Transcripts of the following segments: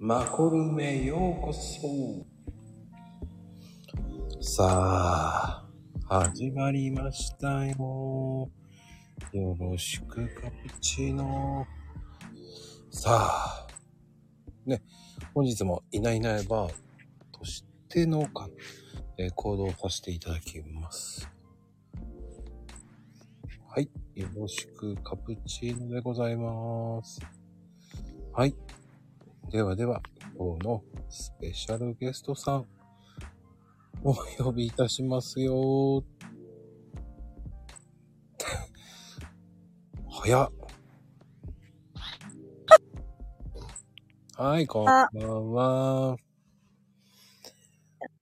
マコルメようこそ。さあ、始まりましたよ。よろしくカプチーノ。さあ、ね、本日もいないいないばとしてのか、えー行動させていただきます。はい、よろしくカプチーノでございます。はい。ではでは、今日のスペシャルゲストさん、お呼びいたしますよ。早っ。はい、こんばんは。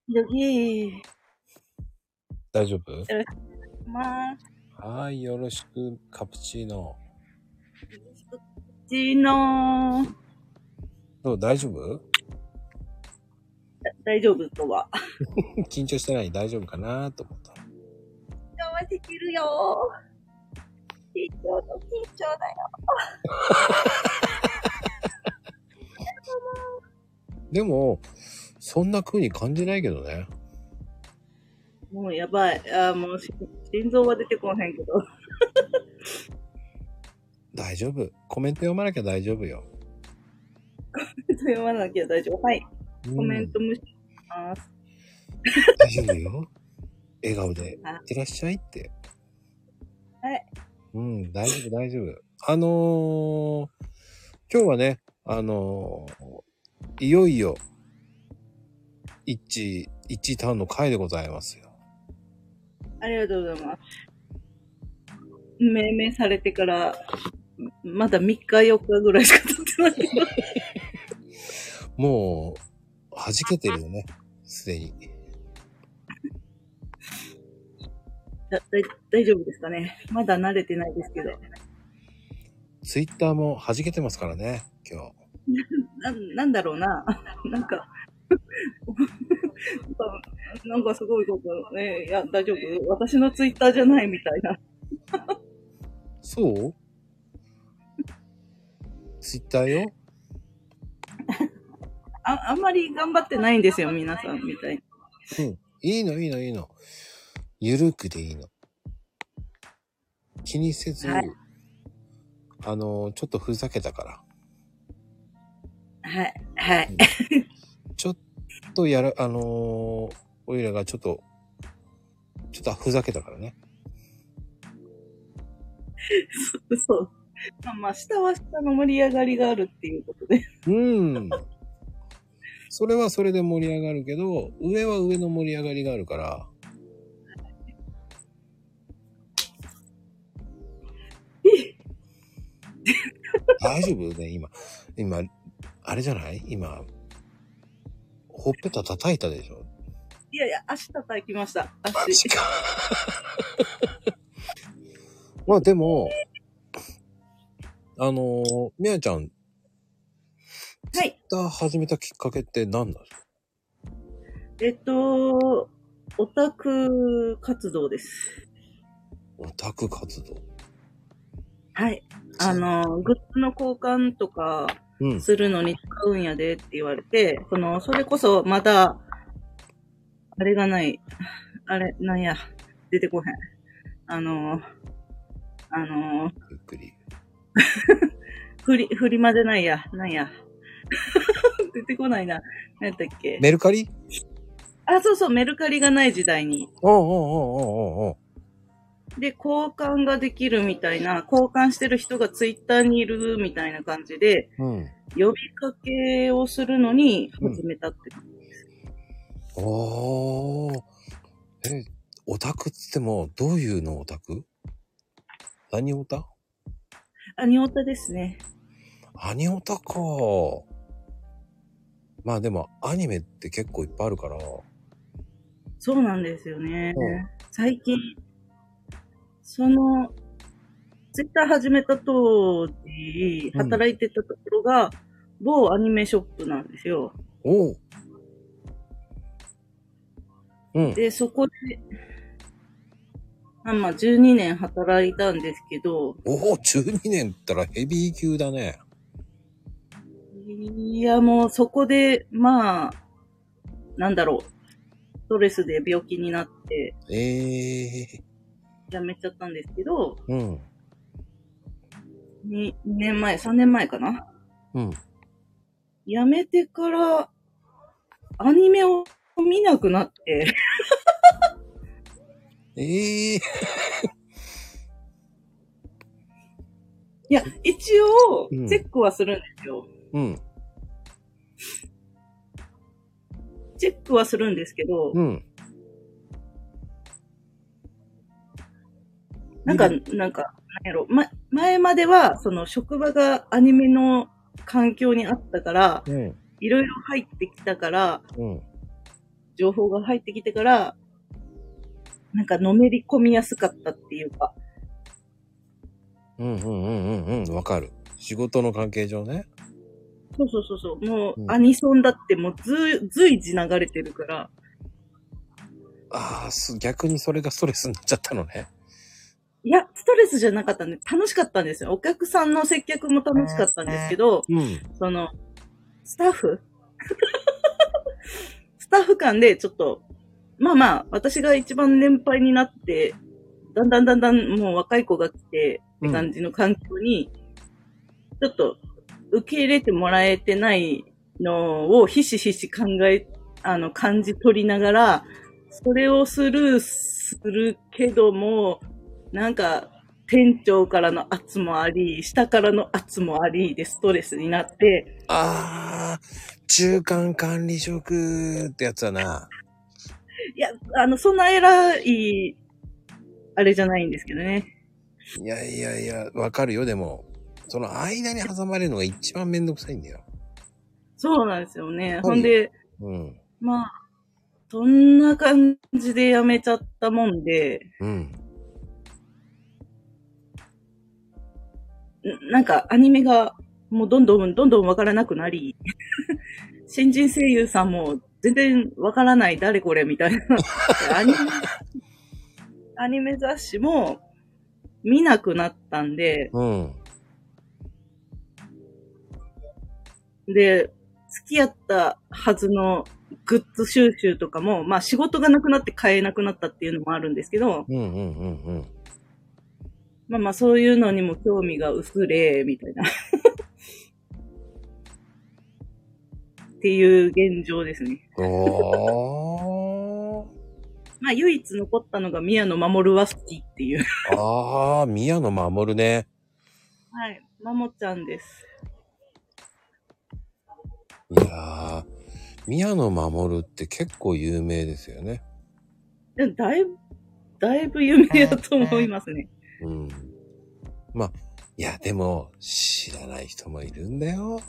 よ。大丈夫？まあ、はい、よろしく、カプチーノ。ちのー。どう？大丈夫？大丈夫とは。緊張してない？大丈夫かな？と思った。緊張はできるよー。緊張の緊張だよ。でも、そんな風に感じないけどね。もうやばい。あーもうし心臓は出てこへんけど。大丈夫。コメント読まなきゃ大丈夫よ。読まなきゃ大丈夫。はい。うんコメント無視します。大丈夫よ。笑顔で、いってらっしゃいって。はい。うん、大丈夫、大丈夫。あのー、今日はね、あのー、いよいよ、一、一ターンの回でございますよ。ありがとうございます。命名されてから、まだ3日4日ぐらいしか経ってない。もう、弾けてるよね。すでに。だだい大丈夫ですかね。まだ慣れてないですけど。ツイッターも弾けてますからね、今日。な、なんだろうな。なんか、なんかすごいこと、ね、いや、大丈夫私のツイッターじゃないみたいな。そう？ツイッターよあ、あんまり頑張ってないんですよ、皆さんみたいに。うん。いいの、いいの、いいの。ゆるくでいいの。気にせず、はいあの、ちょっとふざけたから。はい、はい。ちょっとやら、あのー、おいらがちょっと、ちょっとふざけたからね。そ うそう。まあ、まあ、下は下の盛り上がりがあるっていうことで。うん。それはそれで盛り上がるけど、上は上の盛り上がりがあるから。大丈夫？ね、今。今、あれじゃない？今、ほっぺた叩いたでしょ？いやいや、足叩きました。マ足。ジか。まあでも、あのー、みやちゃん、はい。歌始めたきっかけって何なんですかえっと、オタク活動です。オタク活動？はい。あの、グッズの交換とかうん。するのに使うんやでって言われて、その、それこそまだ、あれがない、あれ、なんや、出てこへん。あの、あの、ゆっくり。振り、振りまでないや、なんや。出てこないな。何やったっけ？メルカリ？あ、そうそう、メルカリがない時代に。おうおうおうおうおうで、交換ができるみたいな、交換してる人がツイッターにいるみたいな感じで、うん。呼びかけをするのに始めたって。おー。え、オタクっつっても、どういうのオタク？何オタ？アニオタですね。アニオタか。まあでも、アニメって結構いっぱいあるから。そうなんですよね。うん最近、その、ツイッター始めた当時、うん働いてたところが、某アニメショップなんですよ。おう。うん。で、そこで、あまあ、12年働いたんですけど、おお、12年ったらヘビー級だね。いや、もうそこで、まあ、なんだろう。ストレスで病気になって、ええやめちゃったんですけど、うん。2年前、3年前かなうん。やめてから、アニメを見なくなって、ええいや、一応うん、チェックはするんですよ。うん。チェックはするんですけど、うん。なんか、なんか、なんやろ、ま、前までは、その職場がアニメの環境にあったから、うん。いろいろ入ってきたから、うん。情報が入ってきてから、なんかのめり込みやすかったっていうか、うんうんうんうんうん。わかる。仕事の関係上ね。そうそうそうそう、もう、うんアニソンだってもうず、随時流れてるから、ああ、す逆にそれがストレスになっちゃったのね。いや、ストレスじゃなかったんで、楽しかったんですよ。お客さんの接客も楽しかったんですけど、うん。その、スタッフ？スタッフ間でちょっと、まあまあ、私が一番年配になって、だんだんだんだんもう若い子が来て、って感じの環境に、ちょっと受け入れてもらえてないのをひしひし考え、あの、感じ取りながら、それをスルーするけども、なんか、店長からの圧もあり、下からの圧もありでストレスになって、ああ、中間管理職ってやつだな。いや、あの、そんな偉い、あれじゃないんですけどね。いやいやいや、わかるよ、でも。その間に挟まれるのが一番めんどくさいんだよ。そうなんですよね。いほんで、うん。まあ、そんな感じで辞めちゃったもんで、うん。んなんかアニメがもうどんどんどんどんわからなくなり、新人声優さんも全然わからない誰これみたいな。アニメ、アニメ雑誌も見なくなったんで、うん。で、付き合ったはずのグッズ収集とかも、まあ仕事がなくなって買えなくなったっていうのもあるんですけど、うんうんうんうん。まあまあそういうのにも興味が薄れ、みたいな。っていう現状ですね。おー。まあ唯一残ったのが宮野真守は好きっていう。ああ、宮野真守ね。はい。まもちゃんです。いやー、宮野真守って結構有名ですよね。でもだいぶ、だいぶ有名だと思いますね。うん。まあ、いや、でも、知らない人もいるんだよ。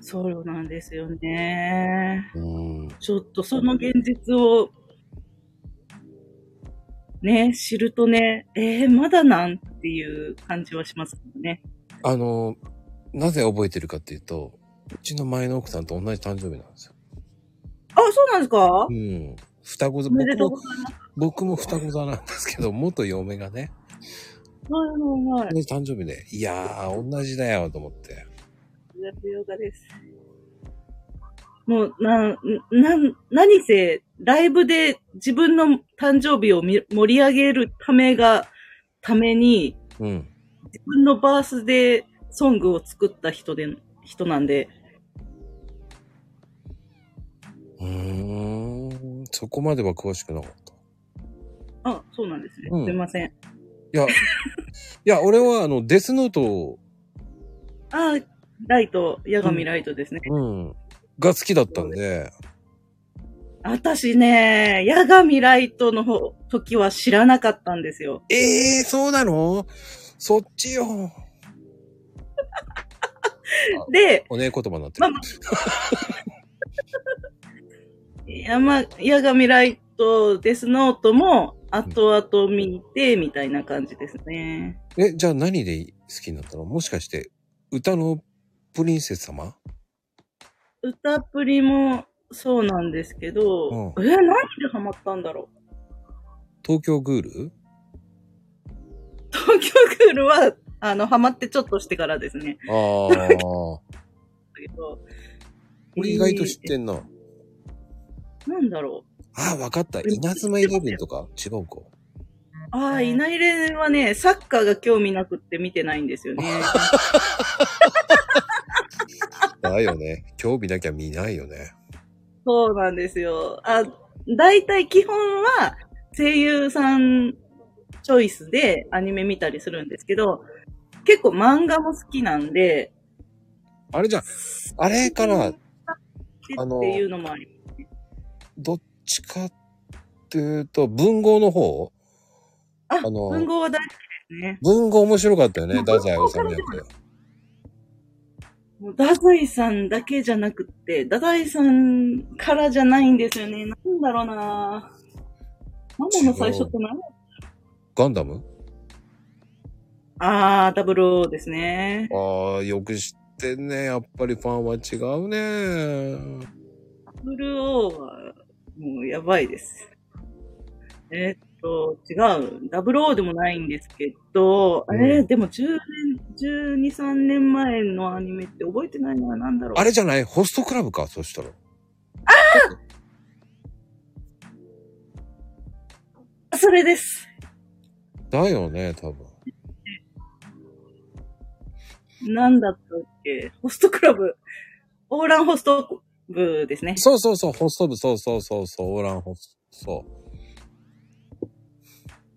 そうなんですよね。うん。ちょっとその現実を、ね、知るとね、えー、まだなんっていう感じはしますけどね。あの、なぜ覚えてるかっていうと、うちの前の奥さんと同じ誕生日なんですよ。あ、そうなんですか？うん。双子座、僕も。僕も双子座なんですけど、元嫁がね、はいはいはい。同じ誕生日で、いやー、同じだよと思って。ヨガです。もう、な、な、何せ、ライブで自分の誕生日をみ盛り上げるためが、ために、うん。自分のバースデーソングを作った人で、人なんで、うーん。そこまでは詳しくなかった。あ、そうなんですね。うんすいません。いや、いや、俺はあの、デスノートを、あ、ライト、八神ライトですね。うん、が好きだったんで、私ね、八神ライトの方、時は知らなかったんですよ。ええー、そうなの？そっちよ。で、おねえ言葉になってる。まあま山、八神ライト、デスノートも、後々見て、みたいな感じですね。え、じゃあ何で好きになったの？もしかして、歌のプリンセス様？歌プリもそうなんですけど、うえ、何でハマったんだろう？東京グール？東京クールは、あの、ハマってちょっとしてからですね。ああ。けど。俺意外と知ってんな。えーなんだろう。ああ、わかった。稲妻イレブンとか？違うか。ああ、いないれはね、サッカーが興味なくって見てないんですよね。だよね。興味なきゃ見ないよね。そうなんですよ。あ、大体基本は声優さんチョイスでアニメ見たりするんですけど、結構漫画も好きなんで、あれじゃん。あれかな、あのっていうのもありどっちかっていうと、文豪の方？あ、あの文豪は大好きですね。文豪面白かったよね。まあ太宰治のやもう太宰さんだけじゃなくって、太宰さんからじゃないんですよね。なんだろうなマモの最初って何？つ。ガンダム？あー、ダブルですね。ああ、よく知ってんね。やっぱりファンは違うね。ダブルオーは、もうやばいです。えーっと、違う。ダブルオーでもないんですけど、うんえーでも10年、12、3年前のアニメって覚えてないのは何だろう。あれじゃない？ホストクラブか？そしたら。それです。だよね、多分。なんだったっけ？ホストクラブ。オーランホスト部ですね。そうそうそう、ホスト部、そうそうそう、そう、オーランホスト、そ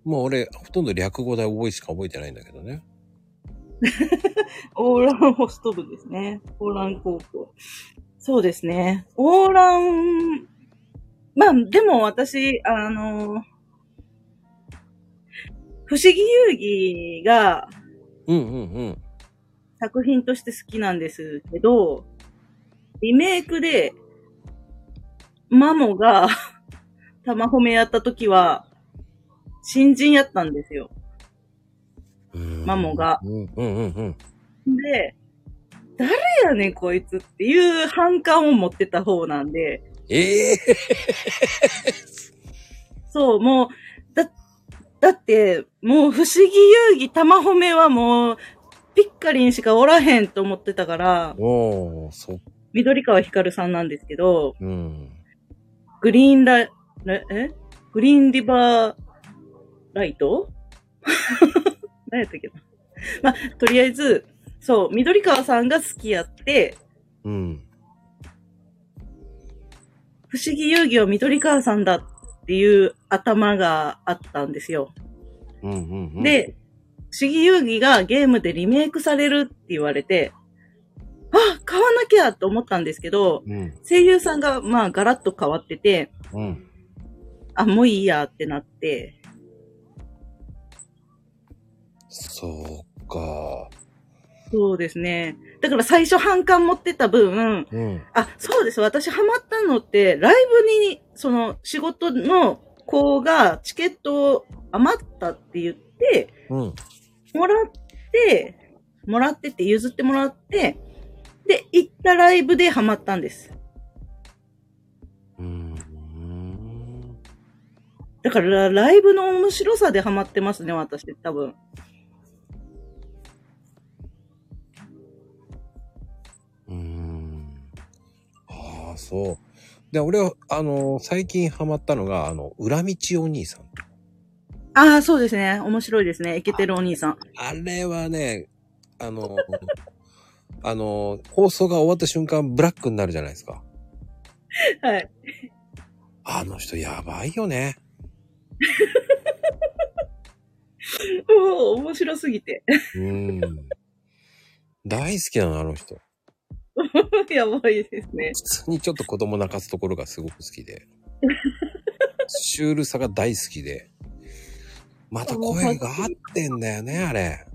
う。もう俺、ほとんど略語で覚えしか覚えてないんだけどね。オーランホスト部ですね。オーラン高校。そうですね。オーラン、まあ、でも私、あの、不思議遊戯がうんうんうん。作品として好きなんですけど、リメイクで、マモが 玉褒めやった時は、新人やったんですよ。うんマモが。うんうんうんうん。で、誰やねんこいつっていう反感を持ってた方なんで、ええ そう、もう、だ、だって、もう不思議遊戯玉褒めはもう、ピッカリンしかおらへんと思ってたから、おー、そっ、緑川ひかるさんなんですけど、うん。グリーンライ、ラえ？グリーンリバーライト？何やったっけな？まあ、とりあえず、そう、緑川さんが好きやって、うん。不思議遊戯は緑川さんだっていう頭があったんですよ。うんうんうん。、で、不思議遊戯がゲームでリメイクされるって言われて、あ、買わなきゃと思ったんですけど、うん。声優さんがまあガラッと変わってて、うん。あ、もういいやってなって、そうか。そうですね。だから最初反感持ってた分、うん。あ、そうです。私ハマったのって、ライブに、その仕事の子がチケットを余ったって言って、うん。もらって、もらってって譲ってもらって、で、行ったライブでハマったんです。うん。だから、ライブの面白さでハマってますね、私、多分。うん。ああ、そう。で、俺は、あの、最近ハマったのが、あの、裏道お兄さん。ああ、そうですね。面白いですね。イケてるお兄さん。あれはね、あの、あの、放送が終わった瞬間、ブラックになるじゃないですか。はい。あの人やばいよね。もう、面白すぎて。うん。大好きなの、あの人。やばいですね。普通にちょっと子供泣かすところがすごく好きで。シュールさが大好きで。また声が合ってんだよね、あれ。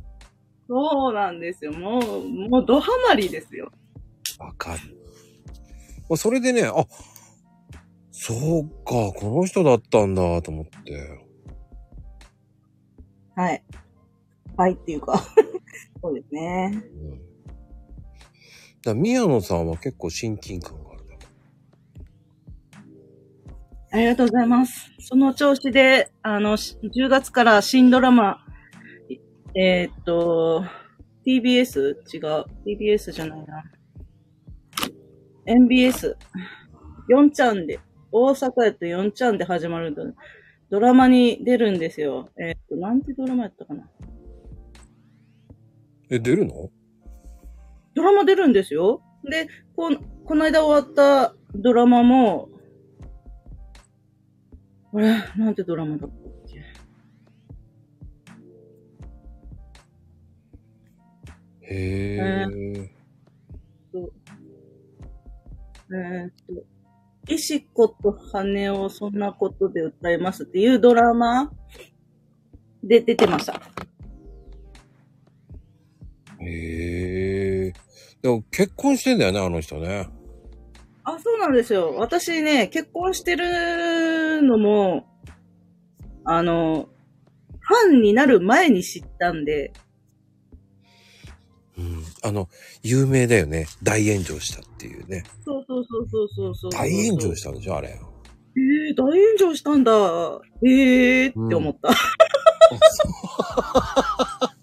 そうなんですよ。もう、もうドハマりですよ。わかる。まあそれでね、あ、そうか、この人だったんだと思って。はい。はいっていうか。そうですね。うん。だから宮野さんは結構親近感があるね。ありがとうございます。その調子で、あの、し10月から新ドラマ、いえーっと、TBS? 違う。TBS じゃないな。MBS。4ちゃんで、大阪やと4ちゃんで始まるんだ。ドラマに出るんですよ。えーっと、なんてドラマやったかな。え、出るの？ドラマ出るんですよ。で、こ、この間終わったドラマも、あれ？なんてドラマだ？ったへええ。えーっと、石子と羽をそんなことで歌いますっていうドラマで出てました。へえ。でも結婚してんだよね、あの人ね。あ、そうなんですよ。私ね、結婚してるのも、あの、ファンになる前に知ったんで、うん。あの、有名だよね。大炎上したっていうね。そうそうそうそうそうそう。大炎上したんでしょ、あれ。えー、大炎上したんだ。えーって思った。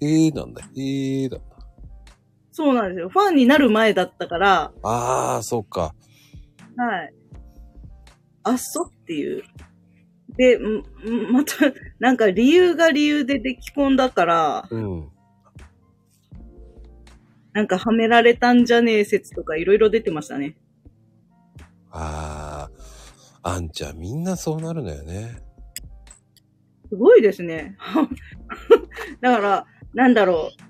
ええなんだ。ええなんだ。そうなんですよ。ファンになる前だったから、ああ、そっか。はい。あっそっていう。で、んんまた、なんか理由が理由で出来込んだから、うん。なんかはめられたんじゃねえ説とかいろいろ出てましたね。ああ、あんちゃんみんなそうなるのよね。すごいですね。だから、なんだろう。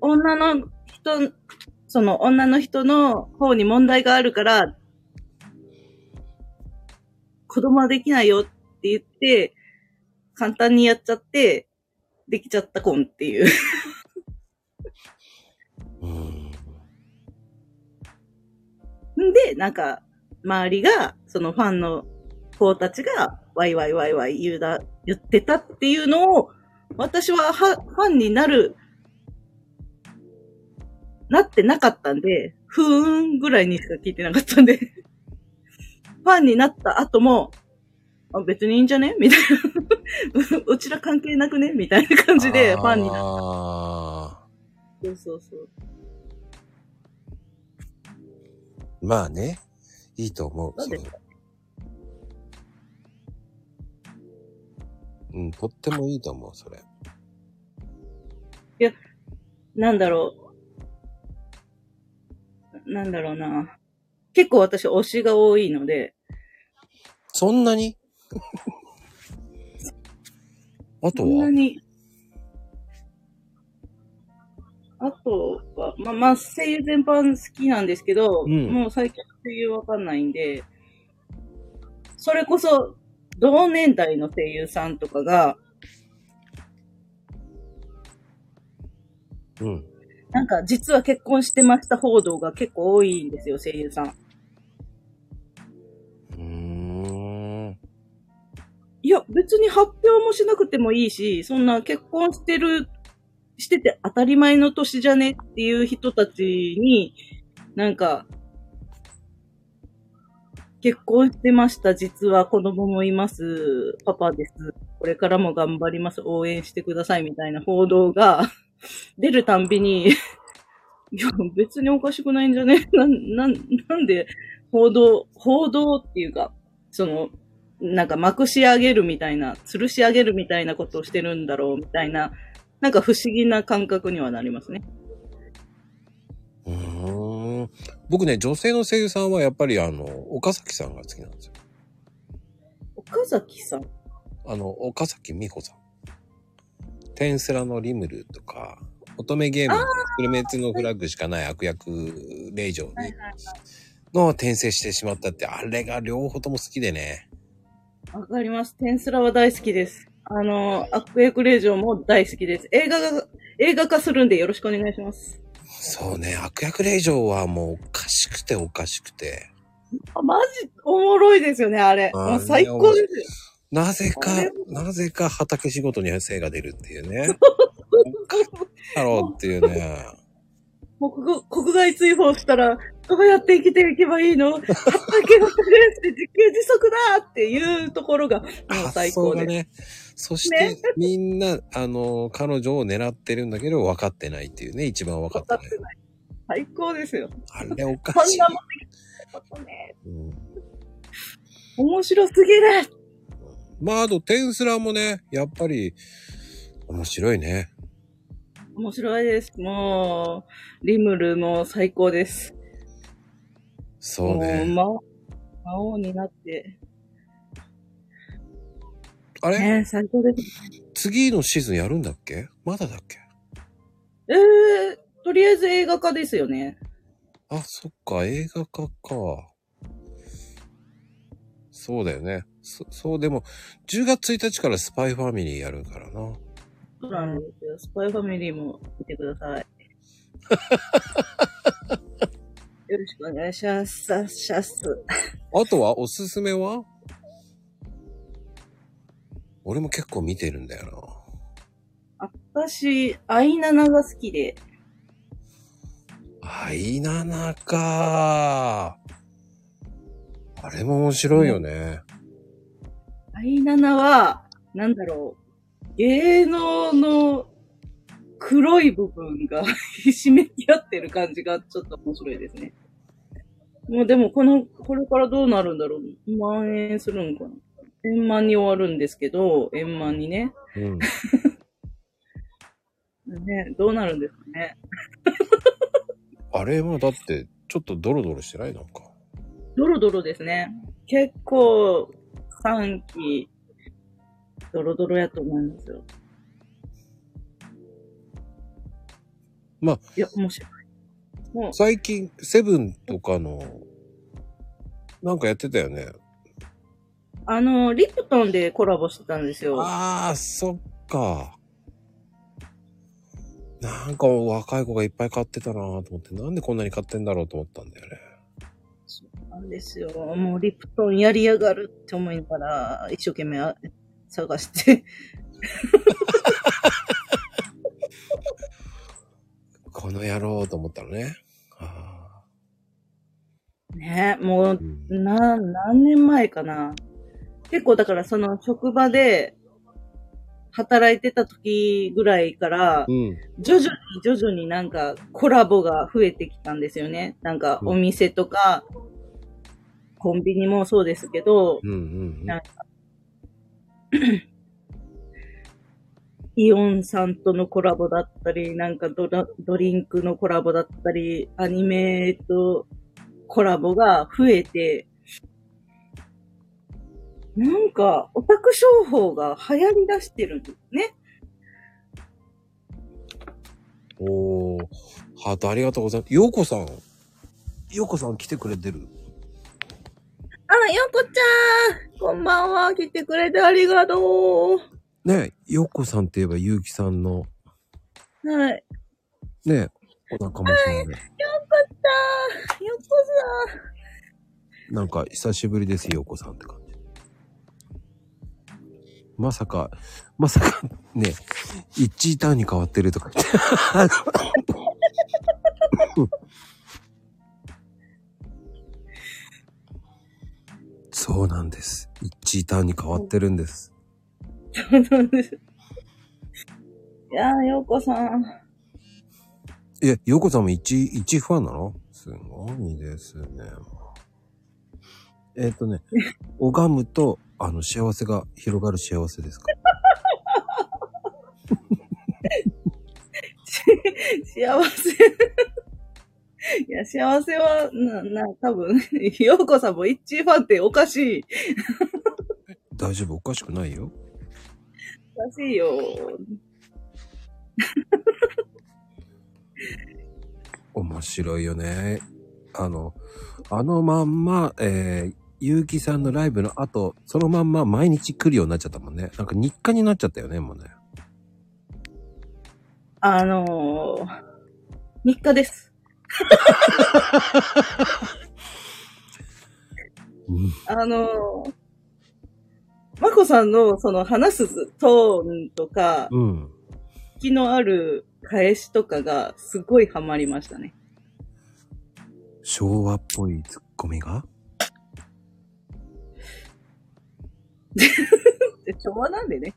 女の人、その女の人の方に問題があるから、子供はできないよって言って、簡単にやっちゃって、できちゃった婚っていう。んで、なんか、周りが、そのファンの子たちが、ワイワイワイワイ言うだ、言ってたっていうのを、私はは、ファンになる、なってなかったんで、ふーんぐらいにしか聞いてなかったんで、ファンになった後も、あ別にいいんじゃね？みたいな。う うちら関係なくね？みたいな感じで、ファンになっああ。そうそうそう。まあね。いいと思う。なんで？うん、とってもいいと思う、それ。なんだろう。なんだろうな。結構私推しが多いので、そんなに？あとそんなはに。あとは、まあ、まあ、声優全般好きなんですけど、うんもう最近声優わかんないんで、それこそ、同年代の声優さんとかが、うん。なんか実は結婚してました報道が結構多いんですよ、声優さん。うーん。いや、別に発表もしなくてもいいし、そんな結婚してる、してて当たり前の年じゃねっていう人たちに、なんか、結婚してました。実は子供もいます。パパです。これからも頑張ります。応援してください。みたいな報道が 出るたんびに、いや、別におかしくないんじゃね？な、な、なんで報道、報道っていうか、その、なんかまくし上げるみたいな、吊るし上げるみたいなことをしてるんだろうみたいな、なんか不思議な感覚にはなりますね。うーん。僕ね、女性の声優さんはやっぱりあの、岡崎さんが好きなんですよ。岡崎さん？あの、岡崎美穂さん。テンスラのリムルとか、乙女ゲームのフルメツのフラッグしかない悪役令嬢にの転生してしまったって、あれが両方とも好きでね。わかります。テンスラは大好きです。あの、悪役令嬢も大好きです。映画が、映画化するんでよろしくお願いします。そうね、悪役令嬢はもうおかしくておかしくて。あ、マジ、おもろいですよね、あれ。あ最高ですよ。なぜかなぜか畑仕事に精が出るっていうね。だろうっていうね。もう国国外追放したら、どうやって生きていけばいいの？畑のプレスで自給自足だっていうところが、もう最高です。がね。そして、みんな、あの、彼女を狙ってるんだけど、分かってないっていうね、一番分かってない。ない。最高ですよ。あれおかしい。なもんできたことね。うん、面白すぎるまあ、あと、テンスラもね、やっぱり、面白いね。面白いです。もう、リムルも最高です。そうね。魔王になって。あれ、ね最高です。次のシーズンやるんだっけ？まだだっけ？えー、とりあえず映画化ですよね。あ、そっか、映画化か。そうだよね。そそう、でも、10月1日からスパイファミリーやるからな。そうなんですよ。スパイファミリーも見てください。よろしくお願いします。さシャス。あとは、おすすめは？俺も結構見てるんだよ私、アイナナが好きで。な。アイナナかあれも面白いよね。アイナナは、なんだろう。芸能の黒い部分が ひしめき合ってる感じがちょっと面白いですね。もうでもこの、これからどうなるんだろう。蔓延するんかな。円満に終わるんですけど、円満にね。うん。ね、どうなるんですかね。あれはだって、ちょっとドロドロしてない？なんか。ドロドロですね。結構、3期、ドロドロやと思いますよ。まあ、いや、面白い。もう、最近、セブンとかの、なんかやってたよね。あの、リプトンでコラボしてたんですよ。ああ、そっか。なんか若い子がいっぱい買ってたなぁと思って、なんでこんなに買ってんだろうと思ったんだよね。そうなんですよ。もうリプトンやりやがるって思いながら、一生懸命あ探して。この野郎と思ったのね。あねもうー、うんな、何年前かな。結構だからその職場で働いてた時ぐらいから、うん。徐々に徐々になんかコラボが増えてきたんですよね。なんかお店とか、コンビニもそうですけど、うんうんなんか イオンさんとのコラボだったり、なんかドラドリンクのコラボだったり、アニメとコラボが増えて、なんかオタク商法が流行り出してるんですね。うん。おー、ハートありがとうございます。ようこさん。ようこさん来てくれてる？あ、よこちゃんこんばんは来てくれてありがとうねようこさんって言えばゆうきさんの、はい。ねお仲間さんで。よこちゃんよこさんなんか久しぶりです、ようこさんって感じ。まさか、まさか、ね、一位ターンに変わってるとか言って。そうなんです。一位ターンに変わってるんです。そうなんです。いやー、ようこさん。え、ようこさんも一、一ファンなの？すごいですね。えっ、とね、拝むと、あの、幸せが広がる幸せですか？幸せ。いや、幸せは、な、な、多分、ようこさんも一致ファンっておかしい。大丈夫？おかしくないよ。おかしいよ。面白いよね。あの、あのまんま、えー、ゆうきさんのライブの後、そのまんま毎日来るようになっちゃったもんね。なんか日課になっちゃったよね、もうね。あのー、日課です。うん。あのー、まこさんのその話すトーンとか、うん。気のある返しとかがすごいハマりましたね。昭和っぽいツッコミが？昭和なんでね。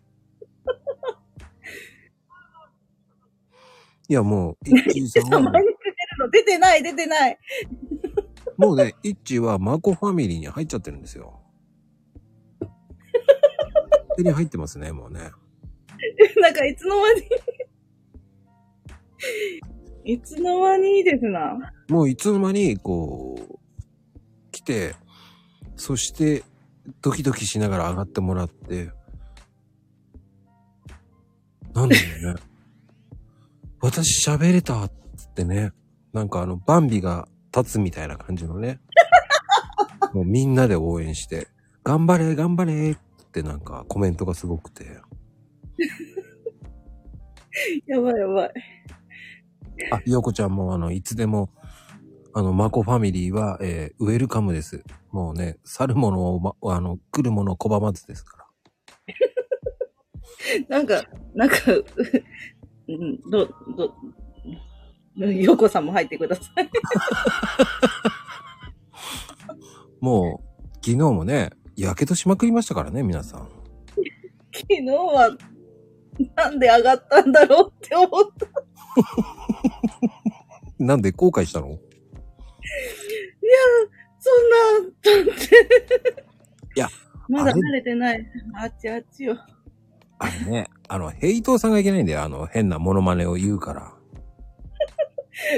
いや、もう、一位さんはもう毎日出るの出てない、出てない。もうね、イッチはマコファミリーに入っちゃってるんですよ。手に入ってますね、もうね。なんかいつの間に。いつの間にですな。もういつの間に、こう、来て、そして、ドキドキしながら上がってもらって、なんだろうね。私喋れたっつってね、なんかあの、バンビが立つみたいな感じのね。もうみんなで応援して、頑張れ、頑張れってなんかコメントがすごくて。やばいやばい。あ、よこちゃんもあの、いつでも、あの、マコファミリーは、えーウェルカムです。もうね、去るものを、ま、あの、来るものを拒まずですから。なんか、なんか、ううん、ど、ど、ヨコさんも入ってください。もう、昨日もね、やけどしまくりましたからね、皆さん。昨日は、なんで上がったんだろうって思った。なんで後悔したの？そんな、だって。いや、まだ慣れてない。あっちあっちよ。あれね、あの、ヘイトーさんがいけないんだよ。あの、変なモノマネを言うから。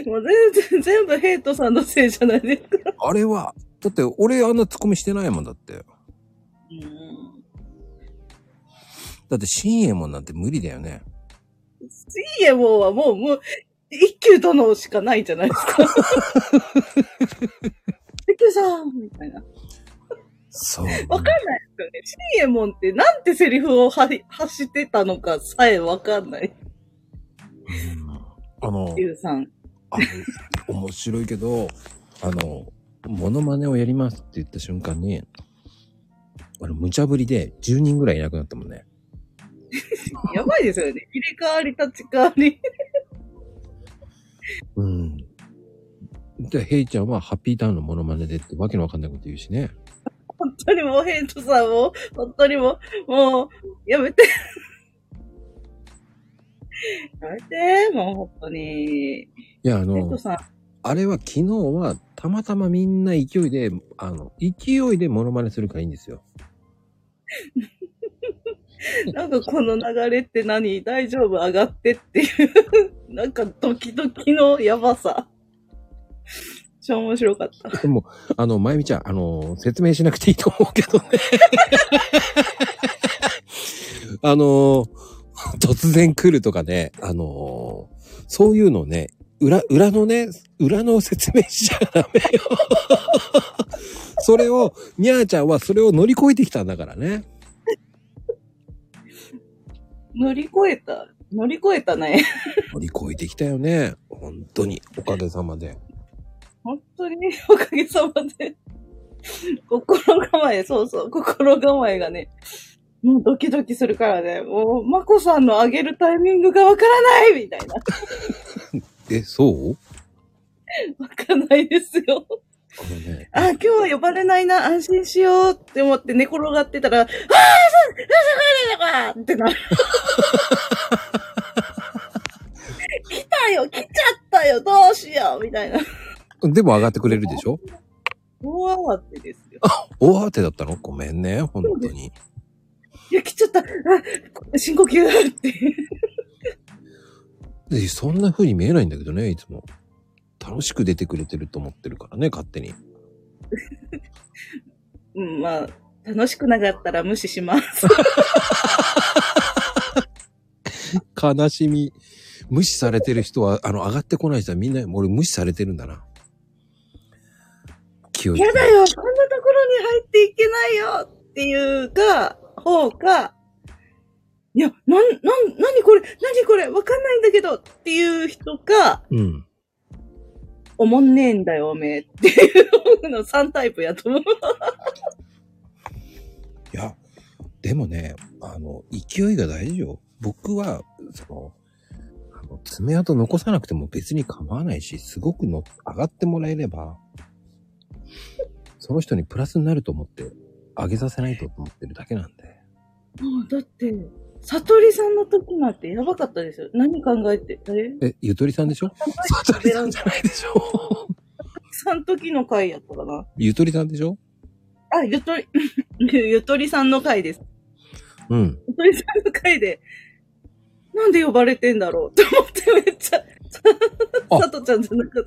もう全然、全部ヘイトさんのせいじゃないですか。あれは、だって俺あんなツッコミしてないもんだって。うん。だって、新右衛門なんて無理だよね。水右衛門はもう、もう、一級殿しかないじゃないですか。一級さんみたいな。そう。わかんないですよね。新右衛門ってなんてセリフをはり発してたのかさえわかんない。うんあの、ゆうさん。あの、面白いけど、あの、モノマネをやりますって言った瞬間に、あの、無茶ぶりで10人ぐらいいなくなったもんね。やばいですよね。入れ替わり立ち替わり。うん。で、ヘイちゃんはハッピーターンのモノマネでってわけのわかんないこと言うしね。本当にもうヘイトさんも、本当にもう、もう、やめて。やめて、もう本当に。いや、あヘイのト、さん、あれは昨日はたまたまみんな勢いで、あの、勢いでモノマネするからいいんですよ。なんかこの流れって何？大丈夫？上がってっていう、なんかドキドキのやばさ。超面白かった。でも、あの、まゆみちゃん、あの、説明しなくていいと思うけどね。あの、突然来るとかね、あの、そういうのね、裏、裏のね、裏の説明しちゃダメよ。それを、みゃーちゃんはそれを乗り越えてきたんだからね。乗り越えた乗り越えたね。乗り越えてきたよね。本当に、おかげさまで。本当に？おかげさまで。心構え、そうそう、心構えがね、もうドキドキするからね、もう、まこさんの上げるタイミングがわからないみたいな。え、そう？わかんないですよ。あのね、あ、今日は呼ばれないな、安心しようって思って寝転がってたら、ああ、そう、そうそう、そうってなる。来たよ、来ちゃったよ、どうしようみたいな。でも上がってくれるでしょ大慌てですよ。大慌てだったのごめんね、本当に。いや、来ちゃった。あ、深呼吸って。で、そんな風に見えないんだけどね、いつも。楽しく出てくれてると思ってるからね、勝手に。うん、まあ、楽しくなかったら無視します。悲しみ。無視されてる人は、あの、上がってこない人はみんな、俺無視されてるんだな。気をつけてやだよ、こんなところに入っていけないよっていうか、方か、いや、なん、なん、なにこれ、なにこれ、わかんないんだけどっていう人か、うん。おもんねえんだよ、おめえっていうの3タイプやと思う。いや、でもね、あの、勢いが大事よ。僕は、その、あの爪痕残さなくても別に構わないし、すごくの上がってもらえれば、その人にプラスになると思って、上げさせないと思ってるだけなんで。もう、だって、さとりさんの時なんてやばかったですよ。何考えて、え？え、ゆとりさんでしょ？さとりさんじゃないでしょ。さん時の回やったかな。ゆとりさんでしょ？あ、ゆとり、ゆとりさんの回です。うん。ゆとりさんの回で、なんで呼ばれてんだろう？と思ってめっちゃ、あ。さとちゃんじゃなかっ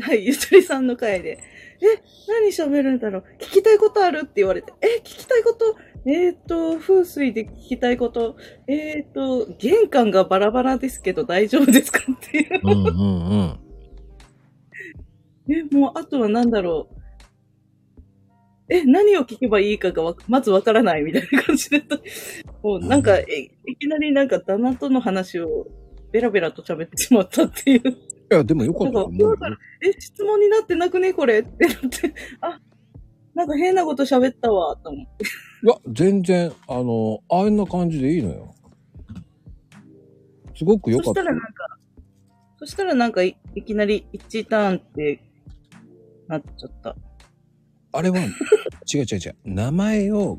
た。はい、ゆとりさんの回で、え、何喋るんだろう？聞きたいことある？って言われて、え、聞きたいこと、えっ、ー、と、風水で聞きたいこと、えっ、ー、と、玄関がバラバラですけど大丈夫ですかっていう。うんうんうん。え、もう、あとは何だろう。え、何を聞けばいいかがわまずわからないみたいな感じだった。もう、なんか、えいきなりなんか旦那との話をベラベラと喋ってしまったっていう。いや、でもよかったと思うよ。え、質問になってなくねこれってなって。あ、なんか変なこと喋ったわ、と思って。いや、全然、あの、あんな感じでいいのよ。すごく良そかった。したらなんか、そしたらなんかいいきなり1ターンってなっちゃった。あれは、違う違う違う。名前を、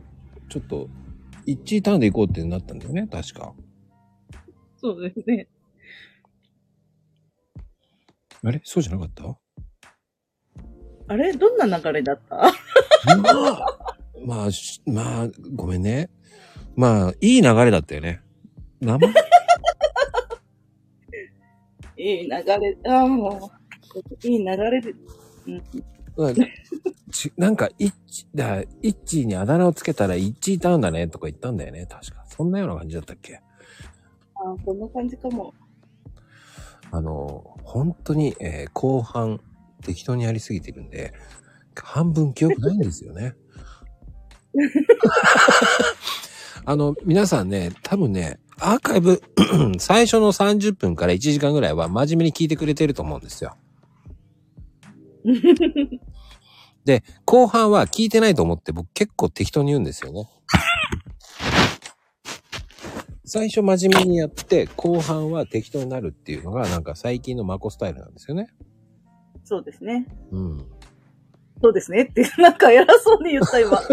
ちょっと、一位ターンで行こうってなったんだよね、確か。そうですね。あれ？そうじゃなかった？あれ？どんな流れだった？まあ、しまあ、ごめんね。まあ、いい流れだったよね。名前 いい流れ、ああ、もう、いい流れで、うん、うんちなんか、イッチ、だ、イッチにあだ名をつけたらイッチーターンだねとか言ったんだよね、確か。そんなような感じだったっけ？ああ、こんな感じかも。あの、本当に、えー後半、適当にやりすぎてるんで、半分記憶ないんですよね。あの、皆さんね、多分ね、アーカイブ、最初の30分から1時間ぐらいは真面目に聞いてくれてると思うんですよ。で、後半は聞いてないと思って僕結構適当に言うんですよね。最初真面目にやって、後半は適当になるっていうのがなんか最近のマコスタイルなんですよね。そうですね。うん。そうですねって、なんか偉そうに言った今。慣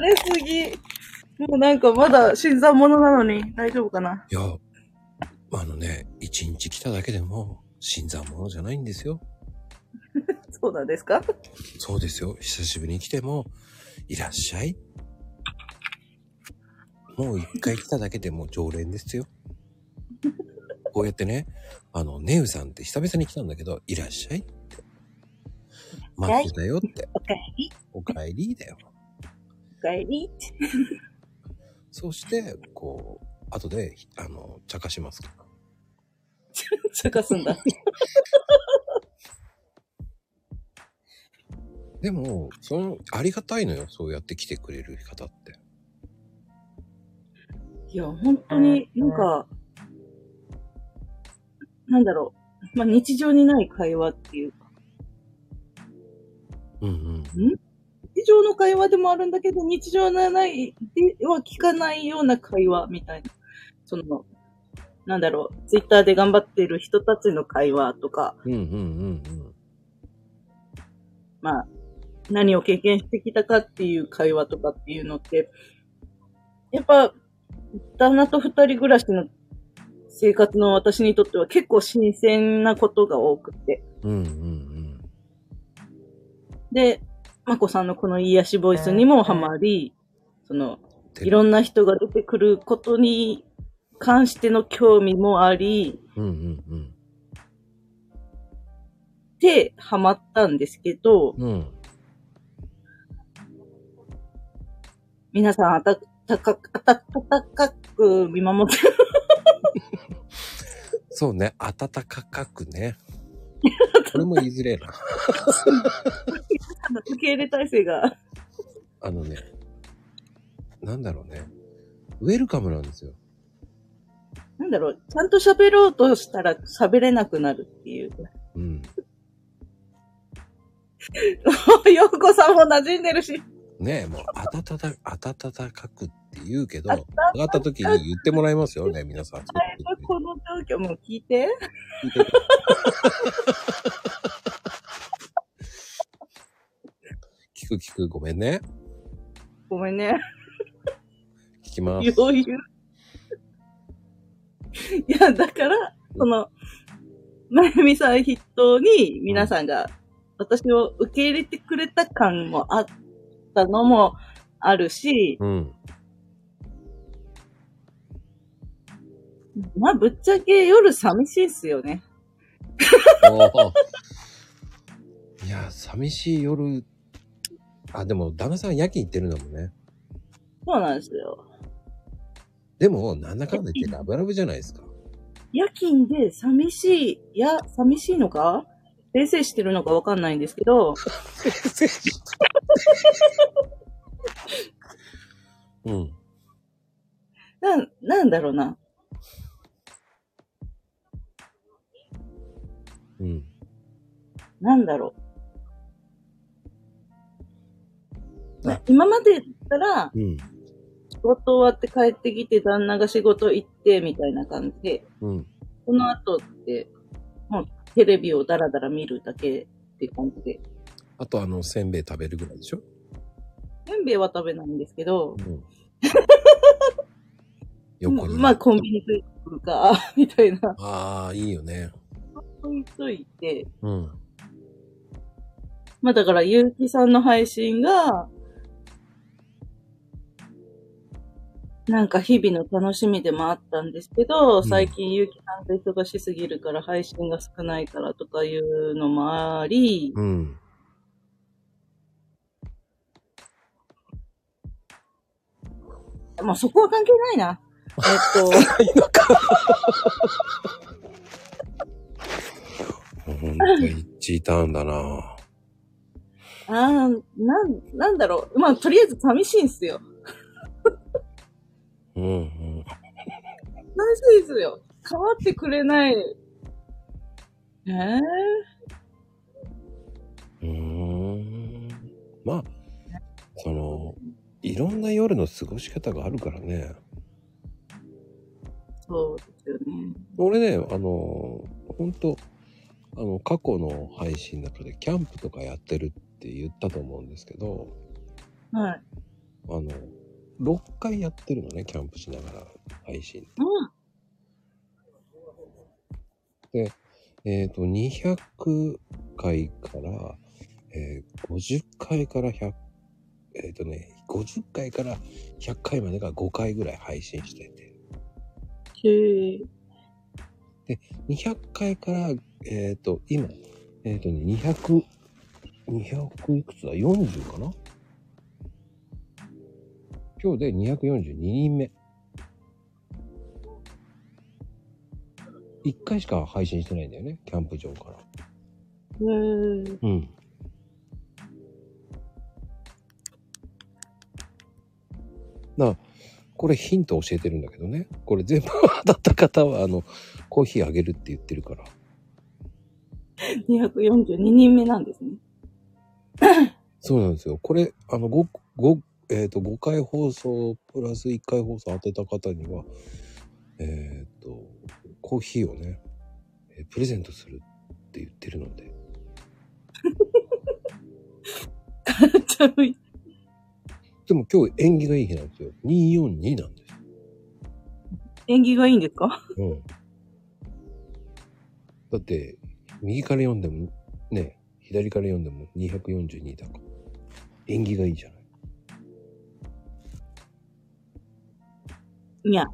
れすぎ。もうなんかまだ新参者なのに大丈夫かないや、あのね、一日来ただけでも、新参者じゃないんですよ。そうなんですか？そうですよ。久しぶりに来ても、いらっしゃい。もう一回来ただけでも常連ですよ。こうやってね、あの、ネウさんって久々に来たんだけど、いらっしゃいって。待ってたよって。おかえり、お帰りだよ。おかえり？って。そして、こう、後で、あの、茶化しますから。茶化すんだ。でも、その、ありがたいのよ。そうやって来てくれる方って。いや、本当になんか、なんだろう。まあ、日常にない会話っていうか、うんうん。日常の会話でもあるんだけど、日常のない、では聞かないような会話みたいな。その、なんだろう、ツイッターで頑張ってる人たちの会話とか、うんうんうんまあ、何を経験してきたかっていう会話とかっていうのって、やっぱ、旦那と二人暮らしの生活の私にとっては結構新鮮なことが多くて。うん。うんうんで、まこさんのこの癒しボイスにもハマり、その、うん。いろんな人が出てくることに関しての興味もあり、うんうんうん。で、ハマったんですけど、うん。皆さんあたたか、あたたかく見守って、そうね。暖かくね。これも言いづれえな。受け入れ体制が、あのね。なんだろうね。ウェルカムなんですよ。なんだろう、ちゃんと喋ろうとしたら喋れなくなるっていう。うん。ようこさんも馴染んでるし。ねえ、もう、あたたた、あたたたかくって言うけど、上がった時に言ってもらいますよね、皆さん。この状況も聞いて。聞いてて聞く聞く、ごめんね。ごめんね。聞ききます。余裕。いや、だから、その、まゆみさん筆頭に皆さんが私を受け入れてくれた感もあったのもあるし、うん。まあ、ぶっちゃけ夜寂しいっすよね。いや、寂しい夜。あ、でも、旦那さん夜勤行ってるんだもんね。そうなんですよ。でも、なんだかんだ言ってラブラブじゃないですか。夜勤で寂しい、いや、寂しいのか？冷静してるのかわかんないんですけど、うん。なん、なんだろうな。うん。なんだろう。あ今までだったら、うん。仕事終わって帰ってきて、旦那が仕事行って、みたいな感じで、うん。その後って、もうテレビをダラダラ見るだけって感じで。あと、あの、せんべい食べるぐらいでしょ？せんべいは食べないんですけど、うん。横に。まあコンビニというか、みたいな、ああ、いいよね。置いといて、うん。まあだから、ゆうきさんの配信が、なんか日々の楽しみでもあったんですけど、ん最近ゆうきさんが忙しすぎるから配信が少ないからとかいうのもあり、うん。まあそこは関係ないな。えっと、いいのか。ほんと一致ターンだなあーなん、なんだろう。まあとりあえず寂しいんすよ。うんうん。寂しいですよ。変わってくれない。えー、うーん。まあ、その、いろんな夜の過ごし方があるからね。そうですよね。俺ね、あの、本当あの、過去の配信の中でキャンプとかやってるって言ったと思うんですけど、はい。あの、6回やってるのね、キャンプしながら配信。うん。えっ、と、200回から、えー50回から100、えっ、とね、50回から100回までが5回ぐらい配信してて、へえ。200回から、えっ、と、今、えっ、とね、200、200いくつだ ?40 かな？今日で242人目。1回しか配信してないんだよね、キャンプ場から。へえ。うん。な、これヒント教えてるんだけどね。これ全部当たった方は、あの、コーヒーあげるって言ってるから。242人目なんですね。そうなんですよ。これ、あの、5、5、えっ、と、5回放送、プラス1回放送当てた方には、えっ、と、コーヒーをね、えープレゼントするって言ってるので。ちゃうでも今日縁起がいい日なんですよ。242なんです。縁起がいいんですか？うん。だって、右から読んでも、ね、左から読んでも242だから。縁起がいいじゃない。いや。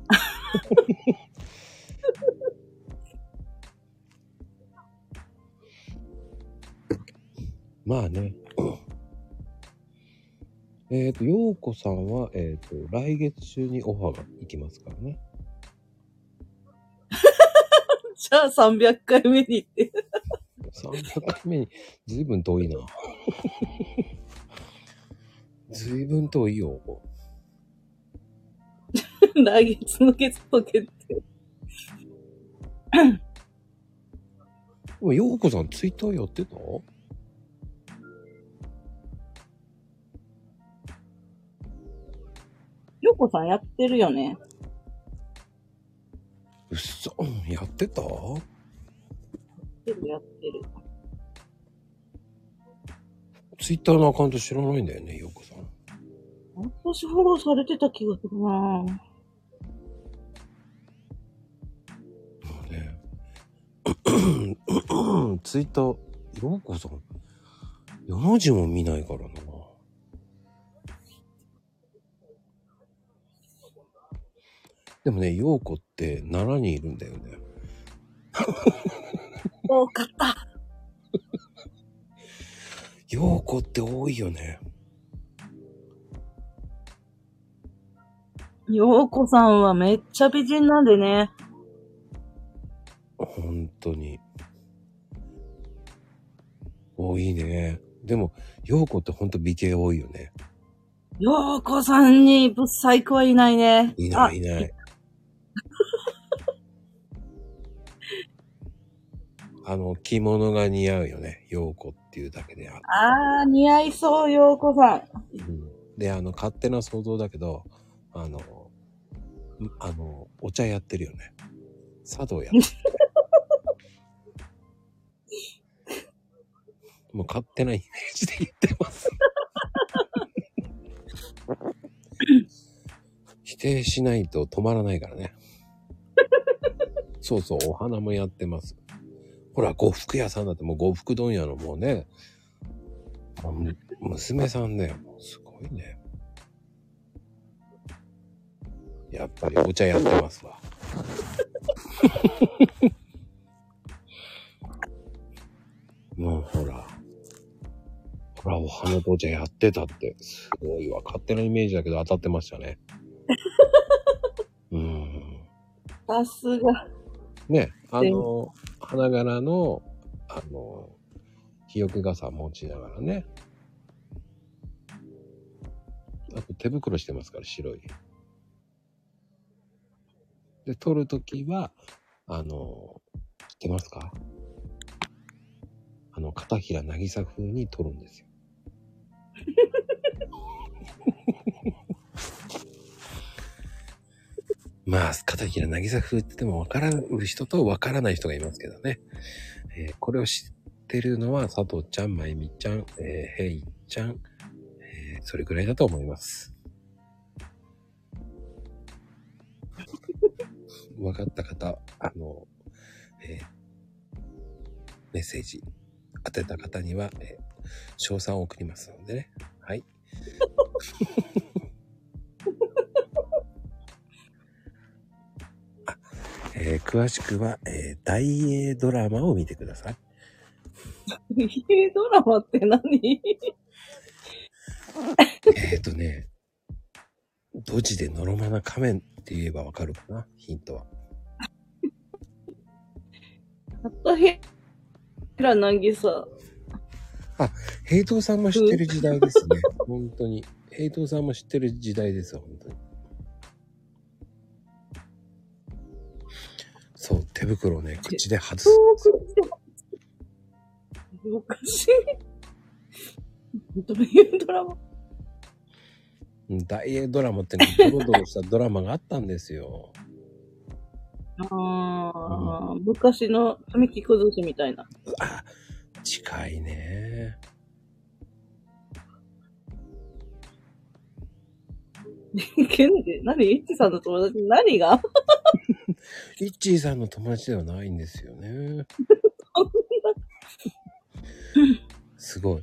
まあね。えっと、ようこさんは、えっ、と、来月中にオファーが行きますからね。じゃあ300回目に行って。300回目に、ずいぶん遠いな。ずいぶん遠いよ。来月のゲスト決定。でも、ようこさんツイッターやってた？よこさんやってるよね。うっそ、うんやってた？やってるやってる。ツイッターのアカウント知らないんだよね、ようこさん。私フォローされてた気がするなもうね。ツイッター、ようこさん、4の字も見ないからな。でもね、ようこって奈良にいるんだよね。多かった。ようこって多いよね。ようこさんはめっちゃ美人なんでね。本当に。多いね。でも、ようこってほんと美形多いよね。ようこさんにブサイクはいないね。いないいない。あの、着物が似合うよね。ようこっていうだけである。あー、似合いそう、ようこさん。うんで、あの、勝手な想像だけど、あの、んあの、お茶やってるよね。茶道やってる。もう勝手なイメージで言ってます。否定しないと止まらないからね。そうそう、お花もやってます。ほら、呉服屋さんだってもう呉服問屋のもうね、娘さんだよ。もうすごいね。やっぱりお茶やってますわ。もうほら。ほら、お花とお茶やってたって。すごいわ。勝手なイメージだけど当たってましたね。うん。さすが。ね、あの、花柄の、あの、日よけ傘持ちながらね。あと手袋してますから、白い。で、撮るときは、あの、知ってますか？あの、片平渚風に撮るんですよ。まあ、片平渚風って言っても分からる人と分からない人がいますけどね。えーこれを知ってるのは佐藤ちゃん、まゆみちゃん、えー、へいちゃん、えーそれぐらいだと思います。分かった方、あの、えーメッセージ当てた方には、えー賞賛を送りますのでね。はい。えー詳しくは、えー大英ドラマを見てください。えドラマって何？えっ、ー、とね、ドジでノロマな仮面って言えばわかるかな？ヒントは。片平なぎさ。平等さんも知ってる時代ですね。本当に。平等さんも知ってる時代ですよ、本当に。そう、手袋をね、口で外す。おかしい。どういうドラマ？うん大英ドラマってね、ドロドロしたドラマがあったんですよ。ああ、昔の神木崩しみたいな。あ、近いね。ケンで、何？イッチさんの友達？何が？イッチーさんの友達ではないんですよね。すごい。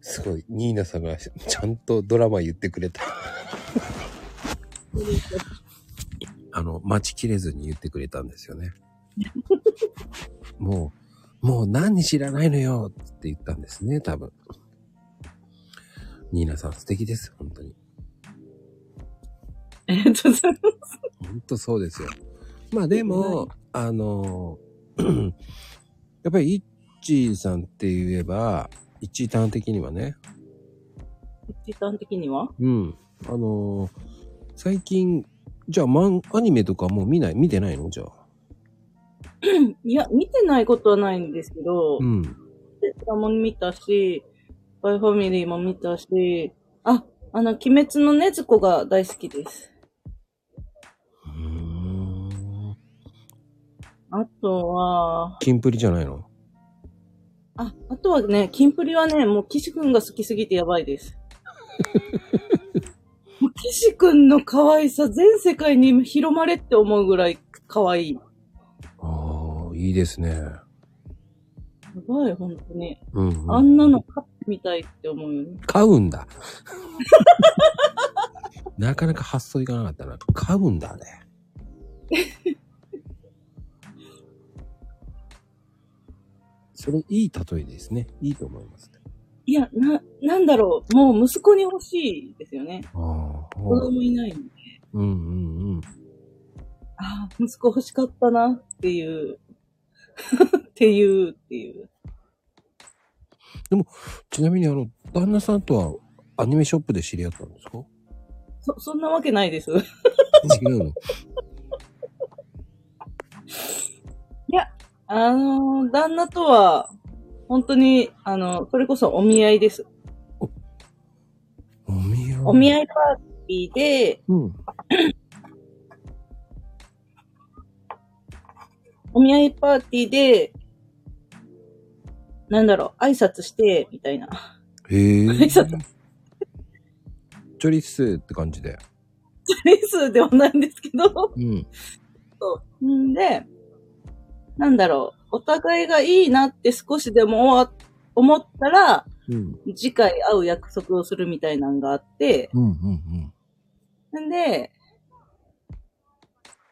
すごい。ニーナさんがちゃんとドラマ言ってくれた。あの、待ちきれずに言ってくれたんですよね。もう、もう何知らないのよって言ったんですね、多分。ニーナさん素敵です、本当に。えっと、その本当そうですよ。まあでも、あの、やっぱりイッチーさんって言えば、一位端的にはね、時間的には？うん。あの最近、じゃあ、マン、アニメとかもう見ない、見てないの？じゃあ。いや、見てないことはないんですけど、うん。テスラも見たし、バイファミリーも見たし、あ、あの、鬼滅の禰豆子が大好きです。あとは、キンプリじゃないの？あ、あとはね、キンプリはね、もう岸くんが好きすぎてやばいです。岸くんの可愛さ全世界に広まれって思うぐらい可愛い。やああ、いいですね。ばい、本当に。うん、うん。あんなの飼ってみたいって思うよね。買うんだ。なかなか発想いかなかったな。買うんだね。それいい例えですね。いいと思います。いや、な、なんだろう。もう息子に欲しいですよね。ああ、子供いないんで。うんうんうん。ああ、息子欲しかったなっていう。っていう、っていう。ちなみにあの、旦那さんとはアニメショップで知り合ったんですか？そ、そんなわけないです。違うの あのー旦那とは、本当に、あの、それこそお見合いです。お見合い。お見合いパーティーで、うん。お見合いパーティーで、なんだろう、挨拶して、みたいな。へえ。挨拶チョリッスって感じで。レスではないんですけど、うん。そう。んで、なんだろう、お互いがいいなって少しでも思思ったら、うん。次回会う約束をするみたいなのがあって、うんうんうん。んで、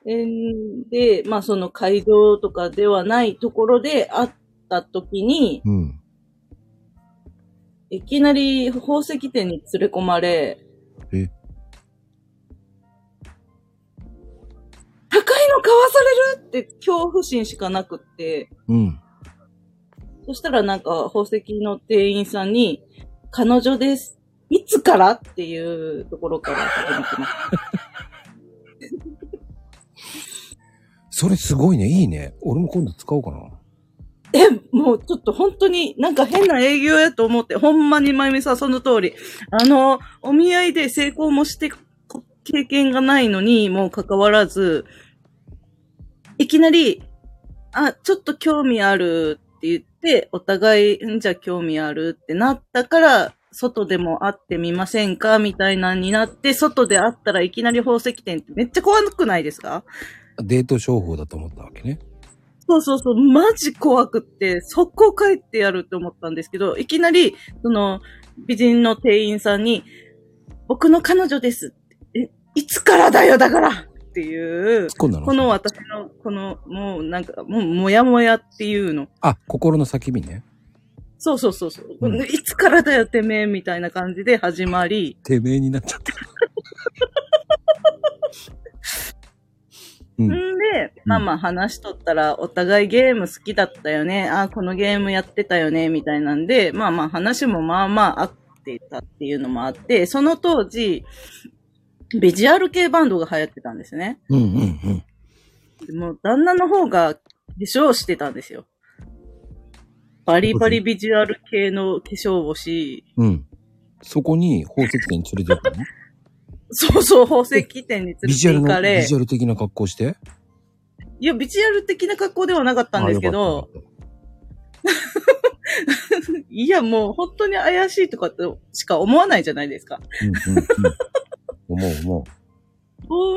えーで、まあその会場とかではないところで会った時に、うん。いきなり宝石店に連れ込まれ、え高いの買わされるって恐怖心しかなくって、うん。そしたらなんか宝石の店員さんに、彼女です。いつからっていうところから始まってます。それすごいね。いいね。俺も今度使おうかな。え、もうちょっと本当になんか変な営業やと思って、ほんまにまゆみさんその通り。あの、お見合いで成功もしてこ経験がないのにもかかわらず、いきなり、あ、ちょっと興味あるって言って、お互い、んじゃあ興味あるってなったから、外でも会ってみませんかみたいなになって、外で会ったらいきなり宝石店ってめっちゃ怖くないですか？デート商法だと思ったわけね。そうそうそう、マジ怖くって、速攻帰ってやるって思ったんですけど、いきなり、その、美人の店員さんに、僕の彼女です。え、いつからだよ、だからっていう、この私の、この、もうなんか、もう、もやもやっていうの。あ、心の叫びね。そうそうそうそう、うんいつからだよ、てめえ、みたいな感じで始まり、てめえになっちゃった。うんん。で、まあまあ話しとったら、お互いゲーム好きだったよね。あ、このゲームやってたよね、みたいなんで、まあまあ話もまあまあ合ってたっていうのもあって、その当時、ビジュアル系バンドが流行ってたんですね。うんうんうん。でもう旦那の方が化粧してたんですよ。バリバリビジュアル系の化粧をし、うん。そこに宝石店に連れてったの？そうそう、宝石店に連れビジュアルの、て行かれビジ、ュアル的な格好して？いや、ビジュアル的な格好ではなかったんですけど、いや、もう本当に怪しいとかしか思わないじゃないですか。たうんうんうん。思う思ほ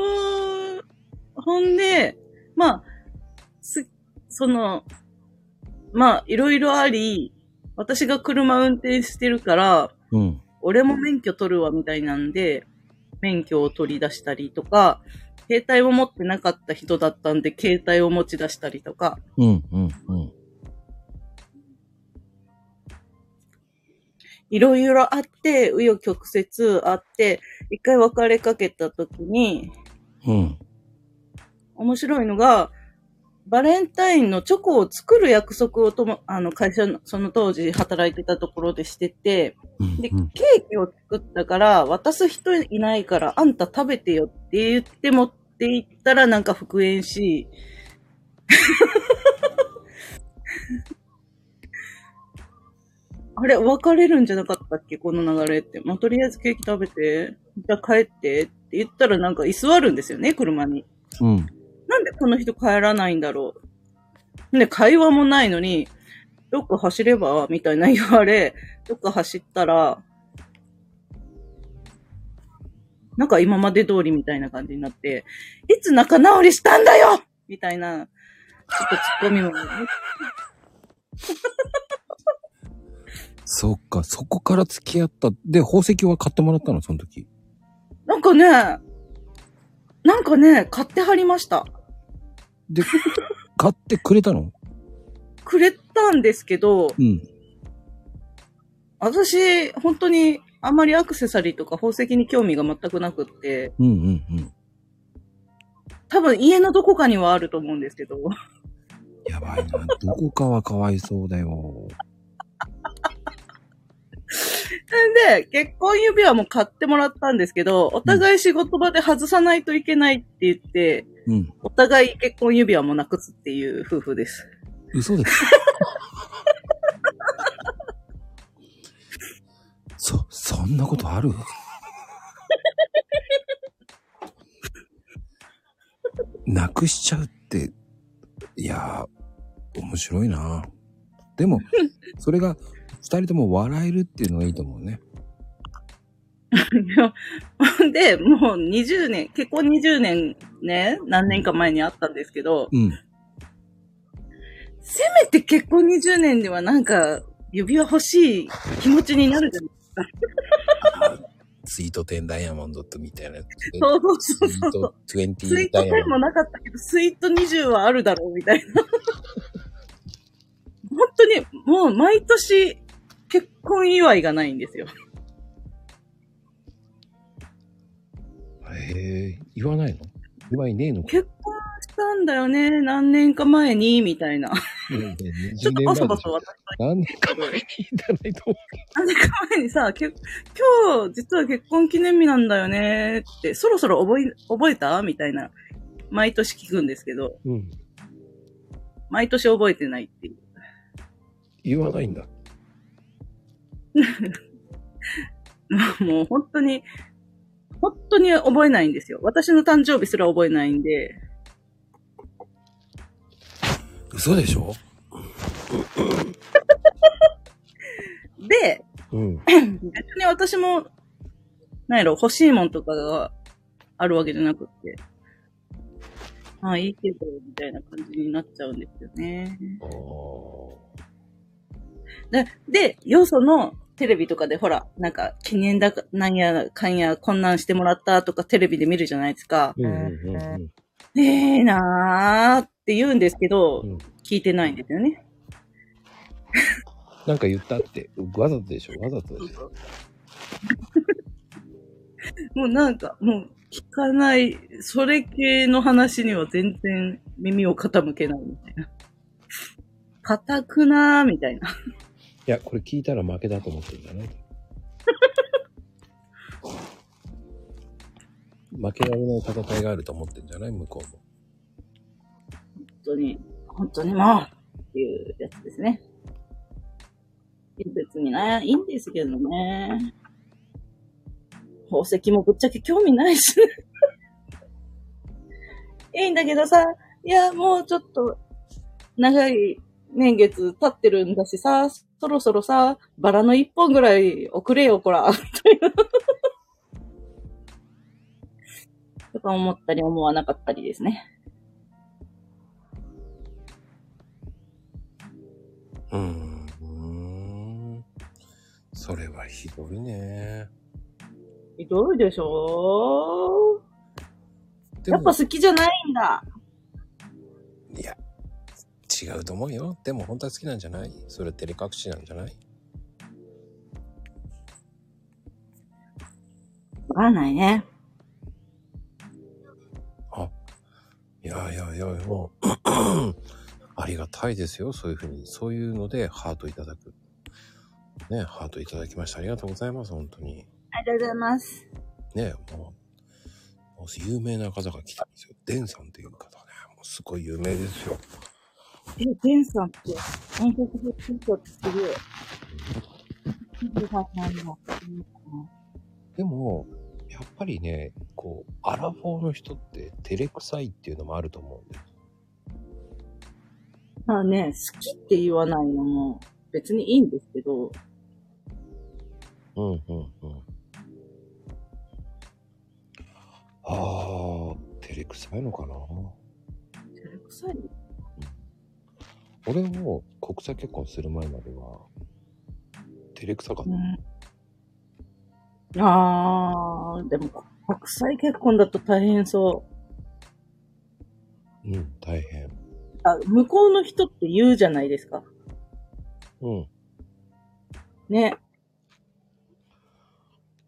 ーほんで、まあ、す、その、まあ、いろいろあり、私が車運転してるから、う。うん。俺も免許取るわみたいなんで、免許を取り出したりとか、携帯を持ってなかった人だったんで、携帯を持ち出したりとか、うんうんうん。いろいろあって、紆余曲折あって、一回別れかけた時に、うん。面白いのが、バレンタインのチョコを作る約束をとも、あの、会社の、その当時働いてたところでしてて、で、ケーキを作ったから、渡す人いないから、あんた食べてよって言って持って行ったらなんか復縁し、あれ、別れるんじゃなかったっけ？この流れって。まあ、とりあえずケーキ食べて、じゃあ帰ってって言ったらなんか居座るんですよね、車に。うん。なんでこの人帰らないんだろう？で、会話もないのに、どっか走れば？みたいな言われ、どっか走ったら、なんか今まで通りみたいな感じになって、いつ仲直りしたんだよ？みたいな、ちょっとツッコミも、そっか、そこから付き合った。で、宝石は買ってもらったの、その時。なんかね、なんかね、買ってはりました。で、買ってくれたの？くれたんですけど、うん。私、本当にあんまりアクセサリーとか宝石に興味が全くなくって、うんうんうん。多分家のどこかにはあると思うんですけど、やばいな。どこかはかわいそうだよ。で、結婚指輪も買ってもらったんですけど、お互い仕事場で外さないといけないって言って、うん。お互い結婚指輪もなくすっていう夫婦です。嘘です。そ、そんなことある？なくしちゃうって、いやー、面白いな。でも、それが二人とも笑えるっていうのがいいと思うね。で、もう20年、結婚20年ね、何年か前にあったんですけど、うん。せめて結婚20年ではなんか、指輪欲しい気持ちになるじゃないスイート10ダイヤモンドとみたいなやつで。そうそうそうそう。ト20スイート10ダイヤモンもなかったけど、スイート20はあるだろうみたいな。本当に、もう毎年、結婚祝いがないんですよ。ド。へえ、言わないの？言わいねえのか？結婚したんだよね、何年か前に、みたいな。うんちょっとバソバソは私と何年か前にいたないと思何年か前にさ、け今日、実は結婚記念日なんだよねって、そろそろ覚え、覚えた？みたいな、毎年聞くんですけど、う。うん。毎年覚えてないっていう。言わないんだ。もう本当に、本当に覚えないんですよ。私の誕生日すら覚えないんで、嘘でしょ？で、うん。別に私も、なんやろ、欲しいもんとかがあるわけじゃなくって、ああ、いいけど、みたいな感じになっちゃうんですよね。あで、で、よそのテレビとかでほら、なんか記念だか、なんやかんや、こんなんしてもらったとかテレビで見るじゃないですか。うんうんうんうん。ええなーって言うんですけど、うん聞いてないんですよね。なんか言ったって、わざとでしょ？わざとでしょ？もうなんか、もう聞かない、それ系の話には全然耳を傾けないみたいな。固くなーみたいな。いや、これ聞いたら負けだと思ってるんじゃない？負けられない戦いがあると思ってるんじゃない？向こうも。本当に、本当にもうっていうやつですね。別にね、いいんですけどね。宝石もぶっちゃけ興味ないし。いいんだけどさ、いや、もうちょっと、長い年月経ってるんだしさ、ろそろさ、バラの一本ぐらい送れよ、こら、みたいな。とか思ったり思わなかったりですね。うーん。それはひどいね。ひどいでしょやっぱ、好きじゃないんだ。いや、違うと思うよ。でも本当は好きなんじゃない？それ照れ隠しなんじゃない？わかんないね。あ、いやいやいや、もう、ありがたいですよ。そういうふうに。そういうのでハートいただく。ね、ハートいただきました。ありがとうございます。本当に。ありがとうございます。ね、もう、もう有名な方が来たんですよ。デンさんっていう方ね。もうすごい有名ですよ。え、デンさんって、本当に聞いたってすごい。でも、やっぱりね、こう、アラフォーの人って照れくさいっていうのもあると思うんです。まあね、好きって言わないのも別にいいんですけど、うんうんうん。ああ、照れくさいのかな照れくさい俺も国際結婚する前までは、照れくさかった。うん。ああ、でも国際結婚だと大変そう。うん、大変。あ、向こうの人って言うじゃないですか。うん。ね。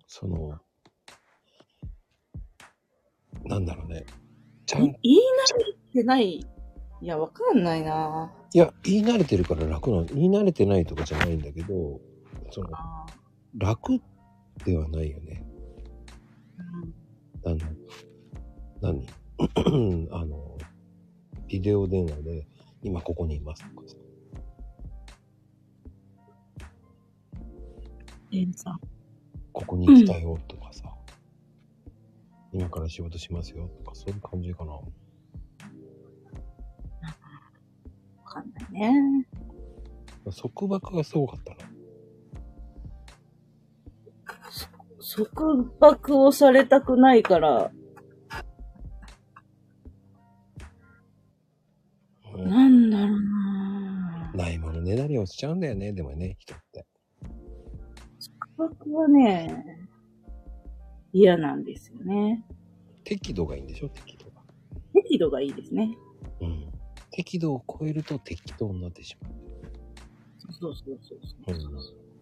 その、なんだろうね。ちゃん、い言い慣れてない。いや、わかんないないや、言い慣れてるから楽なの。言い慣れてないとかじゃないんだけど、その、あ楽ではないよね。あの、何？あの、ビデオ電話で、今ここにいますとかさ。エンさん。ここに来たよとかさ。今から仕事しますよとか、そういう感じかな。かんないね。束縛がすごかったの。束縛をされたくないから、うんなんだろうなないものねだりをしちゃうんだよね、でもね、人って。束縛はね、嫌なんですよね。適度がいいんでしょ、適度が。適度がいいですね。うん。適度を超えると適当になってしまう。そうそうそうそう。うん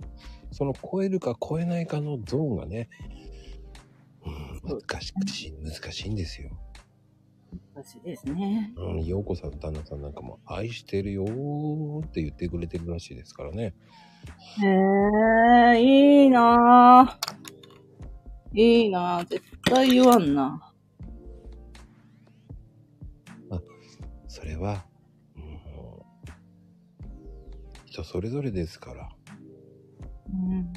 その超えるか超えないかのゾーンがね、うん、難しくし、難しいんですよ。難しいですね。うん、陽子さん、旦那さんなんかも愛してるよーって言ってくれてるらしいですからね。へえ、いいなぁ。いいなぁ。絶対言わんな。それは、うん、人それぞれですから。うん。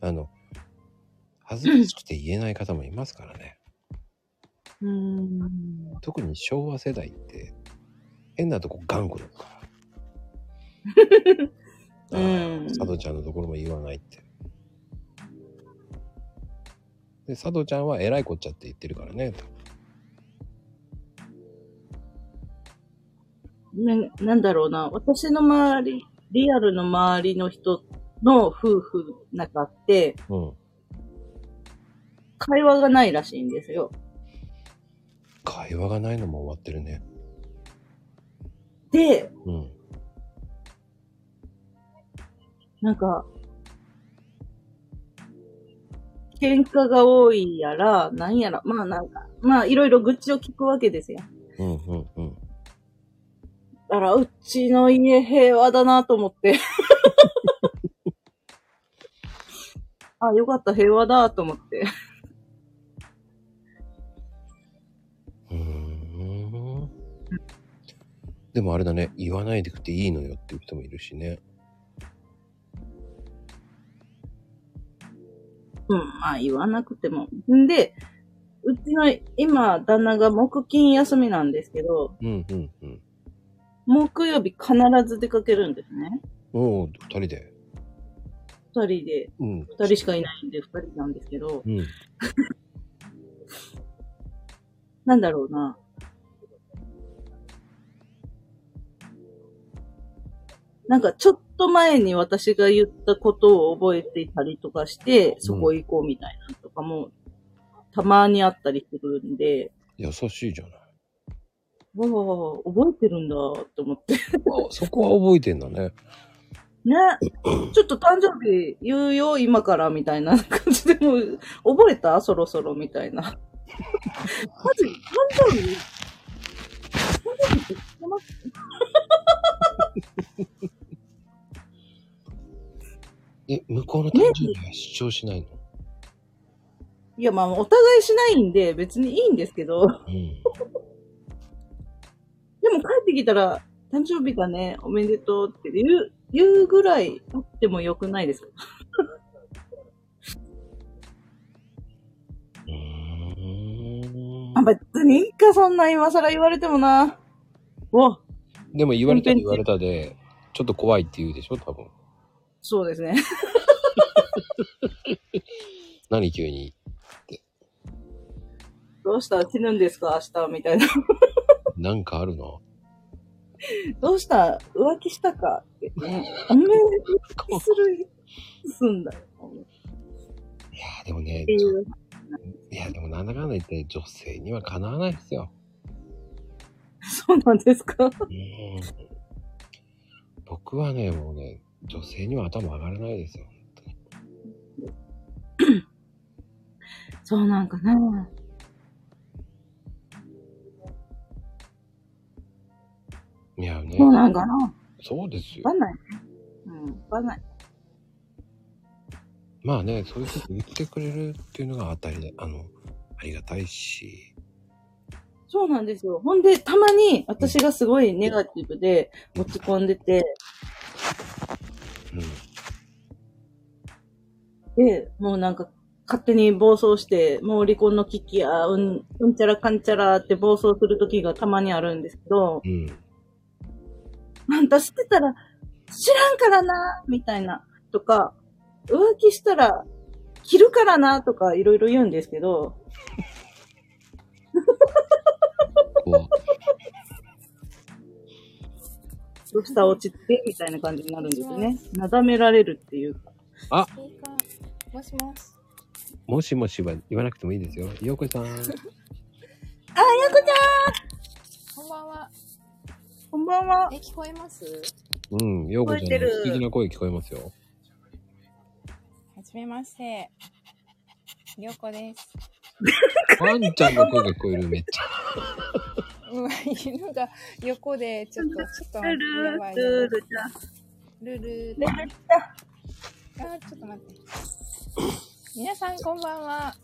あの、恥ずかしくて言えない方もいますからね。うん。特に昭和世代って、変なとこ頑固だから。あ うんあ、佐藤ちゃんのところも言わないって。で、佐藤ちゃんは偉いこっちゃって言ってるからね。ね、なんだろうな。私の周り、リアルの周りの人の夫婦仲って、うん。会話がないらしいんですよ。会話がないのも終わってるね。で、うん。なんか、喧嘩が多いやら、なんやら、まあなんか、まあいろいろ愚痴を聞くわけですよ。うんうんうん。だから、うちの家平和だなと思って。あ、よかった、平和だと思って。うーん。でもあれだね、言わないでくていいのよっていう人もいるしね。うん、まあ言わなくても。んで、うちの今、旦那が木金休みなんですけど、うんうんうん。木曜日必ず出かけるんですね。おお、二人で。二人で、うん。二人しかいないんで二人なんですけど、うん。なんだろうな。なんかちょっと前に私が言ったことを覚えていたりとかして、そこ行こうみたいなのとかも、たまにあったりするんで、優しいじゃない。わあ、覚えてるんだって思って。あ、そこは覚えてんだね。ね。ちょっと誕生日言うよ、今から、みたいな感じでもう、覚えた？そろそろ、みたいな。マジ、誕生日誕生日って知ってますえ、向こうの誕生日は主張しないの、いや、まあ、お互いしないんで、別にいいんですけど、うん。でも帰ってきたら、誕生日だね、おめでとうって言う、言うぐらいあってもよくないですか？うーんあ、別にいいか、そんな今更言われてもな。うわ、でも言われたら言われたで、ちょっと怖いって言うでしょ、多分。そうですね。何急に。どうした？死ぬんですか？明日？みたいな。なんかあるのどうした？浮気したか？って。する、すんだよ。いやーでもねっ、ていやでもなんだかんだ言って女性にはかなわないですよ。そうなんですか？うん。僕はね、もうね、女性には頭上がらないですよ。そうなんかな。いやねそ、うなんかな。わそうですよか。んないね。うん、わかんない。まあね、そういうこと言ってくれるっていうのが当たりで、あの、ありがたいし。そうなんですよ。ほんで、たまに私がすごいネガティブで落ち込んでて、うん。で、もうなんか勝手に暴走して、もう離婚の危機や、うん、うんちゃらかんちゃらって暴走する時がたまにあるんですけど、うん。あんた知ってたら知らんからな、みたいな、とか、浮気したら切るからな、とかいろいろ言うんですけど、こどうした？落ち着け？みたいな感じになるんですよね。なだめられるっていうか。スピーカーもしもし。う、もしもしは言わなくてもいいですよ。ようこさん。あ、やこちゃこんばんは。んこんばんはえ、。聞こえます？うん、ようこちゃん素敵な声聞こえますよ。はじめまして。りょうこです。ワンちゃんの声が聞こえる、めっちゃ。うん、犬が横で、ちょっと、ちょっとやばいルやばいル。ルルルル。あ、ちょっと待って。皆さん、こんばんは。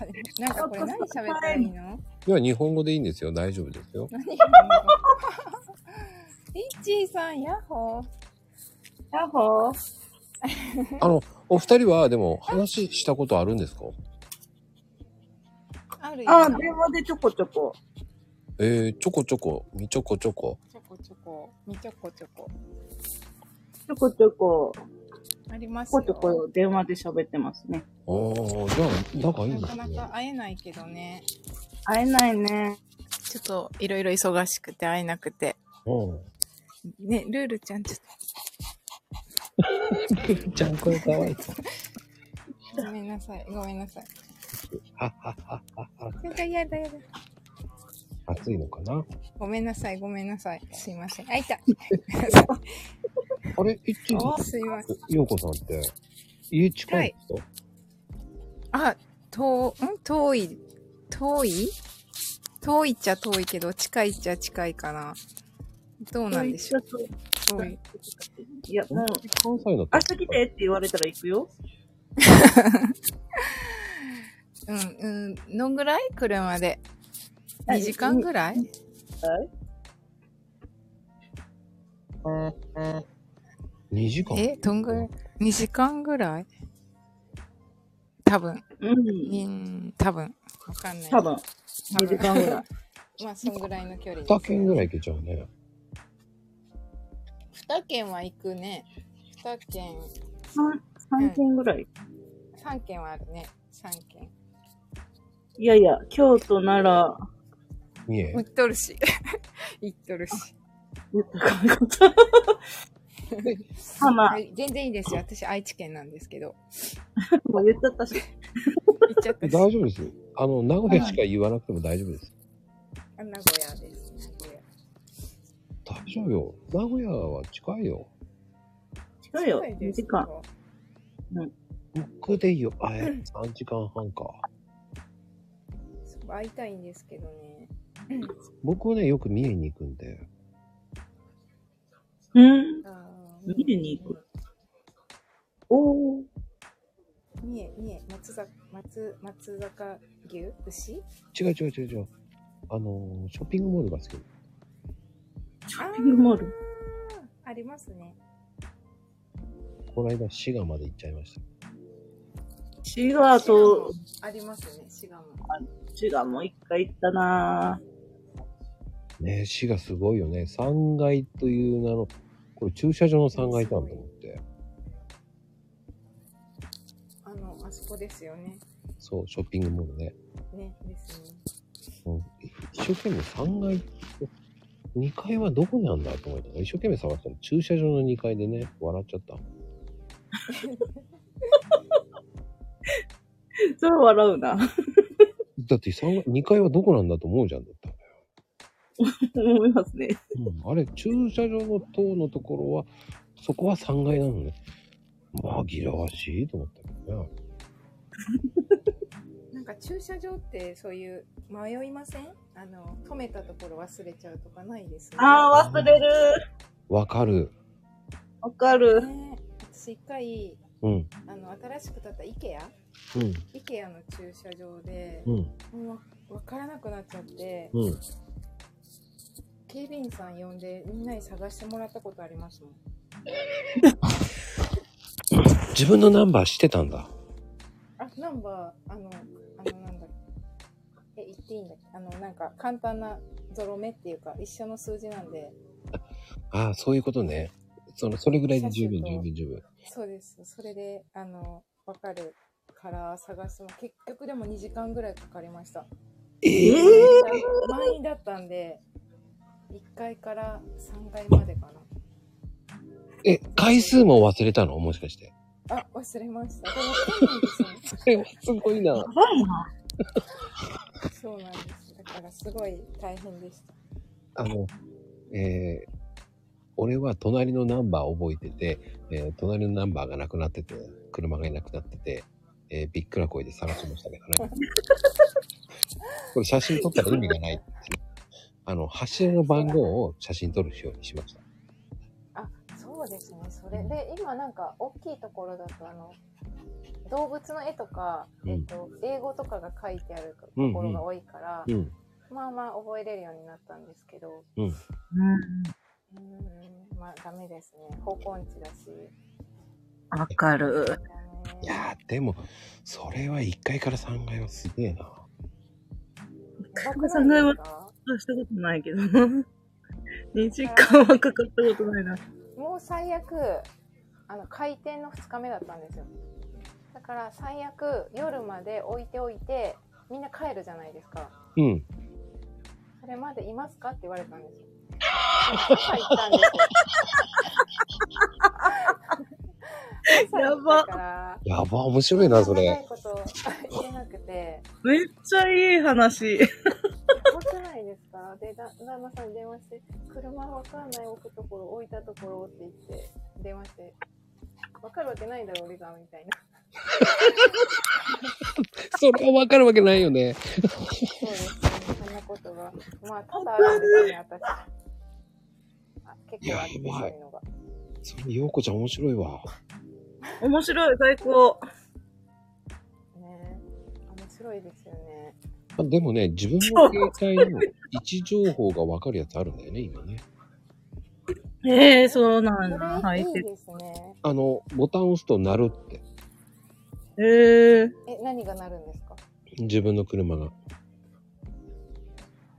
なんかこれ何喋ったらいいの？いや、日本語でいいんですよ。大丈夫ですよ。何？リッチーさん、ヤッホー。ヤッホー。あの、お二人は、でも、話したことあるんですか？あるよ。あ、電話でちょこちょこ。えー、ちょこちょこ、みちょこちょこ。ちょこちょこ、みちょこちょこ。ちょこちょこ、ありますちょこよ。ちょこ電話で喋ってますね。おー、じゃあ、仲いいんなかですね。なか会えないけどね。会えないね。ちょっといろいろ忙しくて会えなくて。うん。ね、ルールちゃんちょっちゃん声かわいい。とごめんなさい。ごめんなさい。はっはっはっはっは。やだやだやだ。暑いのかな？ごめんなさい。ごめんなさい。すいません。あ、いた。あれいつすいません。ようこさんって、家近いんですか、あ、遠、ん？遠い、遠い？遠いっちゃ遠いけど、近いっちゃ近いかな。どうなんでしょう？遠い。いや、もう、関西だ明日来てって言われたら行くよ。うん、うん、のぐらい？車で。あ2時間ぐらい？はい2時間え、どんぐらい ?2 時間ぐらい？多分。うん。うん、多分。わかんない。多分、2時間ぐらい。まあ、そんぐらいの距離です。2軒ぐらい行けちゃうね。二軒は行くね。二軒、3件ぐらい。三軒はあるね。三軒。いやいや、京都、奈良、三重行っとるし。行っとるし。言ったかなこと。浜、はい全然いいですよ。私、愛知県なんですけど。もう言っちゃったし。行っちゃったし。大丈夫ですよ。あの、名古屋しか言わなくても大丈夫です。あ名古屋です。名古屋。大丈夫よ。名古屋は近いよ。近いよ、2近いです時間。僕でいいよ。あ、え、3時間半か。会いたいんですけどね。僕はね、よく三重に行くんで。うん。あ三重に行く。おー。三重、三重、松坂、松、松坂牛？牛？違う違う違う違う。あのー、ショッピングモールが好き。ショッピングモール？あーありますね。この間、滋賀まで行っちゃいました。滋賀と、ありますね、滋賀も。滋賀も一回行ったなね滋賀すごいよね。3階という名の、これ駐車場の3階なんと思って。あの、あそこですよね。そう、ショッピングモールね。ね、ですね。うん、一生懸命3階、2階はどこにあるんだと思ったら、一生懸命探したら駐車場の2階でね、笑っちゃった。それは笑うな。だって3 2階はどこなんだと思うじゃん。思いますね。うん、あれ、駐車場の塔のところは、そこは3階なのね。紛らわしいと思ったけどね。なんか駐車場ってそういう迷いません？あの、止めたところ忘れちゃうとかないです？ああ、忘れる。わかる。わかる。ね、私一回、うん、あの、新しく建った IKEA? うん、IKEA の駐車場で、うん、もうわからなくなっちゃって、うん。警備員さん呼んでみんなに探してもらったことありますもん。自分のナンバーしてたんだ。あ、ナンバー、あの、あの、なんだ。え、言っていいんだっけあの、なんか、簡単なゾロ目っていうか、一緒の数字なんで、ああ、そういうことね。その、それぐらいで十分、十分、十分。そうです。それで、あの、わかるから探すの、結局でも2時間ぐらいかかりました。ええ満員だったんで、1階から3階までかな。え、回数も忘れたの？もしかして。あ、忘れました。でも、そうなんですよ。それはすごいな。やばいな。そうなんです。だから、すごい大変でした。あの、えー、俺は隣のナンバー覚えてて、えー隣のナンバーがなくなってて、車がいなくなってて、えーびっくら声で探しましたけどね。これ写真撮ったら意味がないっていう。あの、柱の番号を写真撮るようにしました。あ、そうですね。それで、今なんか、大きいところだと、あの、動物の絵とか、うんえっと、英語とかが書いてあるとうんうんころが多いから、うん。まあまあ覚えれるようになったんですけど、うん。うん。うーん、まあダメですね。方向音痴だし。わかる。いやー、でも、それは1階から3階はすげえな。やばく3ない階はですかしたことないけど。2時間はかかったことないな。もう最悪、あの、開店の2日目だったんですよ。だから最悪、夜まで置いておいて、みんな帰るじゃないですか。うん。それまでいますか？って言われたんですよ。朝行ったんですよ。朝行ったからやば、面白いな、それ。こと言えなくて、めっちゃいい話。怖くないですか？で、だ旦那さんに電話して、車わかんない置くところ、置いたところって言って、電話して、わかるわけないだろ、俺が、みたいな。それはわかるわけないよね。そうですね、そんなことが。まあ、多々あるんですよね、私。あ結構あって、やばいうそいうのが。それ、ようこちゃん面白いわ。面白い、最高。ね面白いですよね。あでもね、自分の携帯の位置情報がわかるやつあるんだよね、今ね。ええそうなそんだ。はいですね。あの、ボタンを押すと鳴るって。えええ、何がなるんですか？自分の車が。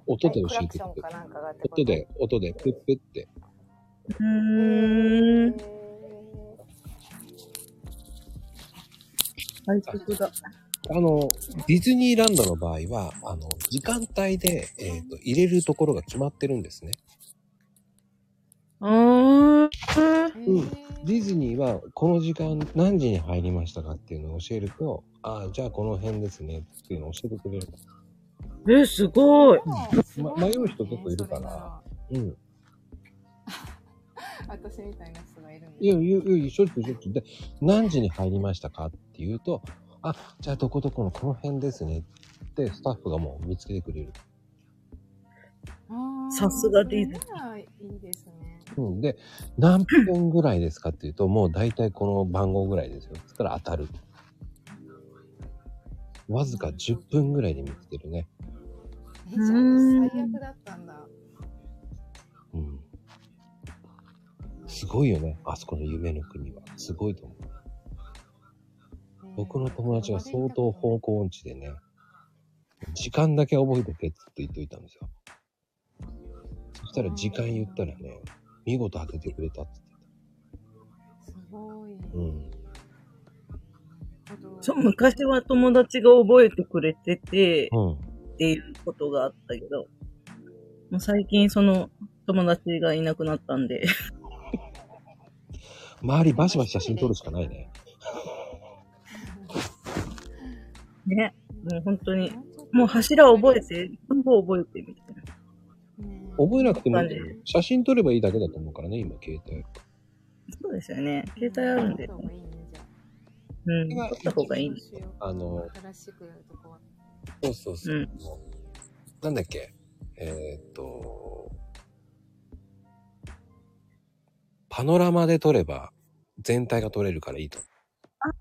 音で教えてくれる。クションかなんかがってこと音で、音で、プップって。うーん。最速だ。あの、ディズニーランドの場合は、あの、時間帯で、えっ、と、入れるところが決まってるんですね。うーん。へーディズニーは、この時間何時に入りましたかっていうのを教えると、ああ、じゃあこの辺ですねっていうのを教えてくれる。え、すごい。あすごいですね迷う人結構いるからうん。私みたいな人がいるんでいや、いや、いや、しょっちゅうしょっちゅう。で、何時に入りましたかっていうと、あ、じゃあどこどこのこの辺ですねってスタッフがもう見つけてくれる。さすがディズニーいいですね。うん。で、何分ぐらいですかっていうと、もう大体この番号ぐらいですよ。そしたら当たる。わずか10分ぐらいで見つけるね。え、じゃあうーん最悪だったんだ。すごいよね。あそこの夢の国は。すごいと思う。僕の友達が相当方向音痴でね、時間だけ覚えてけって言っといたんですよ。そしたら時間言ったらね、見事当ててくれたってすごい。言ってた。うん。ほど。そう、昔は友達が覚えてくれてて、うん。っていうことがあったけど、もう最近その友達がいなくなったんで、周りバシバシ写真撮るしかないね。ね、もう本当に、もう柱覚えて、番号覚えてみたいな。ね覚えなくても感じ写真撮ればいいだけだと思うからね、今、携帯。そうですよね。携帯あるんで撮った、方がいいねじゃあうん、取った方がいい。あの、新しくやるとこは。そうそうそう。うんなんだっけ？えーっと、パノラマで撮れば全体が撮れるからいいと。あー、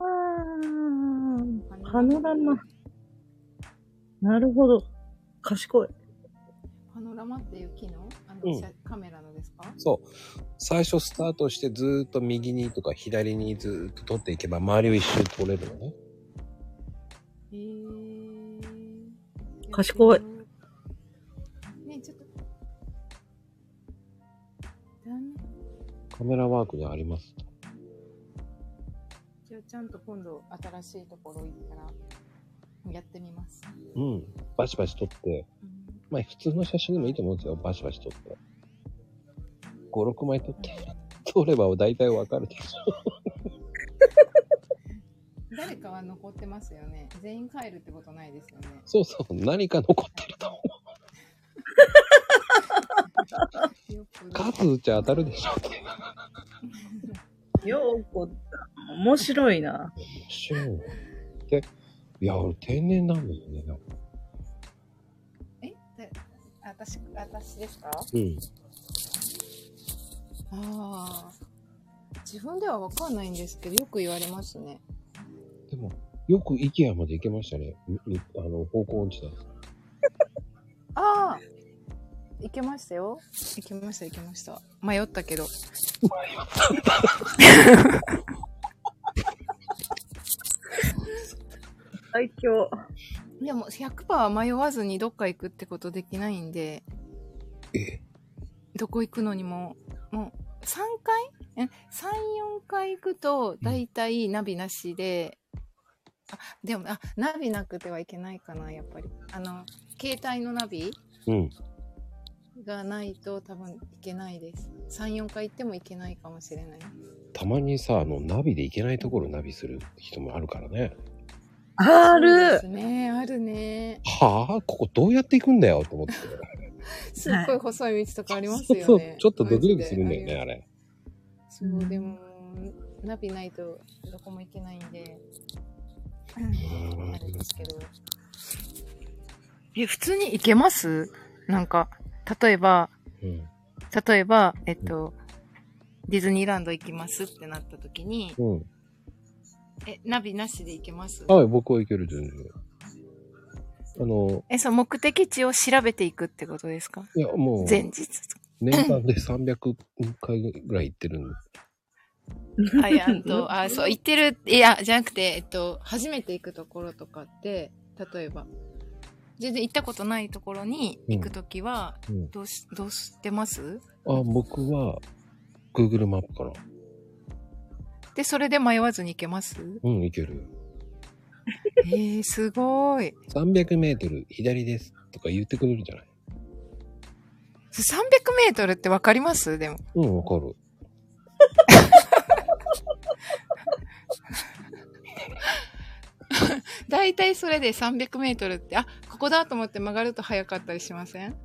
パノラマ。なるほど。賢い。パノラマっていう機能？あの、うん写カメラのですか？そう。最初スタートしてずーっと右にとか左にずーっと撮っていけば周りを一周撮れるのね。へー。賢いカメラワークであります。じゃあちゃんと今度新しいところ行ったらやってみます。うん。バシバシ撮って、うんまあ普通の写真でもいいと思うんですよ。バシバシ撮って。5、6枚撮って。撮れば大体わかるでしょ。誰かは残ってますよね。全員帰るってことないですよね。そうそう。何か残ってると思う。よく数打ちゃ当たるでしょって。ようこ面白いな。面白いね。で、いや、俺天然なんですよね。えで私、私ですか？うん。ああ。自分ではわかんないんですけど、よく言われますね。でも、よく IKEA まで行けましたね。あの、方向音痴だ。あ あ行けましたよ。行けました、行けました。迷ったけど。最強。でも、100%迷わずにどっか行くってことできないんで、えどこ行くのにも、もう、3回？え ?3、4回行くと、だいたいナビなしで、あ、でも、あ、ナビなくてはいけないかな、やっぱり。あの、携帯のナビ？うん。がないと多分行けないです。3、4回行っても行けないかもしれない。たまにさ、あの、ナビで行けないところナビする人もあるからね。あるすね、あるね。はあ？ここどうやって行くんだよと思って。すっごい細い道とかありますよね。そうそう。ちょっとドキドキするんだよね、あれ。そう、でも、ナビないとどこも行けないんで、んあれですけど。え、普通に行けます？なんか、例えば、うん。例えば、えっと、ディズニーランド行きますってなった時に、うん。え、ナビなしで行けます？はい、僕は行ける、全然。あの、え、そう、目的地を調べていくってことですか？いや、もう、前日。年間で300回ぐらい行ってるんで。あ、いや、あと、あ、そう、行ってる、いや、じゃなくて、えっと、初めて行くところとかって、例えば、全然行ったことないところに行くときは、うん。どうし、どうしてます？あ、僕は、Google マップかな。で、それで迷わずに行けます？うん、行ける。えー、すごい。300メートル左ですとか言ってくれるじゃない？300メートルってわかります？でも。うん、わかる。だいたいそれで300メートルって、あ、ここだと思って曲がると早かったりしません？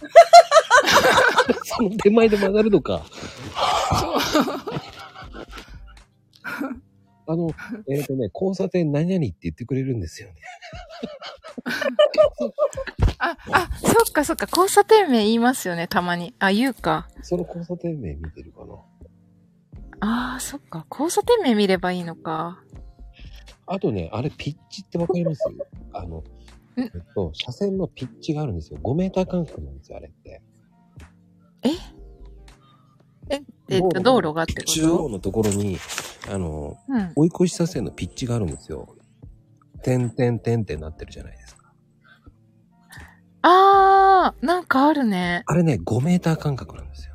その手前で曲がるのか。あの、えっ、とね、交差点何々って言ってくれるんですよね。あ、あ、そっかそっか、交差点名言いますよね、たまに。あ、言うか。その交差点名見てるかな。あー、そっか、交差点名見ればいいのか。あとね、あれピッチってわかります？あの、んえっと、車線のピッチがあるんですよ。5メーター間隔なんですよ、あれって。え？え、えっと、道路がってこと？中央のところに、あの、うん。追い越し車線のピッチがあるんですよ。点点点ってなってるじゃないですか。あー、なんかあるね。あれね、5メーター間隔なんですよ。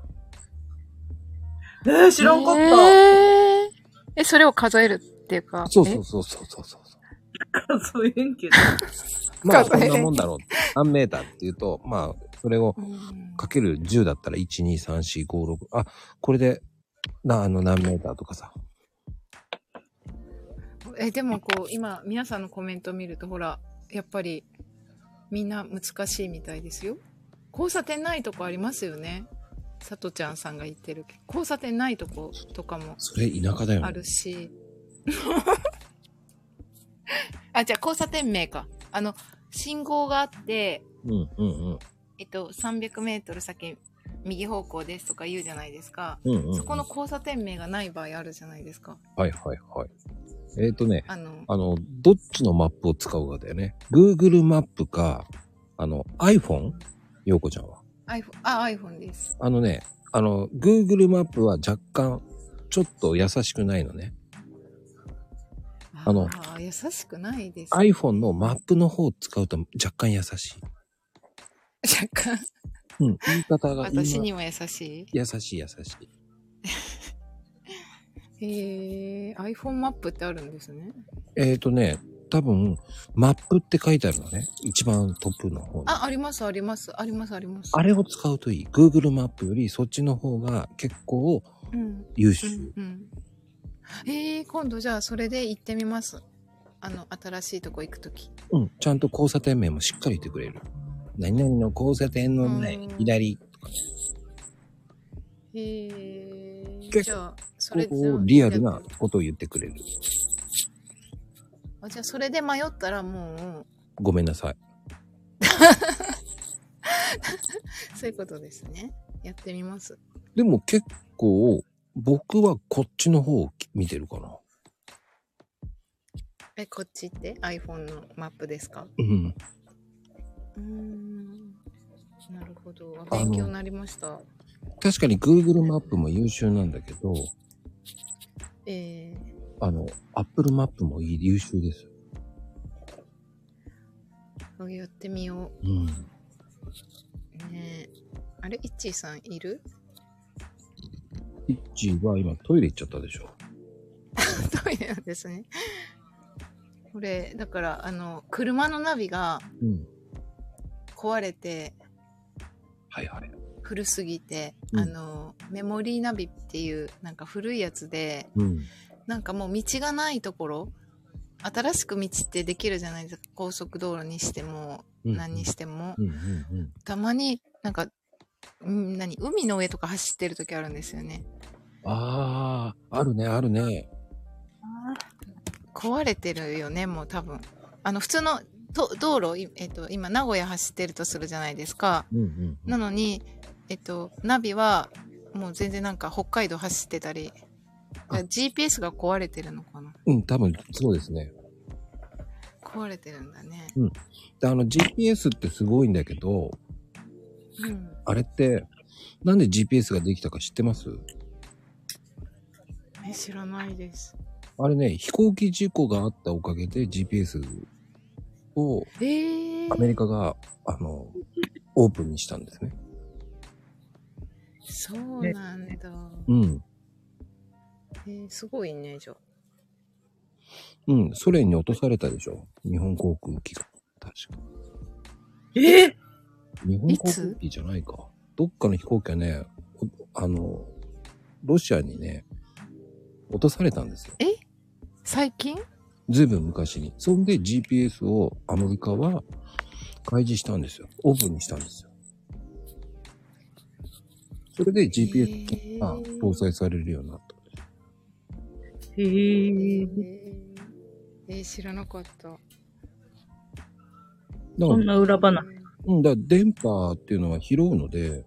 えー、知らんかった。えー、え、それを数える。っていうか。そうそうそうそうそうそう。数えんけど。まあ、数えこんなもんだろう。何メーターっていうと、まあ、それをかける10だったら、1、2、3、4、5、6。あ、これで、な、あの、何メーターとかさ。え、でもこう、今、皆さんのコメントを見ると、ほら、やっぱり、みんな難しいみたいですよ。交差点ないとこありますよね。さとちゃんさんが言ってる。交差点ないとことかもそれ田舎だよあね。るし。あ、じゃあ交差点名か。あの、信号があって、うん、うん、うん。えっと、300メートル先、右方向ですとか言うじゃないですか。うん、うん。そこの交差点名がない場合あるじゃないですか。はい、はい、はい。えっ、ー、とね、あの、あの、どっちのマップを使うかだよね。Google マップか、あの、iPhone? ようこちゃんは。iPhone、あ、iPhone です。あのね、あの、Google マップは若干、ちょっと優しくないのね。あの優しくないです。iPhone のマップの方を使うと若干優しい。若干、うん、言い方が今私にも優し優しい優しい。え、iPhone マップってあるんですね。えっ、ー、とね、多分、マップって書いてあるのね。一番トップの方に。あ、あります、あります、あります、あります。あれを使うといい。Google マップよりそっちの方が結構うん、優秀。うん、うん。えー、今度じゃあそれで行ってみます。あの、新しいとこ行くとき。うん、ちゃんと交差点名もしっかり言ってくれる。何々の交差点の前うん左とかね。へえ結構じゃあ、それリアルなことを言ってくれる。あじゃあ、それで迷ったらもう、ごめんなさい。そういうことですね。やってみます。でも結構、僕はこっちの方を見てるかな。え、こっちって？iPhone のマップですか？うん。うーん。なるほど。勉強になりました。確かに Google マップも優秀なんだけど、えあの、Apple マップもいい優秀です。ー、やってみようん。う。ねえ。あれ、イッチーさんいる？イッチーは今トイレ行っちゃったでしょ。トイレなんですね。これ、だから、あの、車のナビがうん。壊れて、はいはい。古すぎて、うんあの、メモリーナビっていう、なんか古いやつで、うん。なんかもう道がないところ、新しく道ってできるじゃないですか。高速道路にしても、うん何にしても。うんうんうん。たまになんか、ん何？海の上とか走ってる時あるんですよね。ああ、あるね、あるね。壊れてるよね、もう多分。あの、普通のと道路、いえっと、今、名古屋走ってるとするじゃないですか。うんうんうん。なのに、えっと、ナビは、もう全然なんか北海道走ってたり、GPS が壊れてるのかなうん、多分そうですね。壊れてるんだね。であの GPS ってすごいんだけど、うん。あれって、なんで GPS ができたか知ってます？え、知らないです。あれね、飛行機事故があったおかげで GPS をえー、アメリカが、あの、オープンにしたんですね。そうなんだ。うん。えー、すごいね、じゃあ。うん。ソ連に落とされたでしょ日本航空機が。確か。え日本航空機じゃないか。どっかの飛行機はね、おあの、ロシアにね、落とされたんですよ。最近？ずいぶん昔に。そんで GPS をアメリカは開示したんですよ。オープンにしたんですよ。それで GPS が搭載されるようになった。へえー。ー、えー知らなかった。だそんな裏話。うん、だから電波っていうのは拾うので、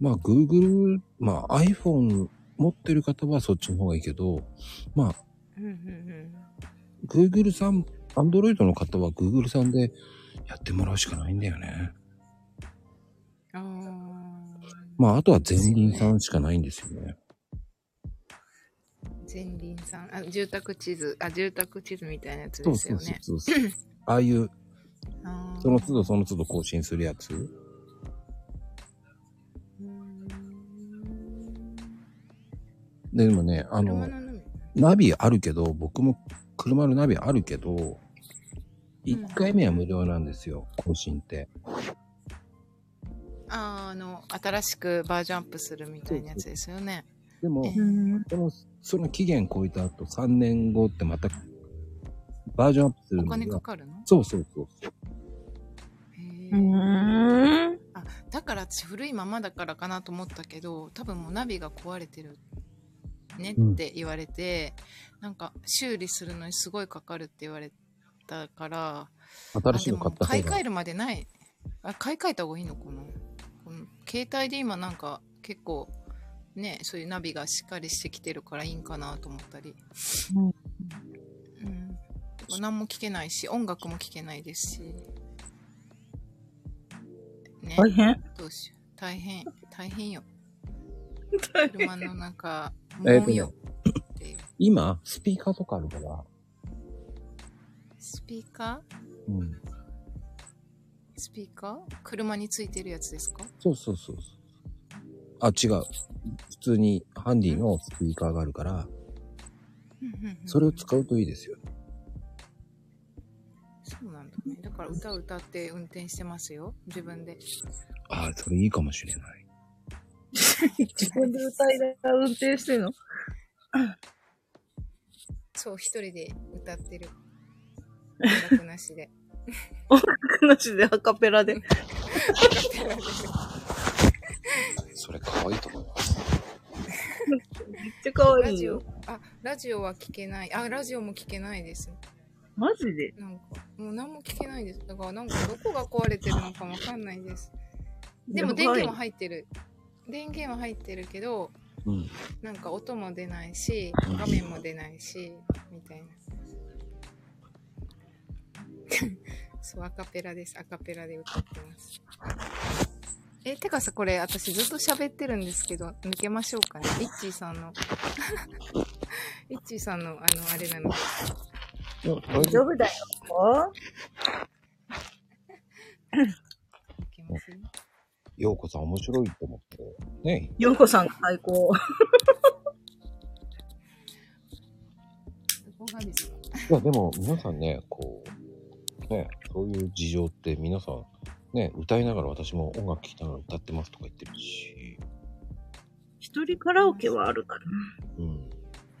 まあ Google、まあ iPhone 持ってる方はそっちの方がいいけど、まあうんうんうん。Google さん、Android の方は Google さんでやってもらうしかないんだよね。あーまああとは前輪さんしかないんですよね。前輪さん。あ、住宅地図。あ、住宅地図みたいなやつですよね。そうそうそうそう。ああいう、その都度その都度更新するやつ？ででもね、あのナビあるけど、僕も車のナビあるけど、1回目は無料なんですよ、更新って。あーあの、新しくバージョンアップするみたいなやつですよね。でも、えうん。その、その期限超えた後3年後ってまたバージョンアップするおのが、金かかるの？そうそうそうそう。へうーん。あ、だから私古いままだからかなと思ったけど、多分もうナビが壊れてるねって言われて、なんか修理するのにすごいかかるって言われたから、新しいの買ったあでも買い替えるまでない。あ、買い替えた方がいいのかな？この携帯で今なんか結構ね、そういうナビがしっかりしてきてるからいいんかなと思ったり。うんうん。何も聞けないし、音楽も聞けないですし。ね。大変どうしよう。大変、大変よ。大車の中、もうよ。今、スピーカーとかあるから、スピーカー？うん。スピーカー？車についてるやつですか？そうそうそうそう。あ、違う。普通にハンディのスピーカーがあるから、それを使うといいですよ。そうなんだね。だから歌を歌って運転してますよ。自分で。あ、それいいかもしれない。自分で歌いながら運転してんの？そう、一人で歌ってる。音楽なしで。音楽なしでアカペラで。それ可愛いと思います。めっちゃ可ラジオ愛いよ。、あ、ラジオは聞けない。あ、ラジオも聞けないです。マジで？なんか、もう何も聞けないです。だからなんかどこが壊れてるのかわかんないです。でも電源は入ってる。電源は入ってるけど、うん。なんか音も出ないしうん、画面も出ないし、みたいな。そう、アカペラです。アカペラで歌ってます。え、てかさ、これ私ずっと喋ってるんですけど、抜けましょうかね。イッチーさんの、イッチーさんの、あの、あれなの。大丈夫だよ。ようこさん面白いと思って。ねようこさんが最高。いや、でも皆さんね、こう、ね、そういう事情って皆さん、ね、歌いながら私も音楽聴きながら歌ってますとか言ってるし、一人カラオケはあるからな。うん。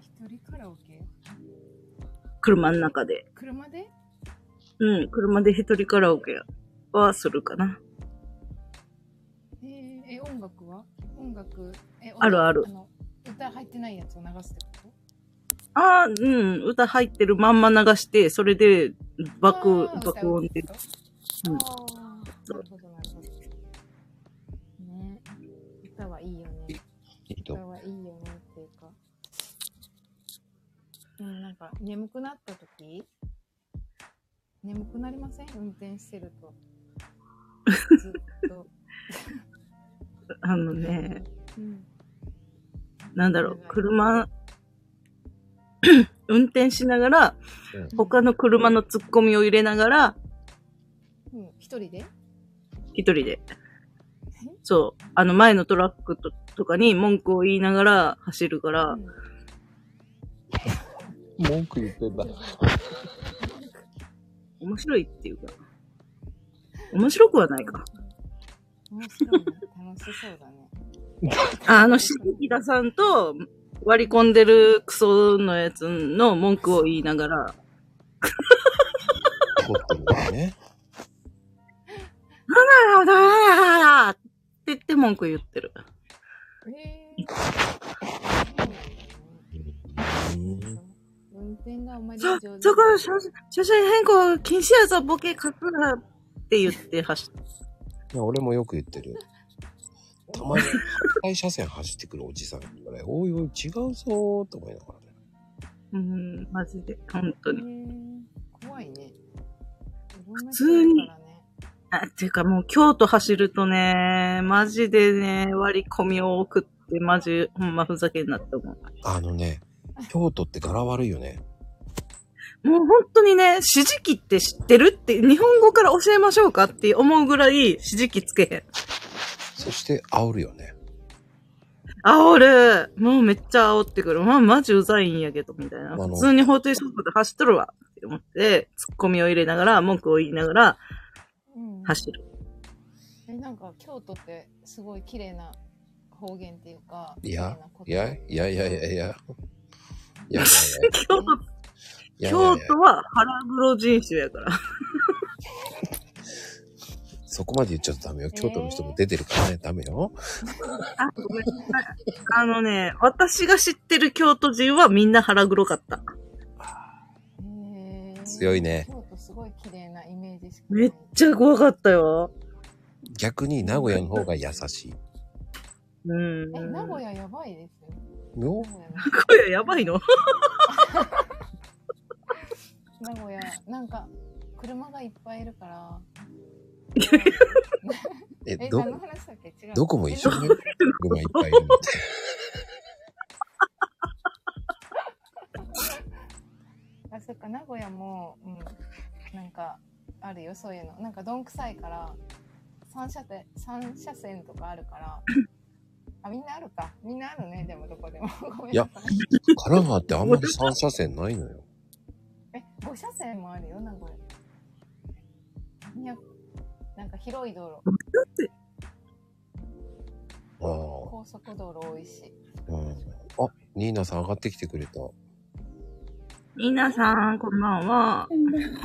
一人カラオケ？車の中で。車で？うん、車で一人カラオケはするかな。えーえ、音楽は？音楽、え、あるあるの歌入ってないやつを流すってこと？ああ、うん、歌入ってるまんま流して、それで爆、爆音で。歌うんなるほど、なるほど。ね歌はいいよね。歌はいいよね。うん、なんか、眠くなった時眠くなりません？運転してると。ずっと。あのね、うん。なんだろう、車、運転しながら、他の車の突っ込みを入れながら、うん、一人で？一人で。そう。あの前のトラックととかに文句を言いながら走るから、うん文句言ってんだ。面白いっていうか。面白くはないか。面白いね。楽しそうだね。ああの、しぎださんと割り込んでるクソのやつの文句を言いながら、撮ってるんだよね。なんだよ、だだって言って文句言ってる。えうんー、運転があんまりそ上手、そこ、車車線変更禁止やぞ、ボケ書くなって言って走って。いや、俺もよく言ってる。たまに、反対車線走ってくるおじさんがね、おいおい、違うぞーって思いながらね。うん、マジで、本当えに。ー、怖いね。普普通にあ、ていうかもう京都走るとね、マジでね、割り込みを送って、マジ、ほんまふざけんなって思う。あのね、京都って柄悪いよね。もう本当にね、指示器って知ってる？って、日本語から教えましょうかって思うぐらい指示器つけへん。そして煽るよね。煽るもうめっちゃ煽ってくる。まあ、マジうざいんやけど、みたいな。普通に法定速度で走っとるわって思って、ツッコミを入れながら、文句を言いながらうん走る。え、なんか京都ってすごい綺麗な方言っていうか、いや綺麗な言葉いや、いやいやいやいや。いやいやい京都、や。京都は腹黒人種やから。そこまで言っちゃうとダメよ。京都の人も出てるからね、ダメよ。あ、ごめんなさい。あのね、私が知ってる京都人はみんな腹黒かった。へー強いね京都すごい綺麗なイメージしかないめっちゃ怖かったよ。逆に名古屋の方が優しい。うん。え、名古屋やばいですよ。の名古屋やばいの？名古屋、なんか、車がいっぱいいるから。え、え、ど何、の話だっけ？違う。どこも一緒にえ 車いっぱいいるのって。あ、そっか、名古屋も、うん、なんか、あるよ、そういうの。なんか、どんくさいから、三車線、三車線とかあるから。あ、みんなあるか。みんなあるね、でもどこでも。ごめんなさい。神奈川ってあんまり三車線ないのよ。え、5車線もあるよ、名古屋。いや、なんか広い道路、ああ。高速道路多いし。うん。あ、ニーナさん上がってきてくれた。皆さん、こんばんは。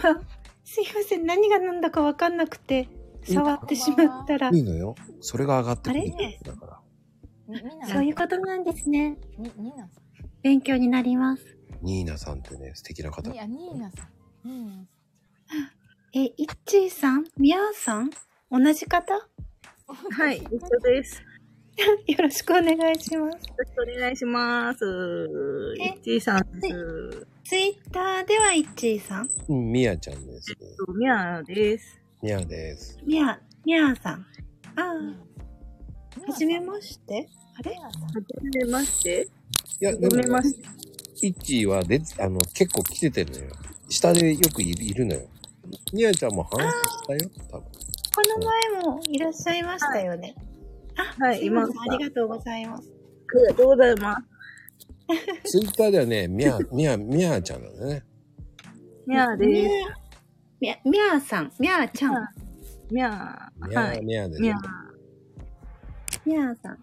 すいません、何が何だかわかんなくて、触ってしまったらい、いのよ。それが上がってくるあれだから。そういうことなんですね。に、ニーナさ勉強になります。ニーナさんってね、素敵な方ん。い。や、ニーナさん。ニーナさん。え、いっちーさん？みやーさん？同じ方？よはい、一緒です。ろしくお願いします。よろしくお願いします。えいっちーさんです。ツイッターではいっちーさん？うん、ミヤちゃんです。みやです。ミヤです。みや、みやーさん。ああ、ははじめまして。あれ？はじめまして。いや、はじめまして。イッチーはで、あの、結構来ててるのよ。下でよくいるのよ。ミヤちゃんも話したよ、多分。この前もいらっしゃいましたよね。あ、はいすませんいましたありがとうございます。ありがとうございます。ツイッターではね、ミヤ、ミヤ、ミヤちゃんなんだね。みやです。みや、みやーさん、みやーちゃん。みやミヤ、はい。ミヤですみやーさん。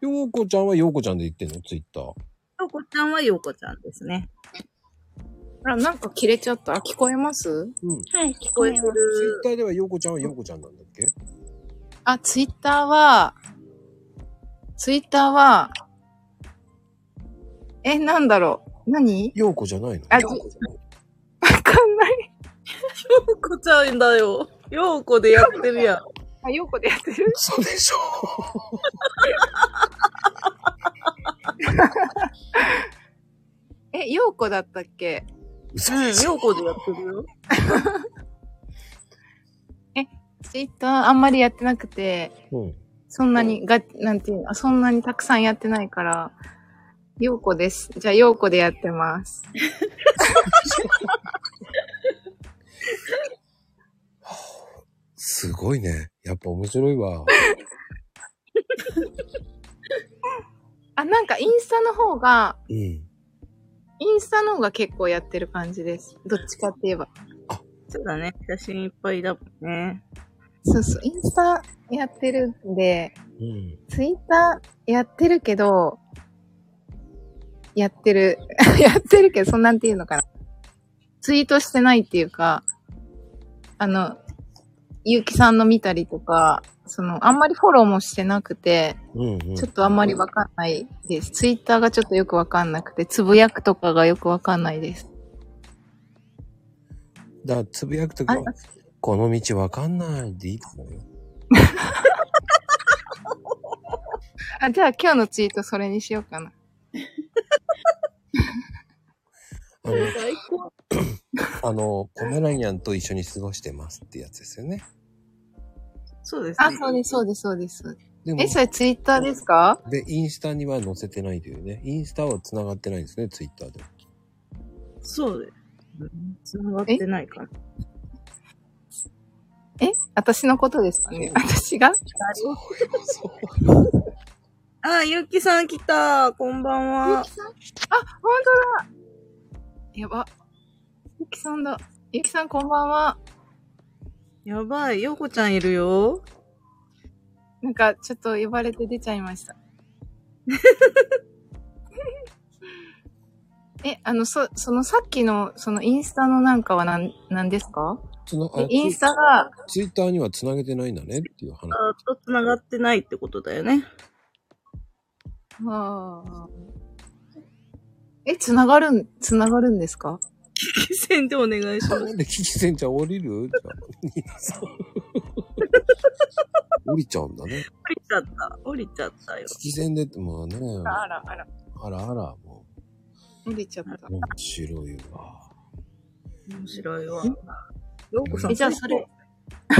ようこちゃんはようこちゃんで言ってんの？ツイッター。ようこちゃんはようこちゃんですね。あら、なんか切れちゃった？あ、聞こえます？うん。はい、聞聞こえます。ツイッる。ターではようこちゃんはようこちゃんなんだっけ？あ、ツイッターは、ツイッターは、え、なんだろう？何？ようこじゃないの？あじわかんない。ようこちゃんだよ。ようこでやってるやん。あ、ようこでやってる？そうでしょえ、ようこだったっけ？うでしょようこでやってるよ。ツイッターあんまりやってなくて、うん。そんなにが、なんていうの、そんなにたくさんやってないから、ようこです。じゃあ、ようこでやってます。すごいね。やっぱ面白いわ。あ、なんかインスタの方が、うん。インスタの方が結構やってる感じです。どっちかって言えば。そうだね。写真いっぱいだもんね。そうそう、インスタやってるんで、うん。ツイッターやってるけど、やってる、やってるけど、そんなんていうのかな。ツイートしてないっていうか、あの、ゆうきさんの見たりとか、その、あんまりフォローもしてなくて、うん、うん。ちょっとあんまりわかんないです。ツイッターがちょっとよくわかんなくて、つぶやくとかがよくわかんないです。だから、つぶやくときはあ、この道わかんないでいいと思うよ。あ、じゃあ今日のツイートそれにしようかな。あの。あの、ポメラニアンと一緒に過ごしてますってやつですよね。そうですね。あ、そうです、そうです、そうです。でもえ、、それツイッターですか？で、インスタには載せてないというね。インスタは繋がってないんですね、ツイッターで。そうです。繋がってないから。え私のことですかね？私が？あ、ゆうきさん来た。こんばんは。あ、本当だやば。ゆきさんだ。ゆきさんこんばんは。やばい。ようこちゃんいるよ。なんか、ちょっと呼ばれて出ちゃいました。え、あの、そ、そのさっきの、そのインスタのなんかはなん、なんですか？つなえインスタが、ツイッターには繋げてないんだねっていう話。あと繋がってないってことだよね。はあ。え、つながるん、つながるんですか？危機戦でお願いします。なんでキキセンちゃん降りる？じゃあ、皆さん。降りちゃうんだね。降りちゃった。降りちゃったよ。キキセンで、もうね、あら、あら。あらあら、も降りちゃったう、。面白いわ。面白いわ。ようこさん。えじゃあそれ。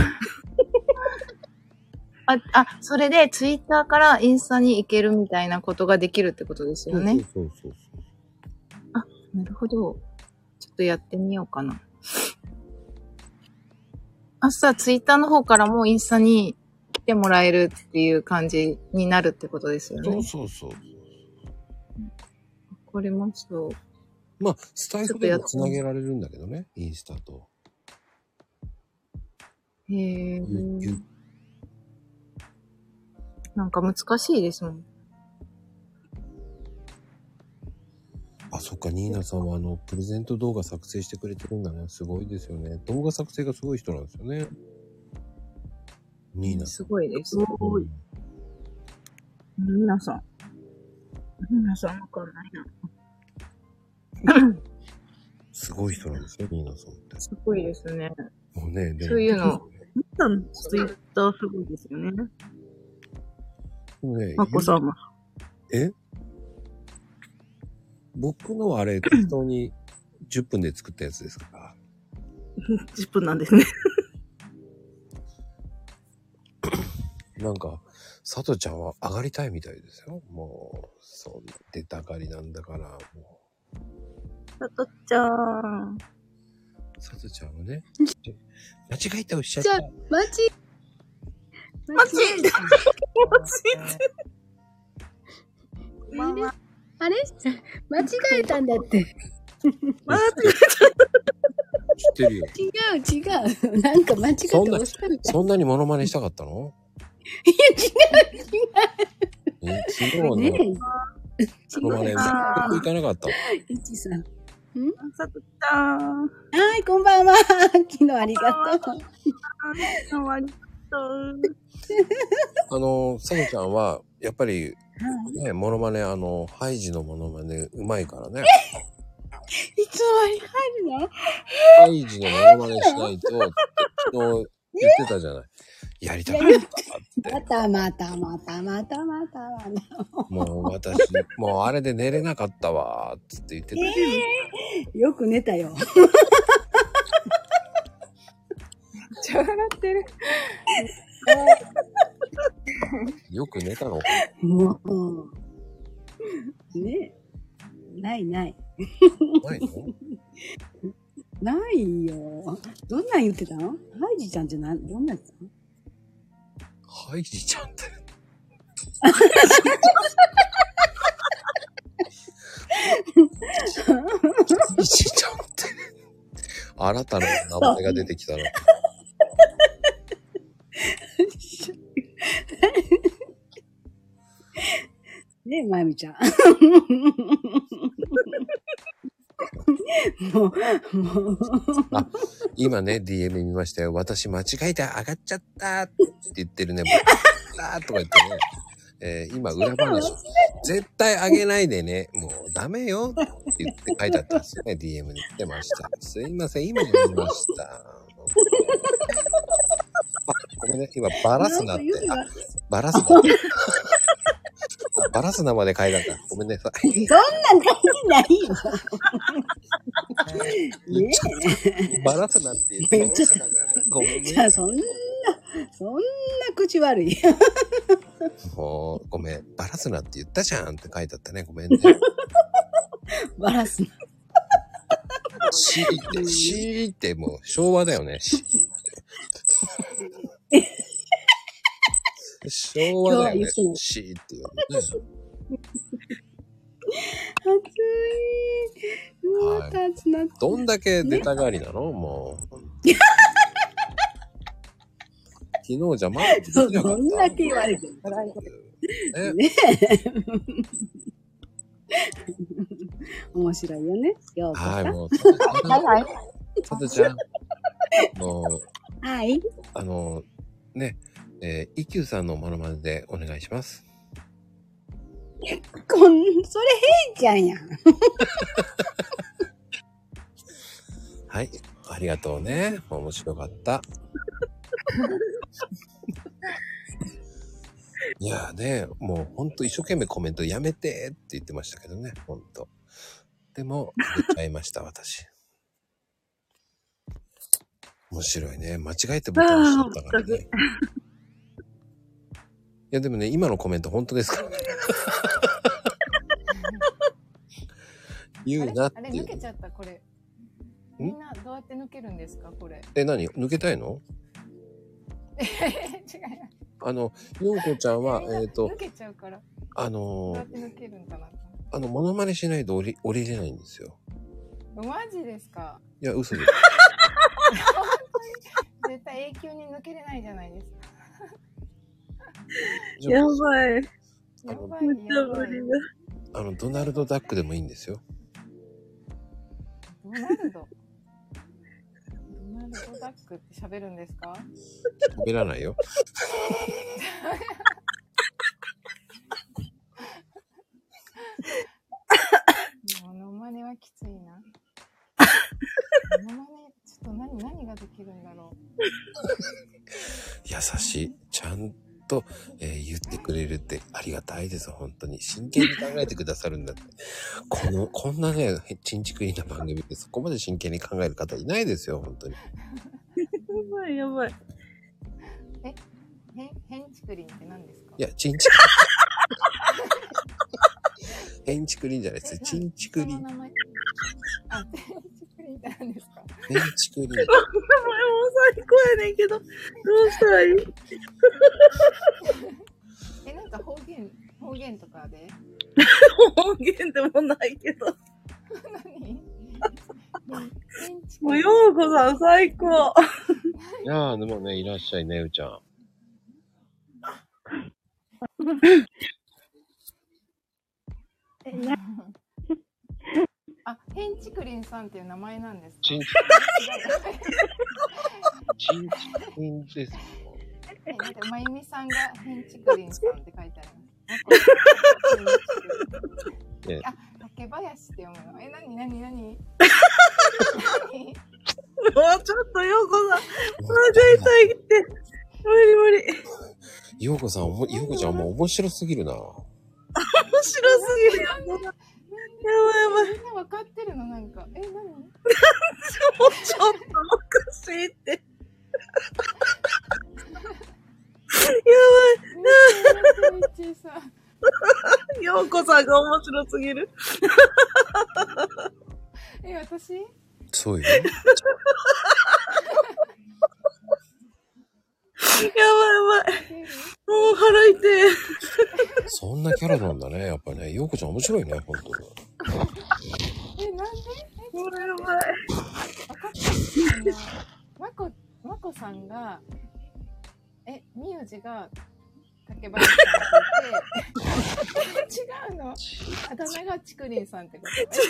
あ、あ、それでツイッターからインスタに行けるみたいなことができるってことですよね。そうそうそうなるほど。ちょっとやってみようかな。あ、さ、ツイッターの方からもインスタに来てもらえるっていう感じになるってことですよ。ね。そうそうそう。わかりました。まあ、スタイフでも繋げられるんだけどね、インスタと。へえ。なんか難しいですもん。あ、そっか、ニーナさんはあの、プレゼント動画作成してくれてるんだね。すごいですよね。動画作成がすごい人なんですよね。ニーナさすごいですす。ごい。皆さん。皆さんわかんないな。ん。すごい人なんですよ、ニーナさんって。すごいですね。もうね、でそういうの。皆さん、ツイッターすごいですよね。でもね、まこさんも。え？僕のはあれ、適当に10分で作ったやつですから。10分なんですね。なんか、佐藤ちゃんは上がりたいみたいですよ。もう、そんな出たがりなんだから、もさとちゃん。う、佐藤ちゃんはね、間違えておっしゃった。マジマジであれあれ？間違えたんだって。マ ジ知ってるよ。違う違う。なんか間違ってそんな押したみたい。そんなにモノマネしたかったの？いや、え昨日は違う。ね。モノマネ、違う。全くいかなかった。いちさん。さとちゃん。はい、こんばんは。昨日ありがとう。あわりとう。あの、佐藤ちゃんは、やっぱり、ね、モノマネ、あの、ハイジのモノマネ、うまいからね。いつもに入るの？ハイジのモノマネしないと、昨日言ってたじゃない。やりたかった。またまたまたまたまたまた。もう私、もうあれで寝れなかったわ、つって言ってた。よく寝たよ。ちゃ笑ってる。よく寝たの？もう。ねえ。ないない。ないの？ないよ。どんなん言ってたの？ハイジちゃんってな、どんなん言ってたの？ハイジちゃんって。ハイジちゃんって。新たな名前が出てきたな。ねえ、まゆみちゃん。もう、もう。今ね、DM 見ましたよ。私間違えて上がっちゃったって言ってるね。あーとか言ってね。えー今裏話。絶対上げないでね。もうダメよって言って書いてあったんですよね。DM に来てました。すいません。今読みました。あ、ごめんね。今バラすなって。あバラすなって。あ バラすなまで書いてあった。ごめんねさい。そんなん書いてないよ。ねバラすなって言って言っちゃっごめんえ。じゃね。あ、そんな、そんな口悪い。もう、ごめん。バラすなって言ったじゃんって書いてあったね。ごめんね。バラすな。しーって、しーってもう昭和だよね。しーって昭和だよね。今日は言ってな。いシーっていうね。暑い。もうまた暑な。どんだけ出たがりなのね。もう。昨日じゃまだできなかった。どんだけ言われてもね。ね。面白いよね。ようこそはい、もう、はい。さとちゃん、もう、はい。あの、ね、えー、一休さんのモノマネでお願いします。こん、それ変ちゃんやん。はい、ありがとうね。面白かった。いやーね、もうほんと一生懸命コメントやめてって言ってましたけどね、ほんと。でも、出ちゃいました、私。面白いね。間違えてボタン押しちゃったからね。いや、でもね、今のコメント本当ですからね。言うなっていう。あれ抜。けちゃったこれ。みんなどうやって抜けるんですかこれ。え、何？抜けたいの？違う。あの、ようこちゃんは、えっ、と抜、けちゃうから。あどうのやって抜けるんかなあの、モノマネしないと降り、降りれないんですよ。マジですか？いや、嘘です。絶対永久に抜けれないじゃないですか やばい。やばいやばい。あの、ドナルド・ダックでもいいんですよ。ドナルド？ドナルドダックって喋るんですか？喋らないよ。モノマネはきついな。モノマネ、ちょっと何、何ができるんだろう。優しい。ちゃんと、えー言ってくれるってありがたいです。本当に。真剣に考えてくださるんだって。この、こんなね、ちんちくりな番組でそこまで真剣に考える方いないですよ、本当に。やばいやばい。へん、ヘンチクリンって何ですか？いや、ちんちく。ヘンチクリンじゃないです。ちんちくりん。あ、リンって何ですかヘンチクリン。名前もう最高やねんけど、どうしたらい？い え、なんか方言、方言とかで？方言でもないけど。何？ヘンチクもう、ようこさん最高。いやー、でもね、いらっしゃいね、うちゃん。え なあ、ヘンチクリンさんっていう名前なんですか？ちんち、ちんちくりんですよ。え、だって、まゆみさんがヘンチクリンさんって書いてあります。あ、竹林って読むの？え、なになになにもうちょっとようこさん、もう絶対来て。無理無理。ようこさん、おもようこちゃんもう面白すぎるな。面白すぎるばいやばい。みんなわかってるの？なんか。え、なにもうちょっとおかしいって。やばい。ようこさんが面白すぎる。え、私？そうよ。やばいやばい。もう腹痛い。そんなキャラなんだね。やっぱね、ようこちゃん面白いね、本当に。え、なんで？もうやばい。わかった。まこ、まこさんが、え、名字が竹林さんって言って、違うのあだ名がちくりんさんってこと違ううちょ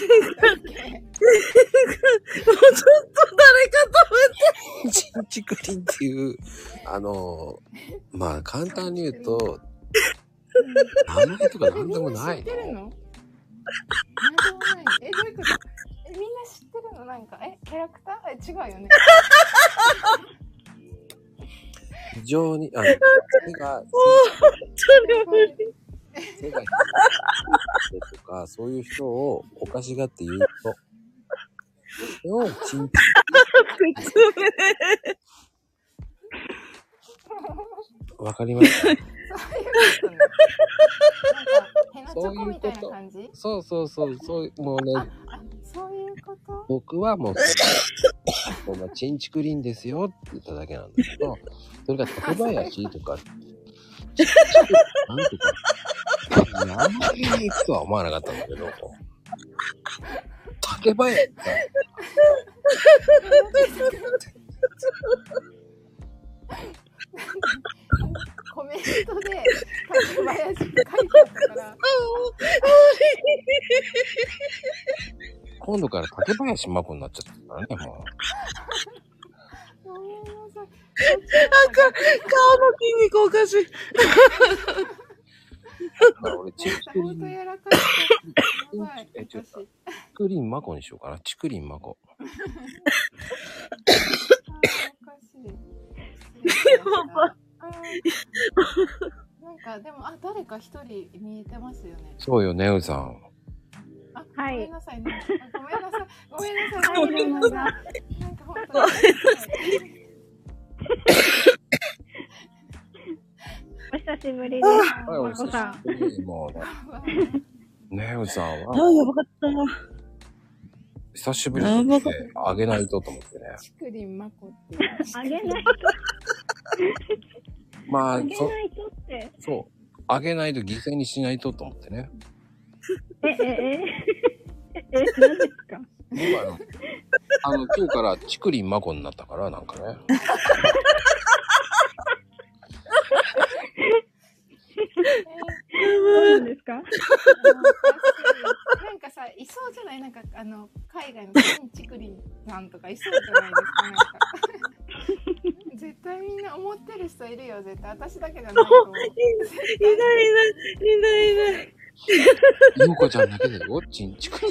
っと誰かちんちくりんっていう、あの、まあ簡単に言うと、名前とかなんでもないの。のなんでもない。え、どういうこと？え、みんな知ってるの？なんか、え、キャラクター？え、違うよね。非常に、あの、手が。手が、とか、そうい。う人をおかしがって言うと、それをちんち説明。わかります そういうこと。ね。なんか、ヘナチョコみたいな感じそうそうそう、そう、もうね、あ、そういうこと？僕はもう、そんなチンチクリンですよって言っただけなんだけど、それが竹林とか、なんていうか、あんまりとは思わなかったんだけど、竹林が、コメントで、竹林って書いてあったから、今度から竹林真子になっちゃったからね、もう。ごめんなさい。顔の筋肉おかしい。俺、チクリ。えちょっと私チクにしようかな。チクリン真子。あーおかしい。なんか、でも、あ、誰か一人見えてますよね。そうよ、ネウさん。あ、はいごめんなさいね。あごめんなさい。ごめんなさい。はい、どうもなんか本当に。お久しぶりです。はい、お久し。ぶり。もうね、ネウさんあ、は、やばかった。久しぶりにね、あげないとと思ってね。チクリンマコっていう。あげないまと、ああげ、そないとって。そう。あげないと犠牲にしないとと思ってね。え、え、え、え、え、何ですか？僕はあの、あの、今日からチクリンマコになったから、なんかね。そうなんですか？なんかさ、いそうじゃない？なんか、あの、海外のチンチクリンさんとかいそうじゃないですか？なんか絶対みんな思ってる人いるよ、絶対。私だけじゃないと思う。いないいない、いないいない。ゆうこちゃんだけだよ、チンチクリン。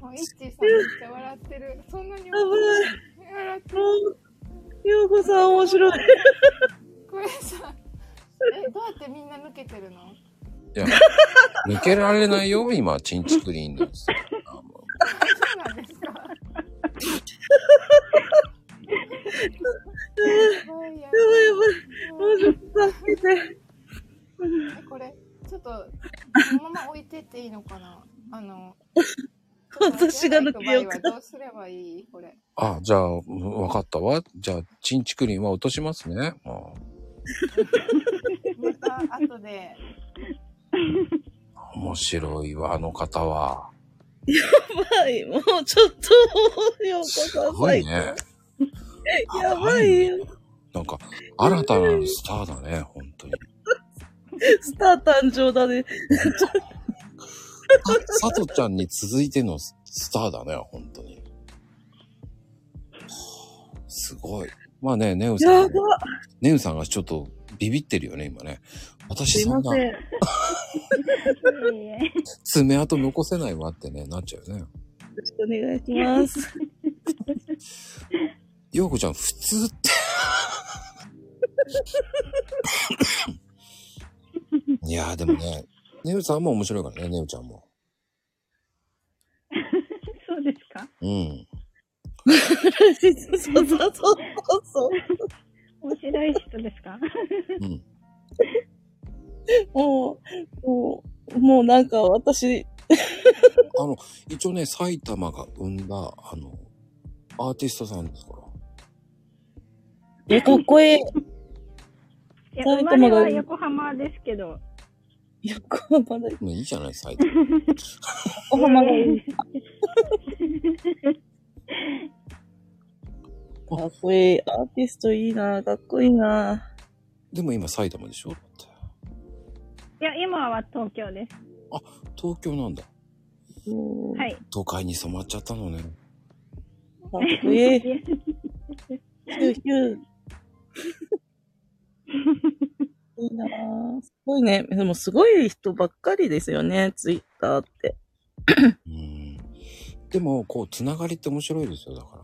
もう、イッチーさんめっちゃ笑ってる。そんなに笑ってる。もう、ようこさん面白い。これさ、え、どうやってみんな抜けてるの？いや、抜けられないよ、今、チンチクリンの。そうなんですかやばいややばい。もうちょっと助けて。えこれ、ちょっと、このまま置いてっていいのかな？あの、私が抜けようか場合はどうすればいい？あ、じゃあ、うんわかったわ。じゃあ、チンチクリンは落としますね。も また後で、う 面白いわ、あの方は。はい、もうちょっと、よすごいね。やばいよ。なんか、新たなスターだね、本当に。スター誕生だね。さとちゃんに続いてのススターだね、本当に。すごい。まあね、ネウさんやば。。ネウさんがちょっとビビってるよね、今ね。私そんな爪痕残せないわってね、なっちゃうよね。ろしくお願いします。ようこちゃん、普通って。いやーでもね、ネウさんも面白いからね、ネウちゃんも。そうですか？うん。そうそうそうそう。面白い人ですか？うん。もう、もう、もうなんか私、あの、一応ね、埼玉が生んだ、あの、アーティストさんです。から。え、かっこいい。埼生まれ玉がは横浜です。けど。横浜だ。もういいじゃない、埼玉。横浜がいい。かっこいい。アーティストいいな。かっこいいな。でも今埼玉でしょ？いや、今は東京です。東京なんだ。うんはい。都会に染まっちゃったのね。かっこいい。ヒューヒュー。いいなぁ。すごいね。でもすごい人ばっかりですよね、ツイッターって。うん。でも、こう、つながりって面白いですよ、だから。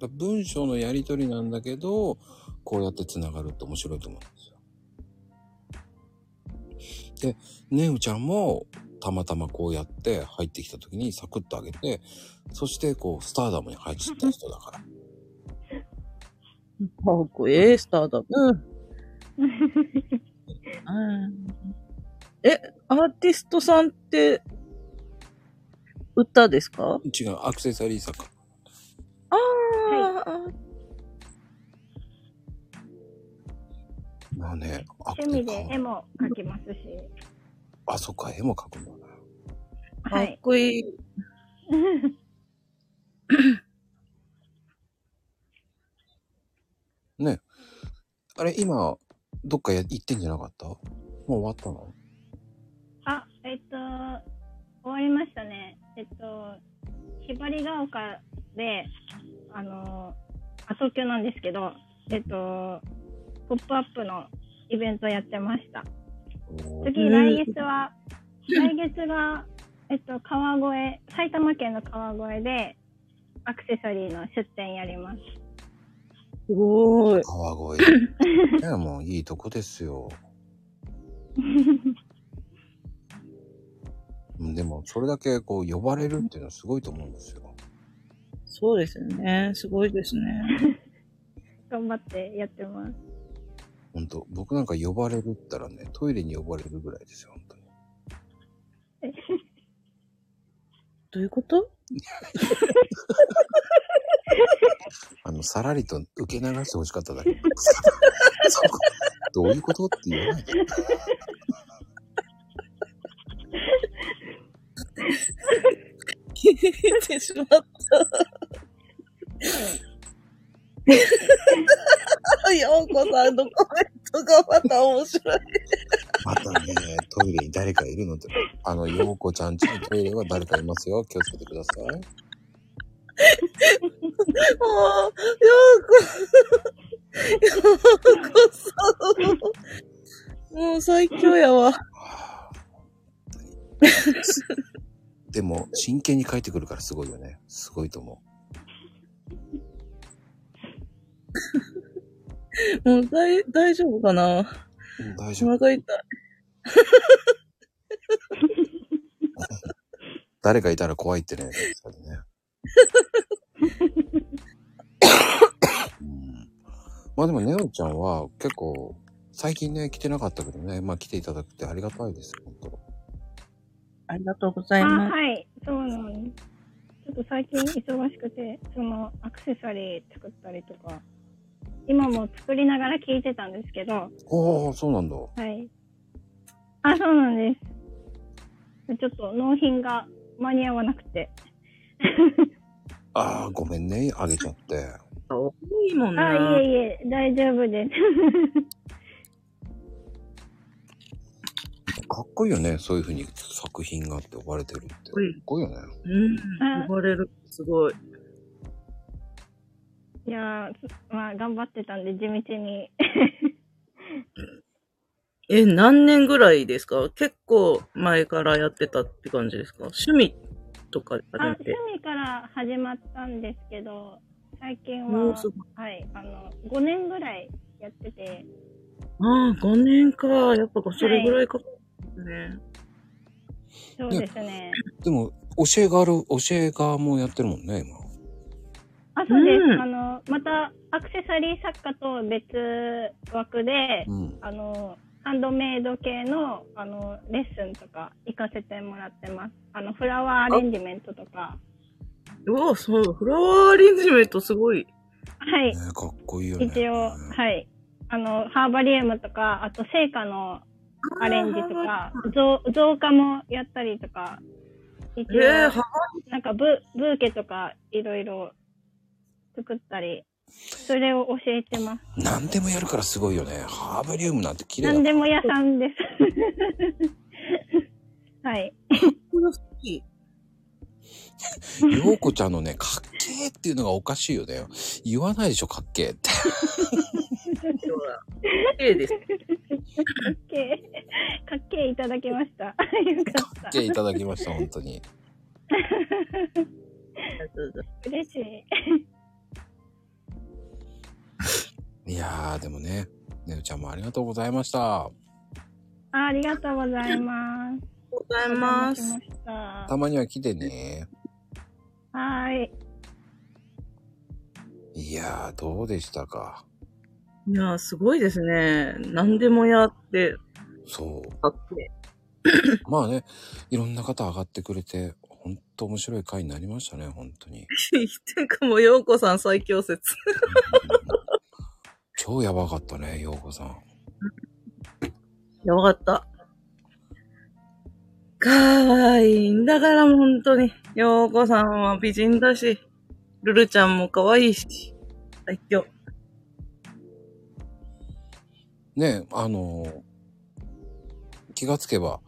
だ文章のやりとりなんだけど、こうやってつながるって面白いと思うんですよ。で、ねうちゃんも、たまたまこうやって入ってきた時にサクッと上げて、そしてこう、スターダムに入っちゃった人だから。かっこいい、スターダム。うん、え、アーティストさんって、歌ですか？違う、アクセサリー作家。ああ、まあね、あ趣味で絵も描きますし。あ、そっか、絵も描くんだね。かっはい。こいい。ね。あれ、今、どっかや行ってんじゃなかった？もう終わったの？あ、えっと、終わりましたね。えっと、ひばりが丘で、あの、あ、東京なんですけど、えっと、ポップアップのイベントやってました。次、うん来月は、来月が、えっと、川越、埼玉県の川越で、アクセサリーの出店やります。すごい。川越。いや、もういいとこですよ。うんでも、それだけこう呼ばれるっていうのはすごいと思うんですよ。そうですよね。すごいですね。頑張ってやってます。ほんと、僕なんか呼ばれるったらね、トイレに呼ばれるぐらいですよ、本当に。どういうこと？あの、さらりと受け流してほしかっただけ。どういうこと？って言わないで。聞いてしまった。ようこさんのコメントがまた面白い。またね、トイレに誰かいるのって。あの、ようこちゃんちのトイレは誰かいますよ。気をつけてください。もう、ようこ、ようこさん。もう最強やわ。はあでも、真剣に書いてくるからすごいよね。すごいと思 もう大、大丈夫かな？う。うん大丈夫。お腹痛い。誰かいたら怖いってね。ね うん、まあでも、ネオちゃんは結構、最近ね、来てなかったけどね。まあ来ていただくってありがたいですよ、本当ありがとうございあ、ます。はい、そうなんです。ちょっと最近忙しくて、そのアクセサリー作ったりとか、今も作りながら聞いてたんですけど、ああ、そうなんだ。はい。あ、そうなんです。ちょっと納品が間に合わなくて。ああ、ごめんね、あげちゃって。多いもんあ、な。いえいえ、大丈夫です。かっこいいよね、そういうふうに作品があって呼ばれてるって。かっこいいこいいよね。うん。あ呼ばれる。すごい。いやー、まあ、頑張ってたんで、地道に。え、何年ぐらいですか？結構前からやってたって感じですか？趣味とかであ、始めて。趣味から始まったんですけど、最近はもうす、ごい。はい、あの、5年ぐらいやってて、ああ、5年か。やっぱそれぐらいかかるね。そうですね。でも、教えがある、教えがもうやってるもんね、今。あ、そうです。うんあの、また、アクセサリー作家と別枠で、うん。あの、ハンドメイド系の、あの、レッスンとか行かせてもらってます。あの、フラワーアレンジメントとか。うわ、そう、フラワーアレンジメントすごい。はいね。かっこいいよね。一応、はい。あの、ハーバリウムとか、あと、聖火のアレンジとか、増増加もやったりとか、一応、えー、はなんかブ、ブーケとか、いろいろ作ったり、それを教えてます。何でもやるからすごいよね。ハーバリウムなんて綺麗だ何でも屋さんです。はい。これ好き。ようこちゃんのね、かっけーっていうのがおかしいよね。言わないでしょ、かっけーって。かっけー、かっけーいただきました。よかったかっけ。ーいただきました、本当に。嬉しい。いやー、でもね、ねるちゃんもありがとうございました。あありがとうございます。ございます。たまには来てね。はーい。いやー、どうでしたか？いやー、すごいですね。何でもやって、そう。かっけ まあね、いろんな方上がってくれて、ほんと面白い回になりましたね、本当に。ていうかもう、ようこさん最強説。超やばかったね、ようこさん。やばかった。かわいいんだから、本当に。ようこさんは美人だし、ルルちゃんも可愛いし、最強。ね、あのー気がつけば、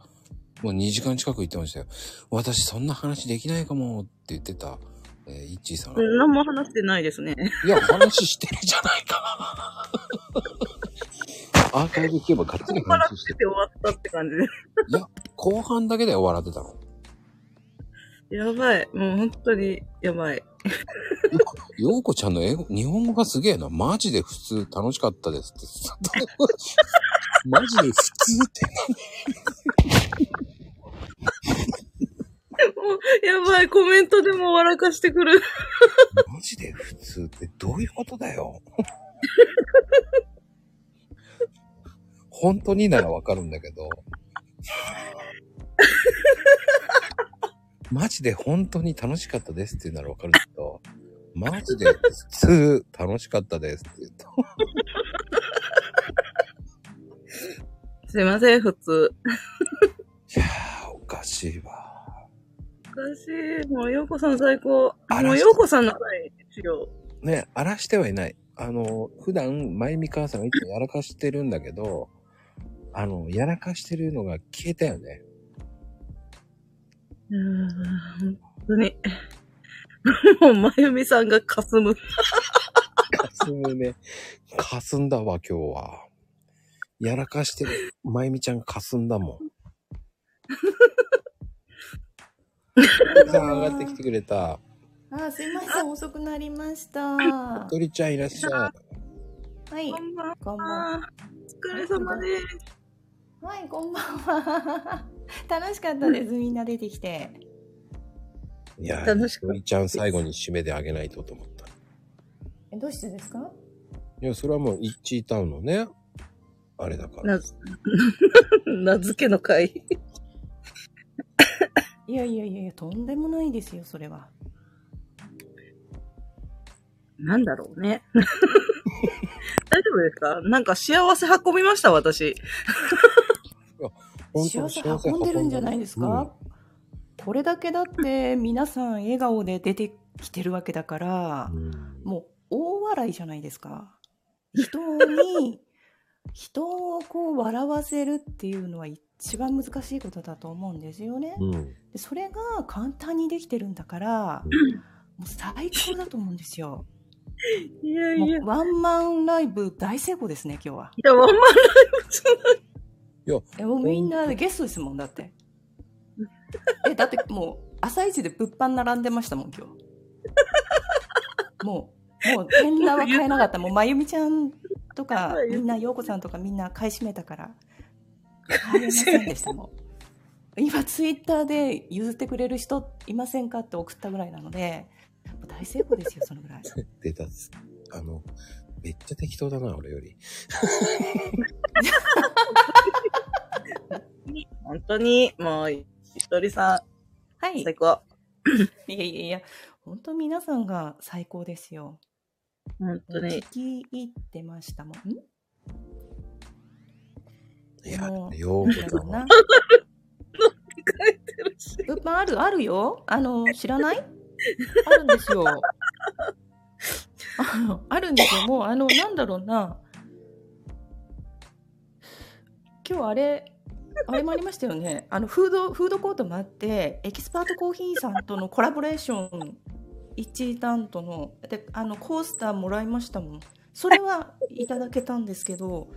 もう2時間近く言ってましたよ。私そんな話できないかもって言ってた、えー、イッチーさん。何も話してないですね。いや、話してるじゃないかな。アーカイブ聞けばがっつり笑話してってて終わったって感じで。いや、後半だけで笑ってたの？やばい。もう本当に、やばい。ようこちゃんの英語、日本語がすげえな。マジで普通楽しかったですって。マジで普通って もう、やばい。コメントでも笑かしてくる。マジで普通ってどういうことだよ？本当にならわかるんだけど。マジで本当に楽しかったですって言うならわかるけど、マジで普通楽しかったですって言うと。すいません、普通。いやー、おかしいわ。おかしい。もう、ようこさん最高。もう、ようこさんの回しよね、荒らしてはいない。あの、普段、まゆみ母さんがいつもやらかしてるんだけど、あの、やらかしてるのが消えたよね。う。ん、本当に。もう、まゆみさんがかすむ。かすむね。かすんだわ、今日は。やらかしてる。まゆみちゃんかすんだもん。さん上がってきてくれた。あ、すいません、遅くなりました。はとりちゃんいらっしゃい。いこ。んばんこんばんは。は。お疲れ様です。はい、こんばんは。楽しかったです、みんな出てきて。いや、楽しかったちゃん最後に締めであげないとと思った。え、どうしてですか？いや、それはもう、イッチータウンのね、あれだから。な、名付けの回。いやいやいやいや、とんでもないですよ、それは。なんだろうね。大丈夫ですか？なんか幸せ運びました、私。幸せ運んでるんじゃないですか、これだけだって皆さん笑顔で出てきてるわけだからう、んうんもう大笑いじゃないですか。人に、人をこう笑わせるっていうのは一番難しいことだと思うんですよね。うん。でそれが簡単にできてるんだから、もう最高だと思うんですよ。いやいや。ワンマンライブ大成功ですね、今日は。いや、ワンマンライブじゃない。えもうみんなゲストですもん、だって。え、だってもう朝一で物販並んでましたもん、今日。もう、もう、変なは買えなかった。もう、まゆみちゃんとか、みんな、ようこさんとかみんな買い占めたから、買えませんでしたもん。今、ツイッターで譲ってくれる人いませんかって送ったぐらいなので、大成功ですよ、そのぐらい。出た。あの、めっちゃ適当だな、俺より。本当に、もう、ひとりさはいん、。最高。いやいやいや、本当皆さんが最高ですよ。本当に聞。き入ってましたもん。ん？いやも、うようこだな。物販ある、あるよ。あの、知らない？あるんですよ。あの、あるんですよ。もう、あの、なんだろうな。今日あれ、あれもありましたよね。あの、フード、フードコートもあって、エキスパートコーヒーさんとのコラボレーション、一位担当の、で、あの、コースターもらいましたもん。それはいただけたんですけど、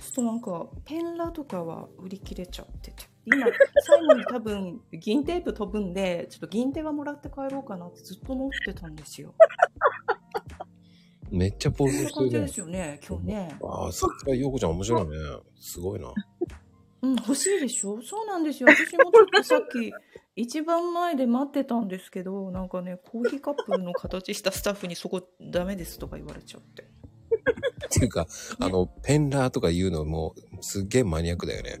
ちょっとなんか、ペンラとかは売り切れちゃってて。今、最後に多分、銀テープ飛ぶんで、ちょっと銀手はもらって帰ろうかなってずっと思ってたんですよ。めっちゃポーズしてるねな感じです。よね、今日ね。ああ、さすがようこちゃん面白いね。すごいな。うん、欲しいでしょ？そうなんですよ。私もちょっとさっき、一番前で待ってたんですけど、なんかね、コーヒーカップの形したスタッフにそこダメですとか言われちゃって。っていうか、あの、ペンラーとか言うのも、すっげえマニアックだよね。う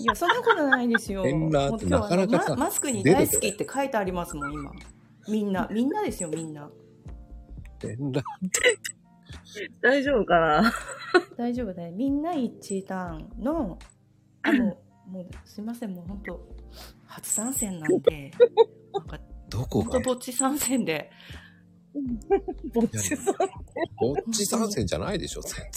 んいや、そんなことないですよ。ペンラーってなかなかさママスクに大好きって書いてありますもん、今。みんな、みんなですよ、みんな。連絡大丈夫かな？大丈夫だよ。みんな一致ターンの、あの、もうすいません、もう本当初参戦なんで、なんか、どこが？ぼっち参戦で、ぼっちさん。ぼっち参戦じゃないでしょ、全然。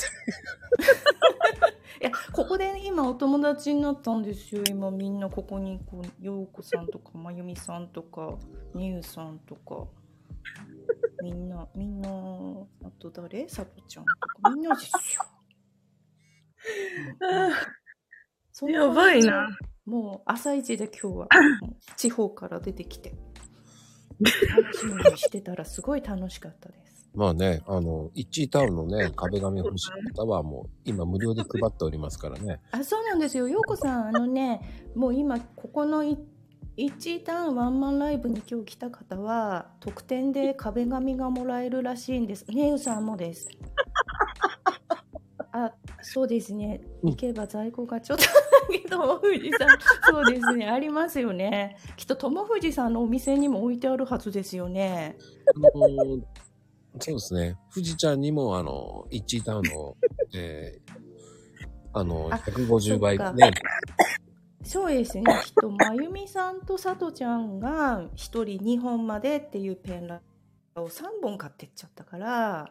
いや、ここで今お友達になったんですよ。今みんなここに、こう、ようこさんとか、まゆみさんとか、にゅうさんとか、みんな、みんな、あと誰？さとちゃんとか、みんなですよ。うんそんやばいな。もう朝一で今日はもう地方から出てきて楽しみにしてたらすごい楽しかったです。まあね、あの、イッチータウンのね、壁紙欲しい方はもう今無料で配っておりますからね。あそうなんですよ。ようこさんあのねもう今ここのい一ターンワンマンライブに今日来た方は特典で壁紙がもらえるらしいんです。ねうさんもです。あそうですね。うん行けば在庫がちょっとだけど富士さんそうですねありますよね。きっと友富さんのお店にも置いてあるはずですよね。あのーそうですね。富士ちゃんにも、あの、イッチータウンの、えーあの、あ150倍ね、そうですね。きっと、まゆみさんとさとちゃんが1人2本までっていうペンラを3本買ってっちゃったから、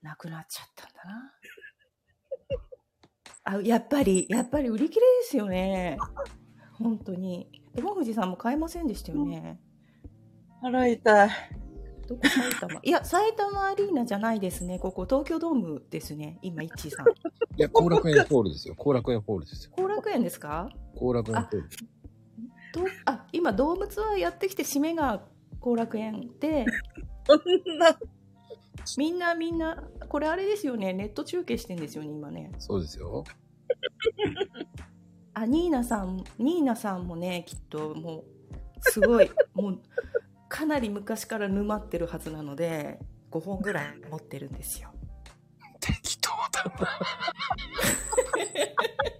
なくなっちゃったんだな。あ、やっぱり、やっぱり売り切れですよね。本当に。友藤さんも買えませんでしたよね。腹痛い。どこ埼玉？いや、埼玉アリーナじゃないですね。ここ東京ドームですね。今、イッチーさん。いや、後楽園ホールですよ。後楽園ホールですよ。後楽園ですか？後楽園ホール。どあ今ドームツアーやってきて締めが後楽園で みんなみんなこれあれですよねネット中継してんですよね今ねそうですよ。あニーナさんニーナさんもねきっともうすごい もうかなり昔から沼ってるはずなので5本ぐらい持ってるんですよ適当だな。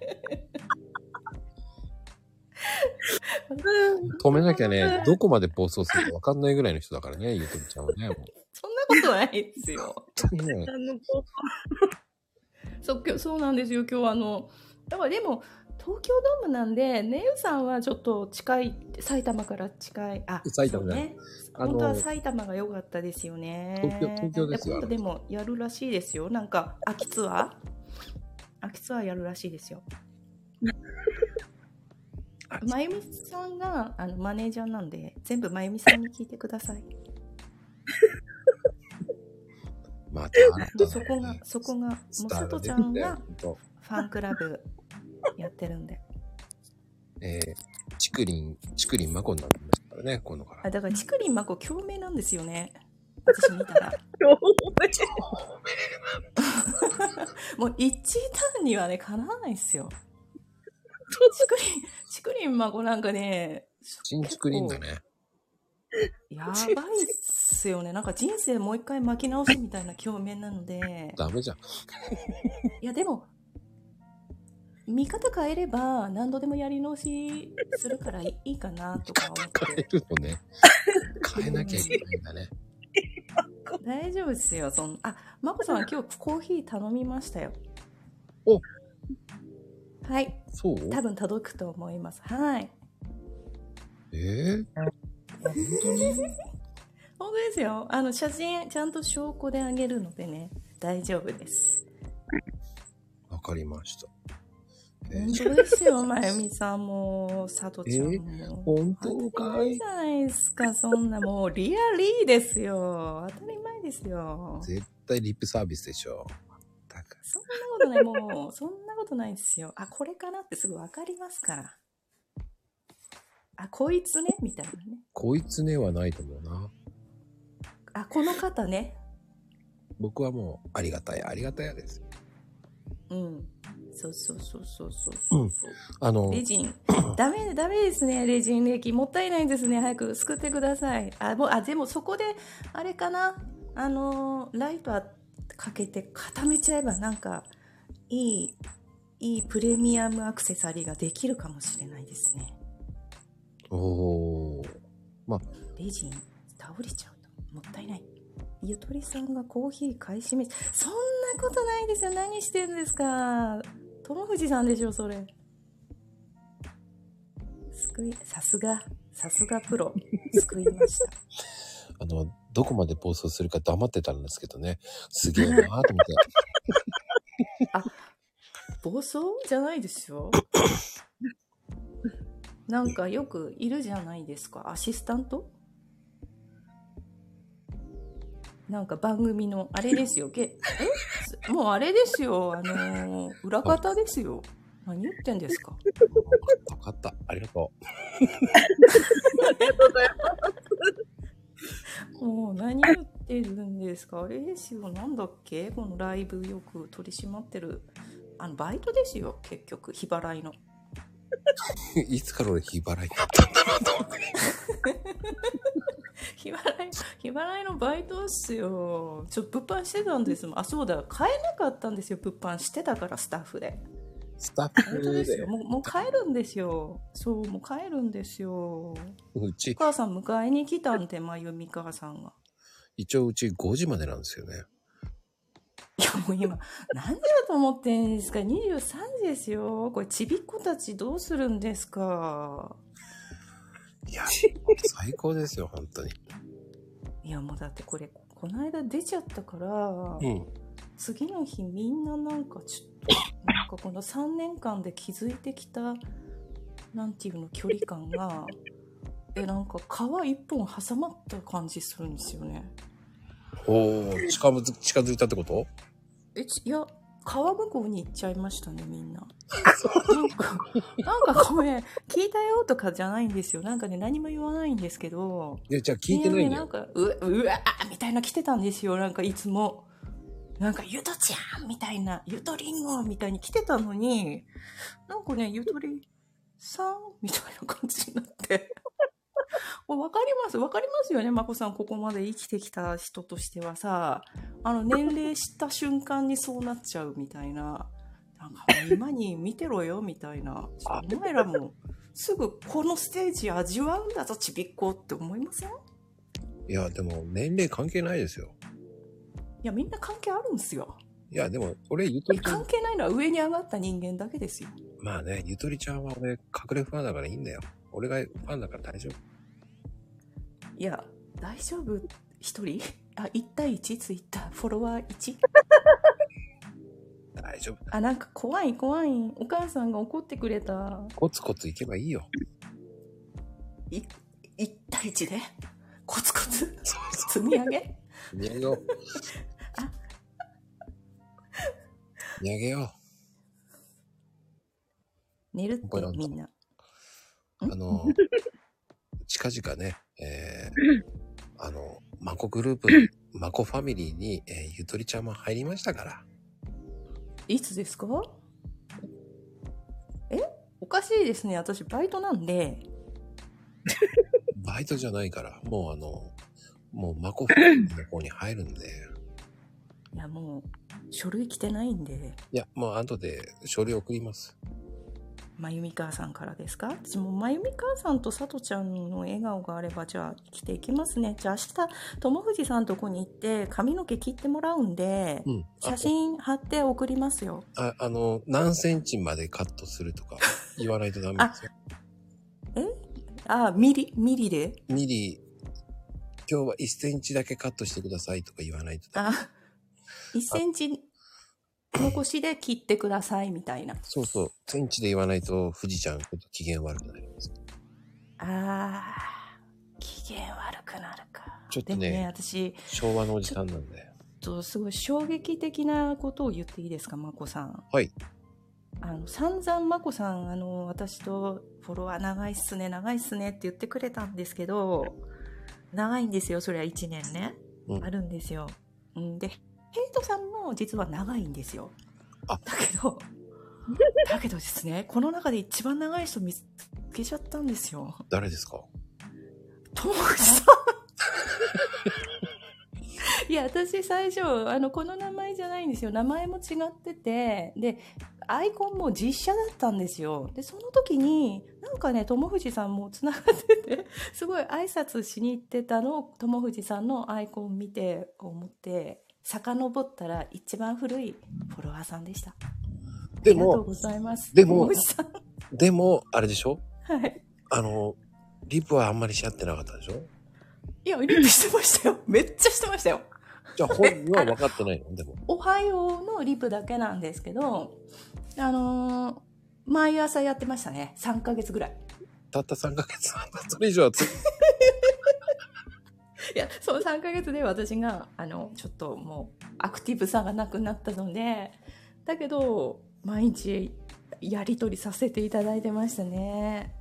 止めなきゃね、どこまで暴走するか分かんないぐらいの人だからね、ゆとりちゃんはね。そんなことないですよ。ね。そうそうなんですよ今日あのだからでも東京ドームなんでねゆさんはちょっと近い埼玉から近いあ埼玉ね。本当は埼玉が良かったですよね。東京東京ですよでもやるらしいですよ。なんか秋ツアー秋ツアーやるらしいですよまゆみさんがあのマネージャーなんで全部まゆみさんに聞いてください。また新でたなそこがそこがもうさとちゃんがファンクラブやってるんで。えー、ちくりん、ちくりんまこになってましたからね、今度から。あだからちくりんまこ共鳴なんですよね。私見たら。もう一ターンにはねかなわないですよ。ちくりんちくりんまこなんかね新ちくりんだね。やばいっすよねなんか人生もう一回巻き直すみたいな共鳴なのでダメじゃん。いやでも見方変えれば何度でもやり直しするからいいかなとか思っ変えてるのね。変えなきゃいけないんだね。大丈夫ですよそんあまこさんは今日コーヒー頼みましたよおはい。そう？多分届くと思います。はい。えー、本当に本当ですよ。あの写真ちゃんと証拠であげるのでね大丈夫です。わかりました。え本ー、当ですよまゆみさんもさとちゃんも、本当かい？じゃないですかそんな。もうリアリーですよ。当たり前ですよ。絶対リップサービスでしょ。だかそんなことない、もう、そんなことないですよ。あ、これかなってすぐわかりますから。あ、こいつね、みたいなね。こいつねはないと思うな。あ、この方ね。僕はもう、ありがたい、ありがたやです。うん。そうそうそうそうそうそう。うんあの、レジン。ダメ、ダメですね、レジン歴。もったいないですね。早く救ってください。あ、もう、あ、でもそこで、あれかな？あのー、ライトかけて固めちゃえばなんか、いい、いいプレミアムアクセサリーができるかもしれないですね。おー。レジン倒れちゃうともったいない。ゆとりさんがコーヒー買い占め、そんなことないですよ。何してんですか？友藤さんでしょ、それ。救い、さすが、さすがプロ。救いました。あの、どこまで暴走するか黙ってたんですけどね。すげえなーと思って。暴走じゃないですよ。なんかよくいるじゃないですか。アシスタント？なんか番組の、あれですよ。けえ？もうあれですよ。あのー裏方ですよ。何言ってんですか？わかった。ありがと もう何言ってるんですか？あれですよ。なんだっけ？このライブよく取り締まってる。あの、バイトですよ。結局。日払いの。う。いつから俺日払いだったんだろうと思って。日払い、日払いのバイトっすよ。ちょっと物販してたんですもん。あ、そうだ。買えなかったんですよ。物販してたから、スタッフで。スタッ本当ですよ。もう、もう帰るんですよ。そう、もう帰るんですよ。うちお、母さん迎えに来たんで、まゆみ母さんが。一応うち5時までなんですよね。いや、もう今、何時だと思ってんですか ?23 時ですよ。これ、ちびっ子たちどうするんですか？いや、最高ですよ、本当に。いや、もうだってこれ、この間出ちゃったから、うん。次の日みんななんかちょっとなんかこの3年間で築いてきたなんていうの距離感がえなんか皮一本挟まった感じするんですよね。おー、近づ近づいたってこと？えちいや川向こうに行っちゃいましたねみんな。なんかなんかごめん聞いたよとかじゃないんですよ。なんかね何も言わないんですけど。いや、じゃあ聞いてないんだよ。ねなんかううわーみたいな来てたんですよなんかいつもなんかゆとちゃんみたいなゆとりんごみたいに来てたのになんかねゆとりさんみたいな感じになって。も うわかります。わかりますよね。まこさんここまで生きてきた人としてはさ。あの年齢した瞬間にそうなっちゃうみたいな。なんか今に見てろよみたいな。お前らもすぐこのステージ味わうんだぞちびっこって思いません？いや、でも年齢関係ないですよ。いや、みんな関係あるんですよ。いや、でも俺、ゆとりちゃん関、係ないのは上に上がった人間だけですよ。まあね、ゆとりちゃんは俺、隠れファンだからいいんだよ。俺がファンだから大丈夫。いや、大丈夫？一人？あ、1対 1? ツイッター、フォロワー 1? 大丈夫。あ、なんか怖い怖い。お母さんが怒ってくれた。コツコツいけばいいよ。い1対1で？コツコツ？積み上げ？見上げよう。あ見上げよ寝るってみんな。う。あの、近々ね、えー、あの、マコグループ、マコファミリーに、えーゆとりちゃんも入りましたから。いつですか？え？おかしいですね。私、バイトなんで。バイトじゃないから、もうあの、もうマコファミリーの方に入るんで、いや、もう、書類来てないんで。いや、もう後で書類送ります。まゆみ母さんからですか？私もまゆみ母さんとさとちゃんの笑顔があればじゃあ生きていきますねじゃあ明日友藤さんとこに行って髪の毛切ってもらうんでうん。あ写真貼って送りますよああの、何センチまでカットするとか言わないとダメですよ。あミリ？ミリで？ミリ、今日は1センチだけカットしてくださいとか言わないとダメ。あ1センチ残しで切ってくださいみたいなそうそう。センチで言わないと、富士ちゃん、ちょっと機嫌悪くなります。あー機嫌悪くなるかちょっとねね私昭和のおじさんなんで。とすごい衝撃的なことを言っていいですかまこさんはい。あの散々まこさんあの私とフォロワー長いっすね長いっすねって言ってくれたんですけど長いんですよそれは1年ね、うんあるんですようんでヘイトさんも実は長いんですよ。あ。だけどだけどですねこの中で一番長い人見つけちゃったんですよ。誰ですか？友藤さん。いや私最初あのこの名前じゃないんですよ。名前も違っててでアイコンも実写だったんですよ。でその時になんかね友藤さんもつながっててすごい挨拶しに行ってたのを友藤さんのアイコン見て思って遡ったら一番古いフォロワーさんでした。あでも、りがとうございます。でもでも、あれでしょ？はい。あの、リプはあんまりし合ってなかったでしょ？いやリプしてましたよ。めっちゃしてましたよ。じゃあ本人は分かってないの？でも。おはようのリプだけなんですけど、あのー毎朝やってましたね。3ヶ月ぐらい。たった3ヶ月。それ以上はつ、いや、その3ヶ月で私が、あの、ちょっともう、アクティブさがなくなったので、だけど、毎日、やりとりさせていただいてましたね。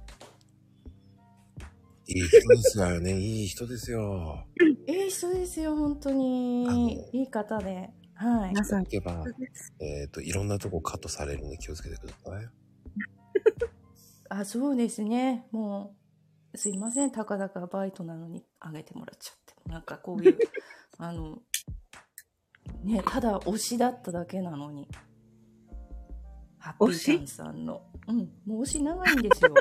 いい人ですよね。いい人ですよ。いい人ですよ、本当に。いい方で。はい。皆さん行けば、えっ、と、いろんなとこカットされるんで気をつけてください。あ、そうですね。もう、すいません。たかだかバイトなのにあげてもらっちゃって。なんかこういう、あの、ね、ただ推しだっただけなのに。ハッピータンさんの。うん、もう推し長いんですよ。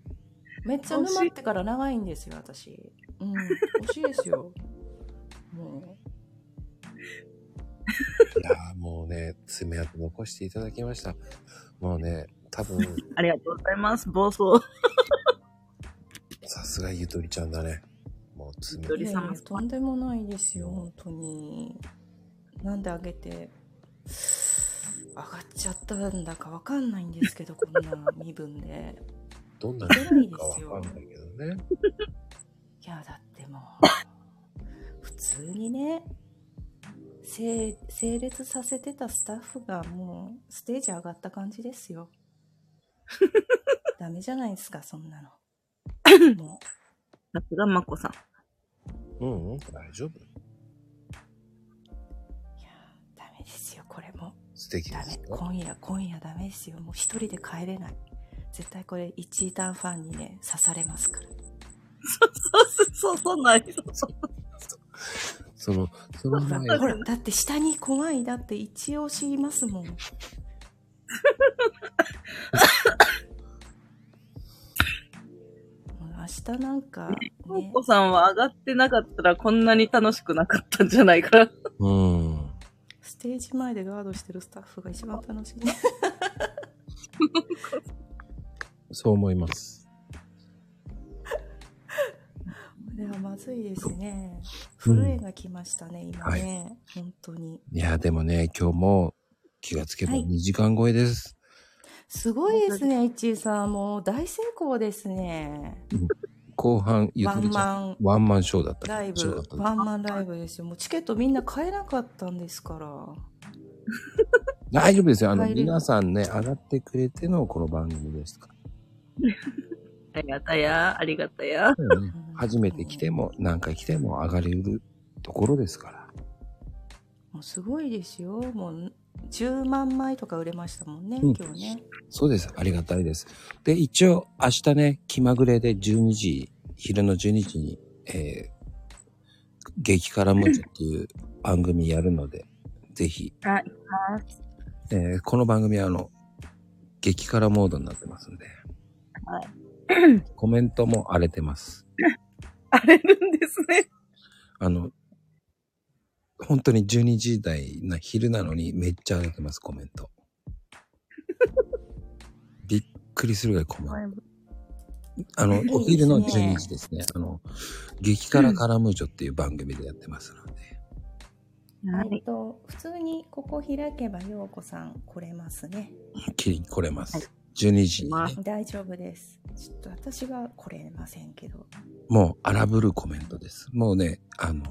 めっちゃ沼ってから長いんですよ、私。うん、推しですよ。もいやーもうね、爪痕残していただきました。もうね、多分、ありがとうございます。暴走。さすがゆとりちゃんだね。もうゆとり様やとんでもないですよ、本当に。なんであげて、上がっちゃったんだかわかんないんですけど、こんな身分で。どんな偉いでかわかんないけどね。いや、だってもう、普通にね、整整列させてたスタッフがもうステージ上がった感じですよ。ダメじゃないですか、そんなの。もさすがまこさん。うん、うん、大丈夫。う、いや、ダメですよ、これも。素敵でダメす。よ。今夜、今夜ダメですよ。もう一人で帰れない。絶対これ、一ターンファンにね、刺されますから。そうそう、そんなんありそうそう。その、その前ほら、だって下に怖い。だって一押しいますもん。明日なんか、ねさんは上がってなかったらこんなに楽しくなかったんじゃないかな。うん。ステージ前でガードしてるスタッフが一番楽しい。そう思います。ではまずいですね。うん震えが来ましたね、今ね。本当に。いや、でもね、今日も気がつけばはい2時間超えです。すごいですね、いちいさん。もう大成功ですね。後半、ゆワンとりちゃん、マンワンマンショーだった。ライブワンマンライブですよ。もうチケットみんな買えなかったんですから。大丈夫ですよ。あの、皆さんね、上がってくれてのこの番組ですか ありがたや、ありがたや。初めて来ても、何回来ても上がれるところですから。もうすごいですよ。もう10万枚とか売れましたもんね、うん今日ね。そうです。ありがたいです。で、一応、明日ね、気まぐれで12時、昼の12時に、えー、激辛ムチっていう番組やるので、ぜひ、あ、えーこの番組はあの、激辛モードになってますんで、はい。コメントも荒れてます。荒れるんですね。あの、本当に12時台な昼なのにめっちゃ荒れてます、コメント。びっくりするぐらいコメント。あの、いいですねお昼の12時ですね。あの、激辛カラムーチョっていう番組でやってますので。はい。えっと、普通にここ開けば、ようこさん来れますね。きり来れます。はい12時に、まあね。大丈夫です。ちょっと私は来れませんけど。もう荒ぶるコメントです。もうね、あの、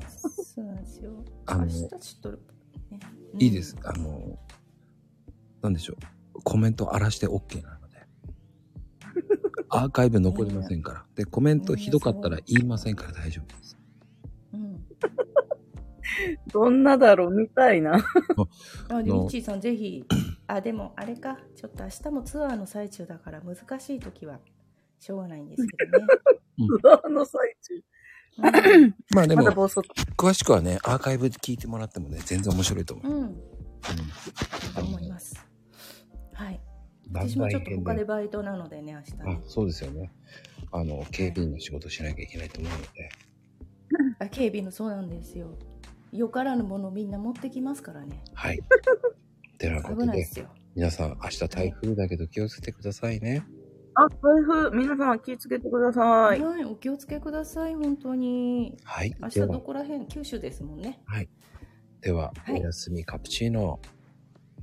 そうなんですよ。あの明日ちょっと、ね。うんいいです。。あの、なんでしょう。コメント荒らして OK なので。アーカイブ残りませんから。で、コメントひどかったら言いませんから大丈夫です。うん。どんなだろう？見たいな。あ、でのも、いちいさんぜひ。あ、でも、あれか。ちょっと明日もツアーの最中だから難しい時は、しょうがないんですけどね。ツアーの最中。まあでもまだ、暴走。詳しくはね、アーカイブで聞いてもらってもね、全然面白いと思う。うん。うん。と思います。はい。番私もちょっ。と他でバイトなのでね、明日そうですよね。あの、警備員の仕事しなきゃいけないと思うので。あ警備のそうなんですよ。よからぬものをみんな持ってきますからね。はい。てなことで、危ないですよ。皆さん、明日台風だけど気をつけてくださいね。あ、台風、皆さん気をつけてくださ。はいい、お気をつけください、本当に。はい。明日どこら辺九州ですもんね。はい。では、はいおやすみカプチーノ。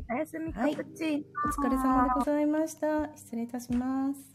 おやすみカはいプチーノ。お疲れ様でございました。失礼いたします。